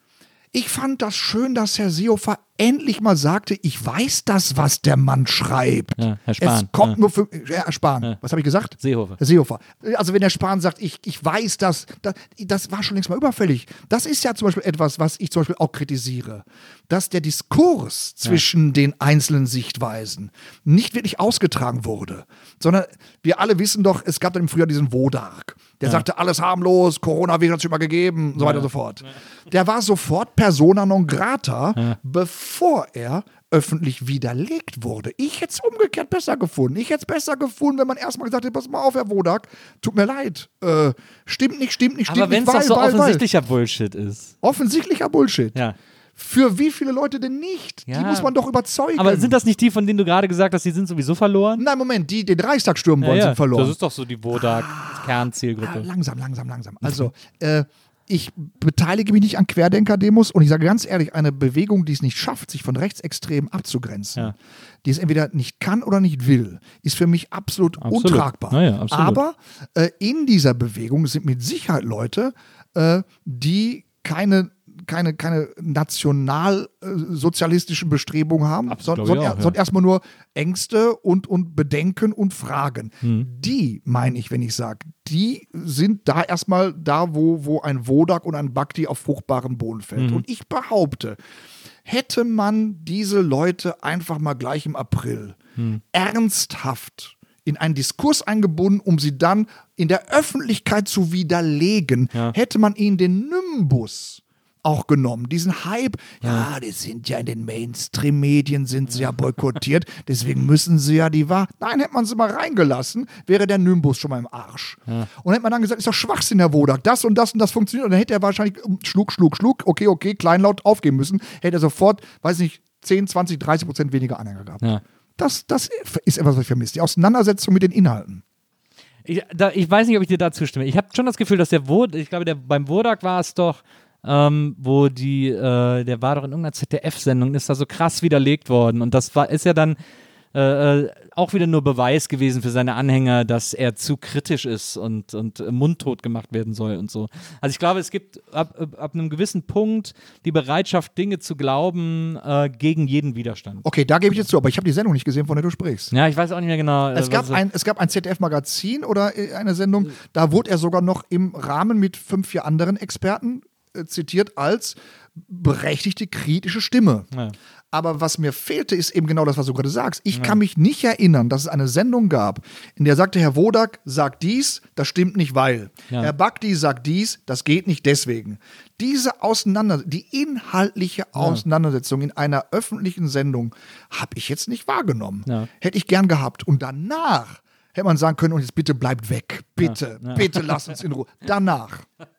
Ich fand das schön, dass Herr Seehofer endlich mal sagte, ich weiß das, was der Mann schreibt. Ja, Herr Spahn, Es kommt ja. nur für ja, Herr Spahn. Was habe ich gesagt? Seehofer. Herr Seehofer. Also wenn der Spahn sagt, ich, ich weiß das, das, das war schon längst mal überfällig. Das ist ja zum Beispiel etwas, was ich zum Beispiel auch kritisiere. Dass der Diskurs zwischen den einzelnen Sichtweisen nicht wirklich ausgetragen wurde. Sondern wir alle wissen doch, es gab dann im Frühjahr diesen Wodark. Der sagte, alles harmlos, Coronavirus hat es mal gegeben, so weiter und so fort. Der war sofort persona non grata, bevor er öffentlich widerlegt wurde. Ich hätte es umgekehrt besser gefunden. Ich hätte es besser gefunden, wenn man erstmal gesagt hätte, pass mal auf, Herr Wodak, tut mir leid. Äh, stimmt nicht, stimmt nicht, stimmt Aber wenn es nicht. doch so weil, weil, offensichtlicher Bullshit ist. Weil. Offensichtlicher Bullshit. Ja. Für wie viele Leute denn nicht? Die Ja. muss man doch überzeugen. Aber sind das nicht die, von denen du gerade gesagt hast, die sind sowieso verloren? Nein, Moment, die den Reichstag stürmen wollen, Ja, ja. sind verloren. Das ist doch so die Ah, Wodak-Kernzielgruppe. langsam, langsam, langsam. Also, äh, ich beteilige mich nicht an Querdenker-Demos und ich sage ganz ehrlich, eine Bewegung, die es nicht schafft, sich von Rechtsextremen abzugrenzen, Ja. die es entweder nicht kann oder nicht will, ist für mich absolut, Absolut. untragbar. Ja, ja, absolut. Aber äh, in dieser Bewegung sind mit Sicherheit Leute, äh, die keine keine, keine nationalsozialistischen Bestrebungen haben, Absolut, sondern, sondern, auch, ja. sondern erstmal nur Ängste und, und Bedenken und Fragen. Hm. Die, meine ich, wenn ich sage, die sind da erstmal da, wo, wo ein Wodak und ein Bhakti auf fruchtbaren Boden fällt. Mhm. Und ich behaupte, hätte man diese Leute einfach mal gleich im April Hm. ernsthaft in einen Diskurs eingebunden, um sie dann in der Öffentlichkeit zu widerlegen, Ja. hätte man ihnen den Nimbus auch genommen, diesen Hype, ja, die sind ja in den Mainstream-Medien, sind sie ja boykottiert, deswegen müssen sie ja die Wahrheit. Nein, hätte man sie mal reingelassen, wäre der Nimbus schon mal im Arsch. Und hätte man dann gesagt, ist doch Schwachsinn, Herr Wodak, das und das und das funktioniert. Und dann hätte er wahrscheinlich um, Schluck, Schluck, Schluck, okay, okay, kleinlaut aufgeben müssen, hätte er sofort, weiß nicht, 10, 20, 30 Prozent weniger Anhänger gehabt. Ja. Das, das ist etwas, was ich vermisse. Die Auseinandersetzung mit den Inhalten. Ich, da, ich weiß nicht, ob ich dir da zustimme. Ich habe schon das Gefühl, dass der Wod, ich glaube, der, beim Wodak war es doch, ähm, wo die, äh, der war doch in irgendeiner ZDF-Sendung, ist da so krass widerlegt worden. Und das war, ist ja dann äh, äh, auch wieder nur Beweis gewesen für seine Anhänger, dass er zu kritisch ist und, und mundtot gemacht werden soll und so. Also ich glaube, es gibt ab, ab, einem gewissen Punkt die Bereitschaft, Dinge zu glauben äh, gegen jeden Widerstand. Okay, da gebe ich jetzt zu, aber ich habe die Sendung nicht gesehen, von der du sprichst. Ja, ich weiß auch nicht mehr genau. Es äh, gab, ein, es gab ein ZDF-Magazin oder äh, eine Sendung, da wurde er sogar noch im Rahmen mit fünf, vier anderen Experten zitiert als berechtigte kritische Stimme. Ja. Aber was mir fehlte, ist eben genau das, was du gerade sagst. Ich kann mich nicht erinnern, dass es eine Sendung gab, in der sagte Herr Wodak, sagt dies, das stimmt nicht, weil. Ja. Herr Bakti sagt dies, das geht nicht deswegen. Diese Auseinandersetzung, die inhaltliche Auseinandersetzung in einer öffentlichen Sendung habe ich jetzt nicht wahrgenommen. Ja. Hätte ich gern gehabt. Und danach hätte man sagen können, und jetzt bitte bleibt weg. Bitte, bitte lasst uns in Ruhe. Danach.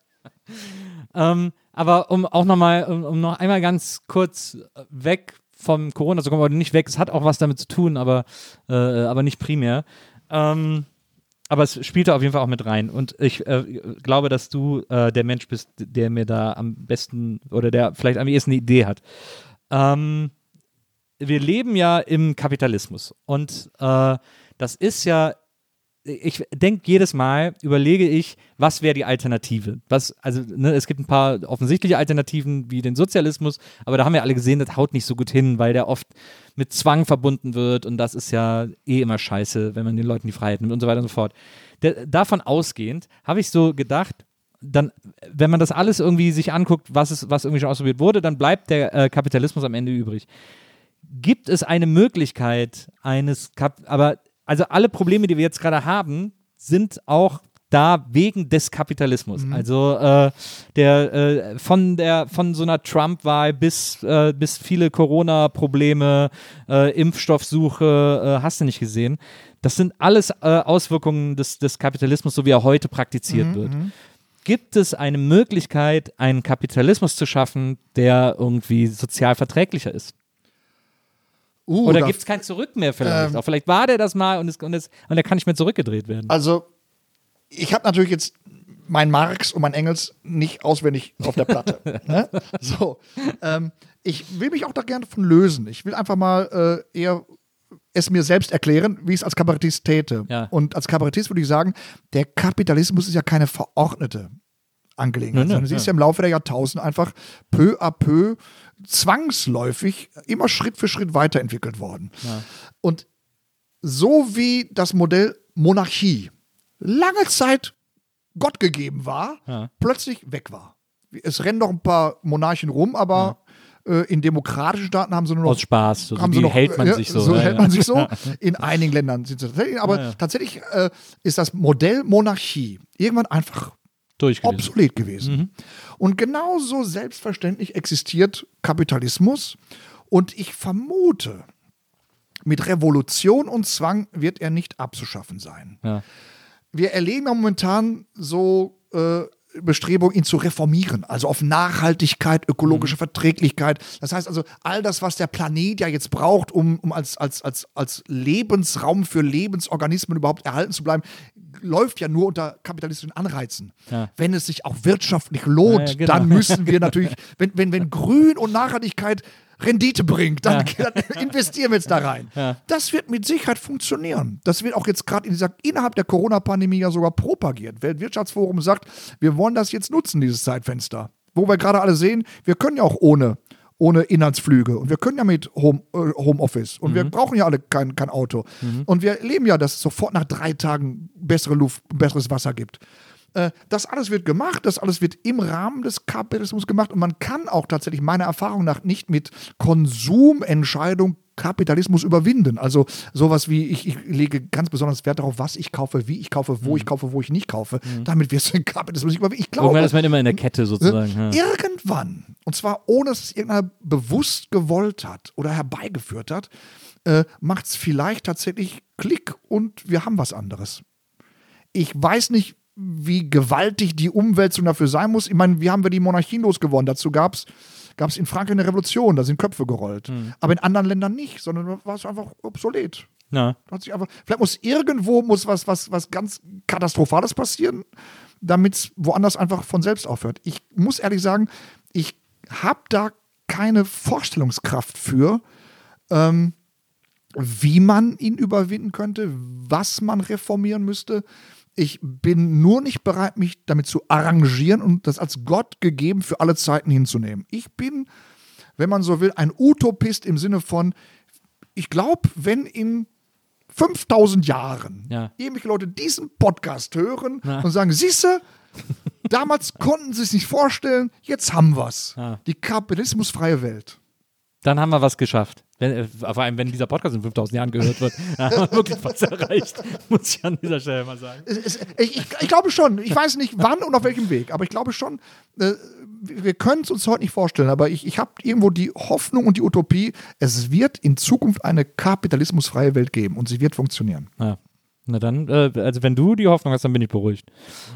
Ähm, aber um auch nochmal, um, um noch einmal ganz kurz weg vom Corona zu kommen, oder nicht weg, es hat auch was damit zu tun, aber, äh, aber nicht primär. Ähm, aber es spielt da auf jeden Fall auch mit rein. Und ich äh, glaube, dass du äh, der Mensch bist, der mir da am besten oder der vielleicht am ehesten eine Idee hat. Ähm, wir leben ja im Kapitalismus und äh, das ist ja ich denke jedes Mal, überlege ich, was wäre die Alternative? Was, also, ne, es gibt ein paar offensichtliche Alternativen wie den Sozialismus, aber da haben wir alle gesehen, das haut nicht so gut hin, weil der oft mit Zwang verbunden wird und das ist ja eh immer scheiße, wenn man den Leuten die Freiheit nimmt und so weiter und so fort. Der, davon ausgehend habe ich so gedacht, dann, wenn man das alles irgendwie sich anguckt, was, ist, was irgendwie schon ausprobiert wurde, dann bleibt der äh, Kapitalismus am Ende übrig gibt es eine Möglichkeit eines Kap aber also alle Probleme, die wir jetzt gerade haben, sind auch da wegen des Kapitalismus. Also äh, der äh, von der von so einer Trump-Wahl bis äh, bis viele Corona-Probleme, äh, Impfstoffsuche, äh, hast du nicht gesehen. Das sind alles äh, Auswirkungen des, des Kapitalismus, so wie er heute praktiziert wird. Gibt es eine Möglichkeit, einen Kapitalismus zu schaffen, der irgendwie sozial verträglicher ist? Uh, Oder gibt es kein Zurück mehr vielleicht? Ähm. Auch vielleicht war der das mal und, es, und, es, und er kann nicht mehr zurückgedreht werden. Also, ich habe natürlich jetzt mein Marx und mein Engels nicht auswendig auf der Platte. ne? So. Ähm, ich will mich auch da gerne von lösen. Ich will einfach mal äh, eher es mir selbst erklären, wie ich es als Kabarettist täte. Ja. Und als Kabarettist würde ich sagen, der Kapitalismus ist ja keine verordnete Angelegenheit, Nö, nö, sondern sie ist ja. ja im Laufe der Jahrtausende einfach peu à peu zwangsläufig immer Schritt für Schritt weiterentwickelt worden. Und so wie das Modell Monarchie lange Zeit Gott gegeben war, Ja. plötzlich weg war. Es rennen noch ein paar Monarchen rum, aber äh, in demokratischen Staaten haben sie nur noch Aus Spaß. So, haben sie noch, hält man ja, sich so. So ja, hält ja. man sich so. In einigen Ländern sind sie tatsächlich, aber Ja, ja. tatsächlich äh, ist das Modell Monarchie irgendwann einfach Durchgelesen. obsolet gewesen. Mhm. Und genauso selbstverständlich existiert Kapitalismus. Und ich vermute, mit Revolution und Zwang wird er nicht abzuschaffen sein. Ja. Wir erleben ja momentan so äh, Bestrebungen, ihn zu reformieren, also auf Nachhaltigkeit, ökologische Mhm. Verträglichkeit. Das heißt also, all das, was der Planet ja jetzt braucht, um, um als, als, als, als Lebensraum für Lebensorganismen überhaupt erhalten zu bleiben, läuft ja nur unter kapitalistischen Anreizen. Ja. Wenn es sich auch wirtschaftlich lohnt, Ja, ja, genau. dann müssen wir natürlich, wenn, wenn, wenn Grün und Nachhaltigkeit Rendite bringt, dann, dann investieren wir jetzt da rein. Ja. Das wird mit Sicherheit funktionieren. Das wird auch jetzt gerade in dieser, innerhalb der Corona-Pandemie ja sogar propagiert. Weltwirtschaftsforum sagt, wir wollen das jetzt nutzen, dieses Zeitfenster. Wo wir gerade alle sehen, wir können ja auch ohne, ohne Inlandsflüge und wir können ja mit Home, äh, Homeoffice und wir brauchen ja alle kein, kein Auto. Und wir erleben ja, dass es sofort nach drei Tagen bessere Luft, besseres Wasser gibt. Äh, Das alles wird gemacht, das alles wird im Rahmen des Kapitalismus gemacht und man kann auch tatsächlich meiner Erfahrung nach nicht mit Konsumentscheidung Kapitalismus überwinden. Also sowas wie, ich, ich lege ganz besonders Wert darauf, was ich kaufe, wie ich kaufe, wo ich kaufe, wo ich nicht kaufe. Damit wirst du den Kapitalismus nicht überwinden. Ich glaube, Irgendwann ist man immer in der Kette sozusagen. Ja. Irgendwann, und zwar ohne dass es irgendeiner bewusst gewollt hat oder herbeigeführt hat, äh, macht es vielleicht tatsächlich Klick und wir haben was anderes. Ich weiß nicht, wie gewaltig die Umwälzung dafür sein muss. Ich meine, wie haben wir die Monarchien losgewonnen? Dazu gab es gab es in Frankreich eine Revolution, da sind Köpfe gerollt. Aber in anderen Ländern nicht, sondern war es einfach obsolet. Ja. Hat sich einfach, vielleicht muss irgendwo muss was, was, was ganz Katastrophales passieren, damit es woanders einfach von selbst aufhört. Ich muss ehrlich sagen, ich habe da keine Vorstellungskraft für, ähm, wie man ihn überwinden könnte, was man reformieren müsste. Ich bin nur nicht bereit, mich damit zu arrangieren und das als Gott gegeben für alle Zeiten hinzunehmen. Ich bin, wenn man so will, ein Utopist im Sinne von, ich glaube, wenn in 5000 Jahren Ja. irgendwelche Leute diesen Podcast hören Ja. und sagen, siehste, damals konnten sie es nicht vorstellen, jetzt haben wir es. Ja. Die kapitalismusfreie Welt. Dann haben wir was geschafft. Wenn, äh, vor allem, wenn dieser Podcast in 5000 Jahren gehört wird, dann haben wir wirklich was erreicht. Muss ich an dieser Stelle mal sagen. Ich, ich, ich glaube schon. Ich weiß nicht wann und auf welchem Weg, aber ich glaube schon, äh, wir können es uns heute nicht vorstellen, aber ich, ich habe irgendwo die Hoffnung und die Utopie, es wird in Zukunft eine kapitalismusfreie Welt geben und sie wird funktionieren. Ja. Na dann, äh, also wenn du die Hoffnung hast, dann bin ich beruhigt.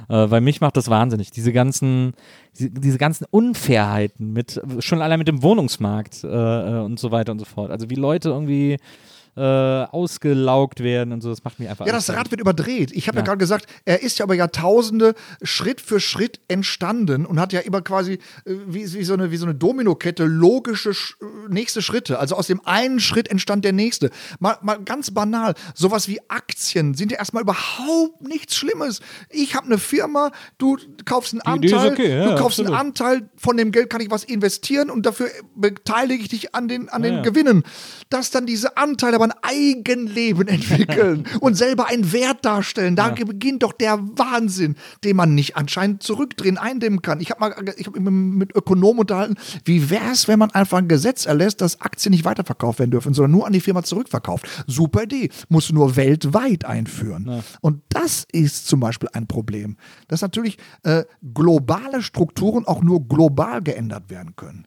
Äh, weil mich macht das wahnsinnig. Diese ganzen, diese, ganzen Unfairheiten mit, schon allein mit dem Wohnungsmarkt äh, äh, und so weiter und so fort. Also wie Leute irgendwie äh, ausgelaugt werden und so, das macht mich einfach Ja, das Rad wird überdreht. Ich habe ja, Ja. gerade gesagt, er ist ja über Jahrtausende Schritt für Schritt entstanden und hat ja immer quasi äh, wie, wie, so, eine, wie so eine Dominokette logische Sch äh, nächste Schritte. Also aus dem einen Schritt entstand der nächste. Mal, mal ganz banal, sowas wie Aktien sind ja erstmal überhaupt nichts Schlimmes. Ich habe eine Firma, du kaufst einen Die Anteil, okay, ja, du kaufst absolut. einen Anteil, von dem Geld kann ich was investieren und dafür beteilige ich dich an den, an den ja. Gewinnen. Dass dann diese Anteile aber ein Eigenleben entwickeln und selber einen Wert darstellen. Da beginnt doch der Wahnsinn, den man nicht anscheinend zurückdrehen, eindämmen kann. Ich habe mal ich hab mich mit Ökonomen unterhalten, wie wäre es, wenn man einfach ein Gesetz erlässt, dass Aktien nicht weiterverkauft werden dürfen, sondern nur an die Firma zurückverkauft. Super Idee. Musst du nur weltweit einführen. Und das ist zum Beispiel ein Problem, dass natürlich äh, globale Strukturen auch nur global geändert werden können.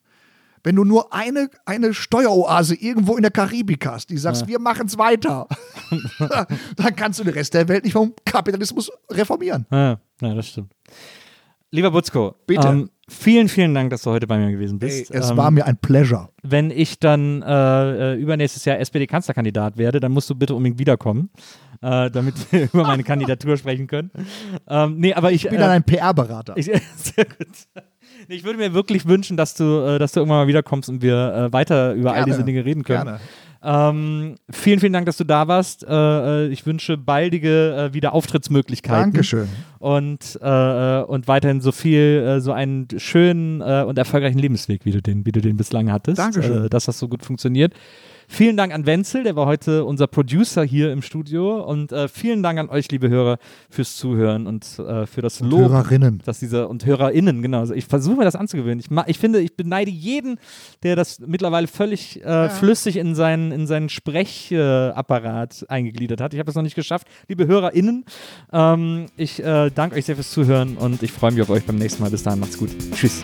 Wenn du nur eine, eine Steueroase irgendwo in der Karibik hast, die sagst, wir machen es weiter, dann kannst du den Rest der Welt nicht vom Kapitalismus reformieren. Ja, ja, das stimmt. Lieber Butzko, Bitte. Ähm, vielen, vielen Dank, dass du heute bei mir gewesen Ey, bist. es ähm, war mir ein Pleasure. wenn ich dann äh, äh, übernächstes Jahr SPD-Kanzlerkandidat werde, dann musst du bitte unbedingt wiederkommen, äh, damit wir über meine Kandidatur sprechen können. Ähm, nee, aber ich. Ich bin dann ein PR-Berater. sehr gut. Ich würde mir wirklich wünschen, dass du, äh, dass du irgendwann mal wiederkommst und wir äh, weiter über all Gerne, diese Dinge reden können. gerne. Ähm, vielen, vielen Dank, dass du da warst. Äh, äh, ich wünsche baldige äh, wieder Auftrittsmöglichkeiten. Dankeschön. Und, äh, und weiterhin so viel, so einen schönen und erfolgreichen Lebensweg, wie du den, wie du den bislang hattest. Dankeschön. Dass das so gut funktioniert. Vielen Dank an Wenzel, der war heute unser Producer hier im Studio. Und äh, vielen Dank an euch, liebe Hörer, fürs Zuhören und äh, für das Lob. Hörerinnen. Dass diese, und HörerInnen, genau. Also ich versuche mir das anzugewöhnen. Ich, ich finde, ich beneide jeden, der das mittlerweile völlig äh, flüssig in seinen, in seinen Sprechapparat eingegliedert hat. Ich habe es noch nicht geschafft. Liebe HörerInnen, ähm, ich äh, danke euch sehr fürs Zuhören und ich freue mich auf euch beim nächsten Mal. Bis dahin, macht's gut. Tschüss.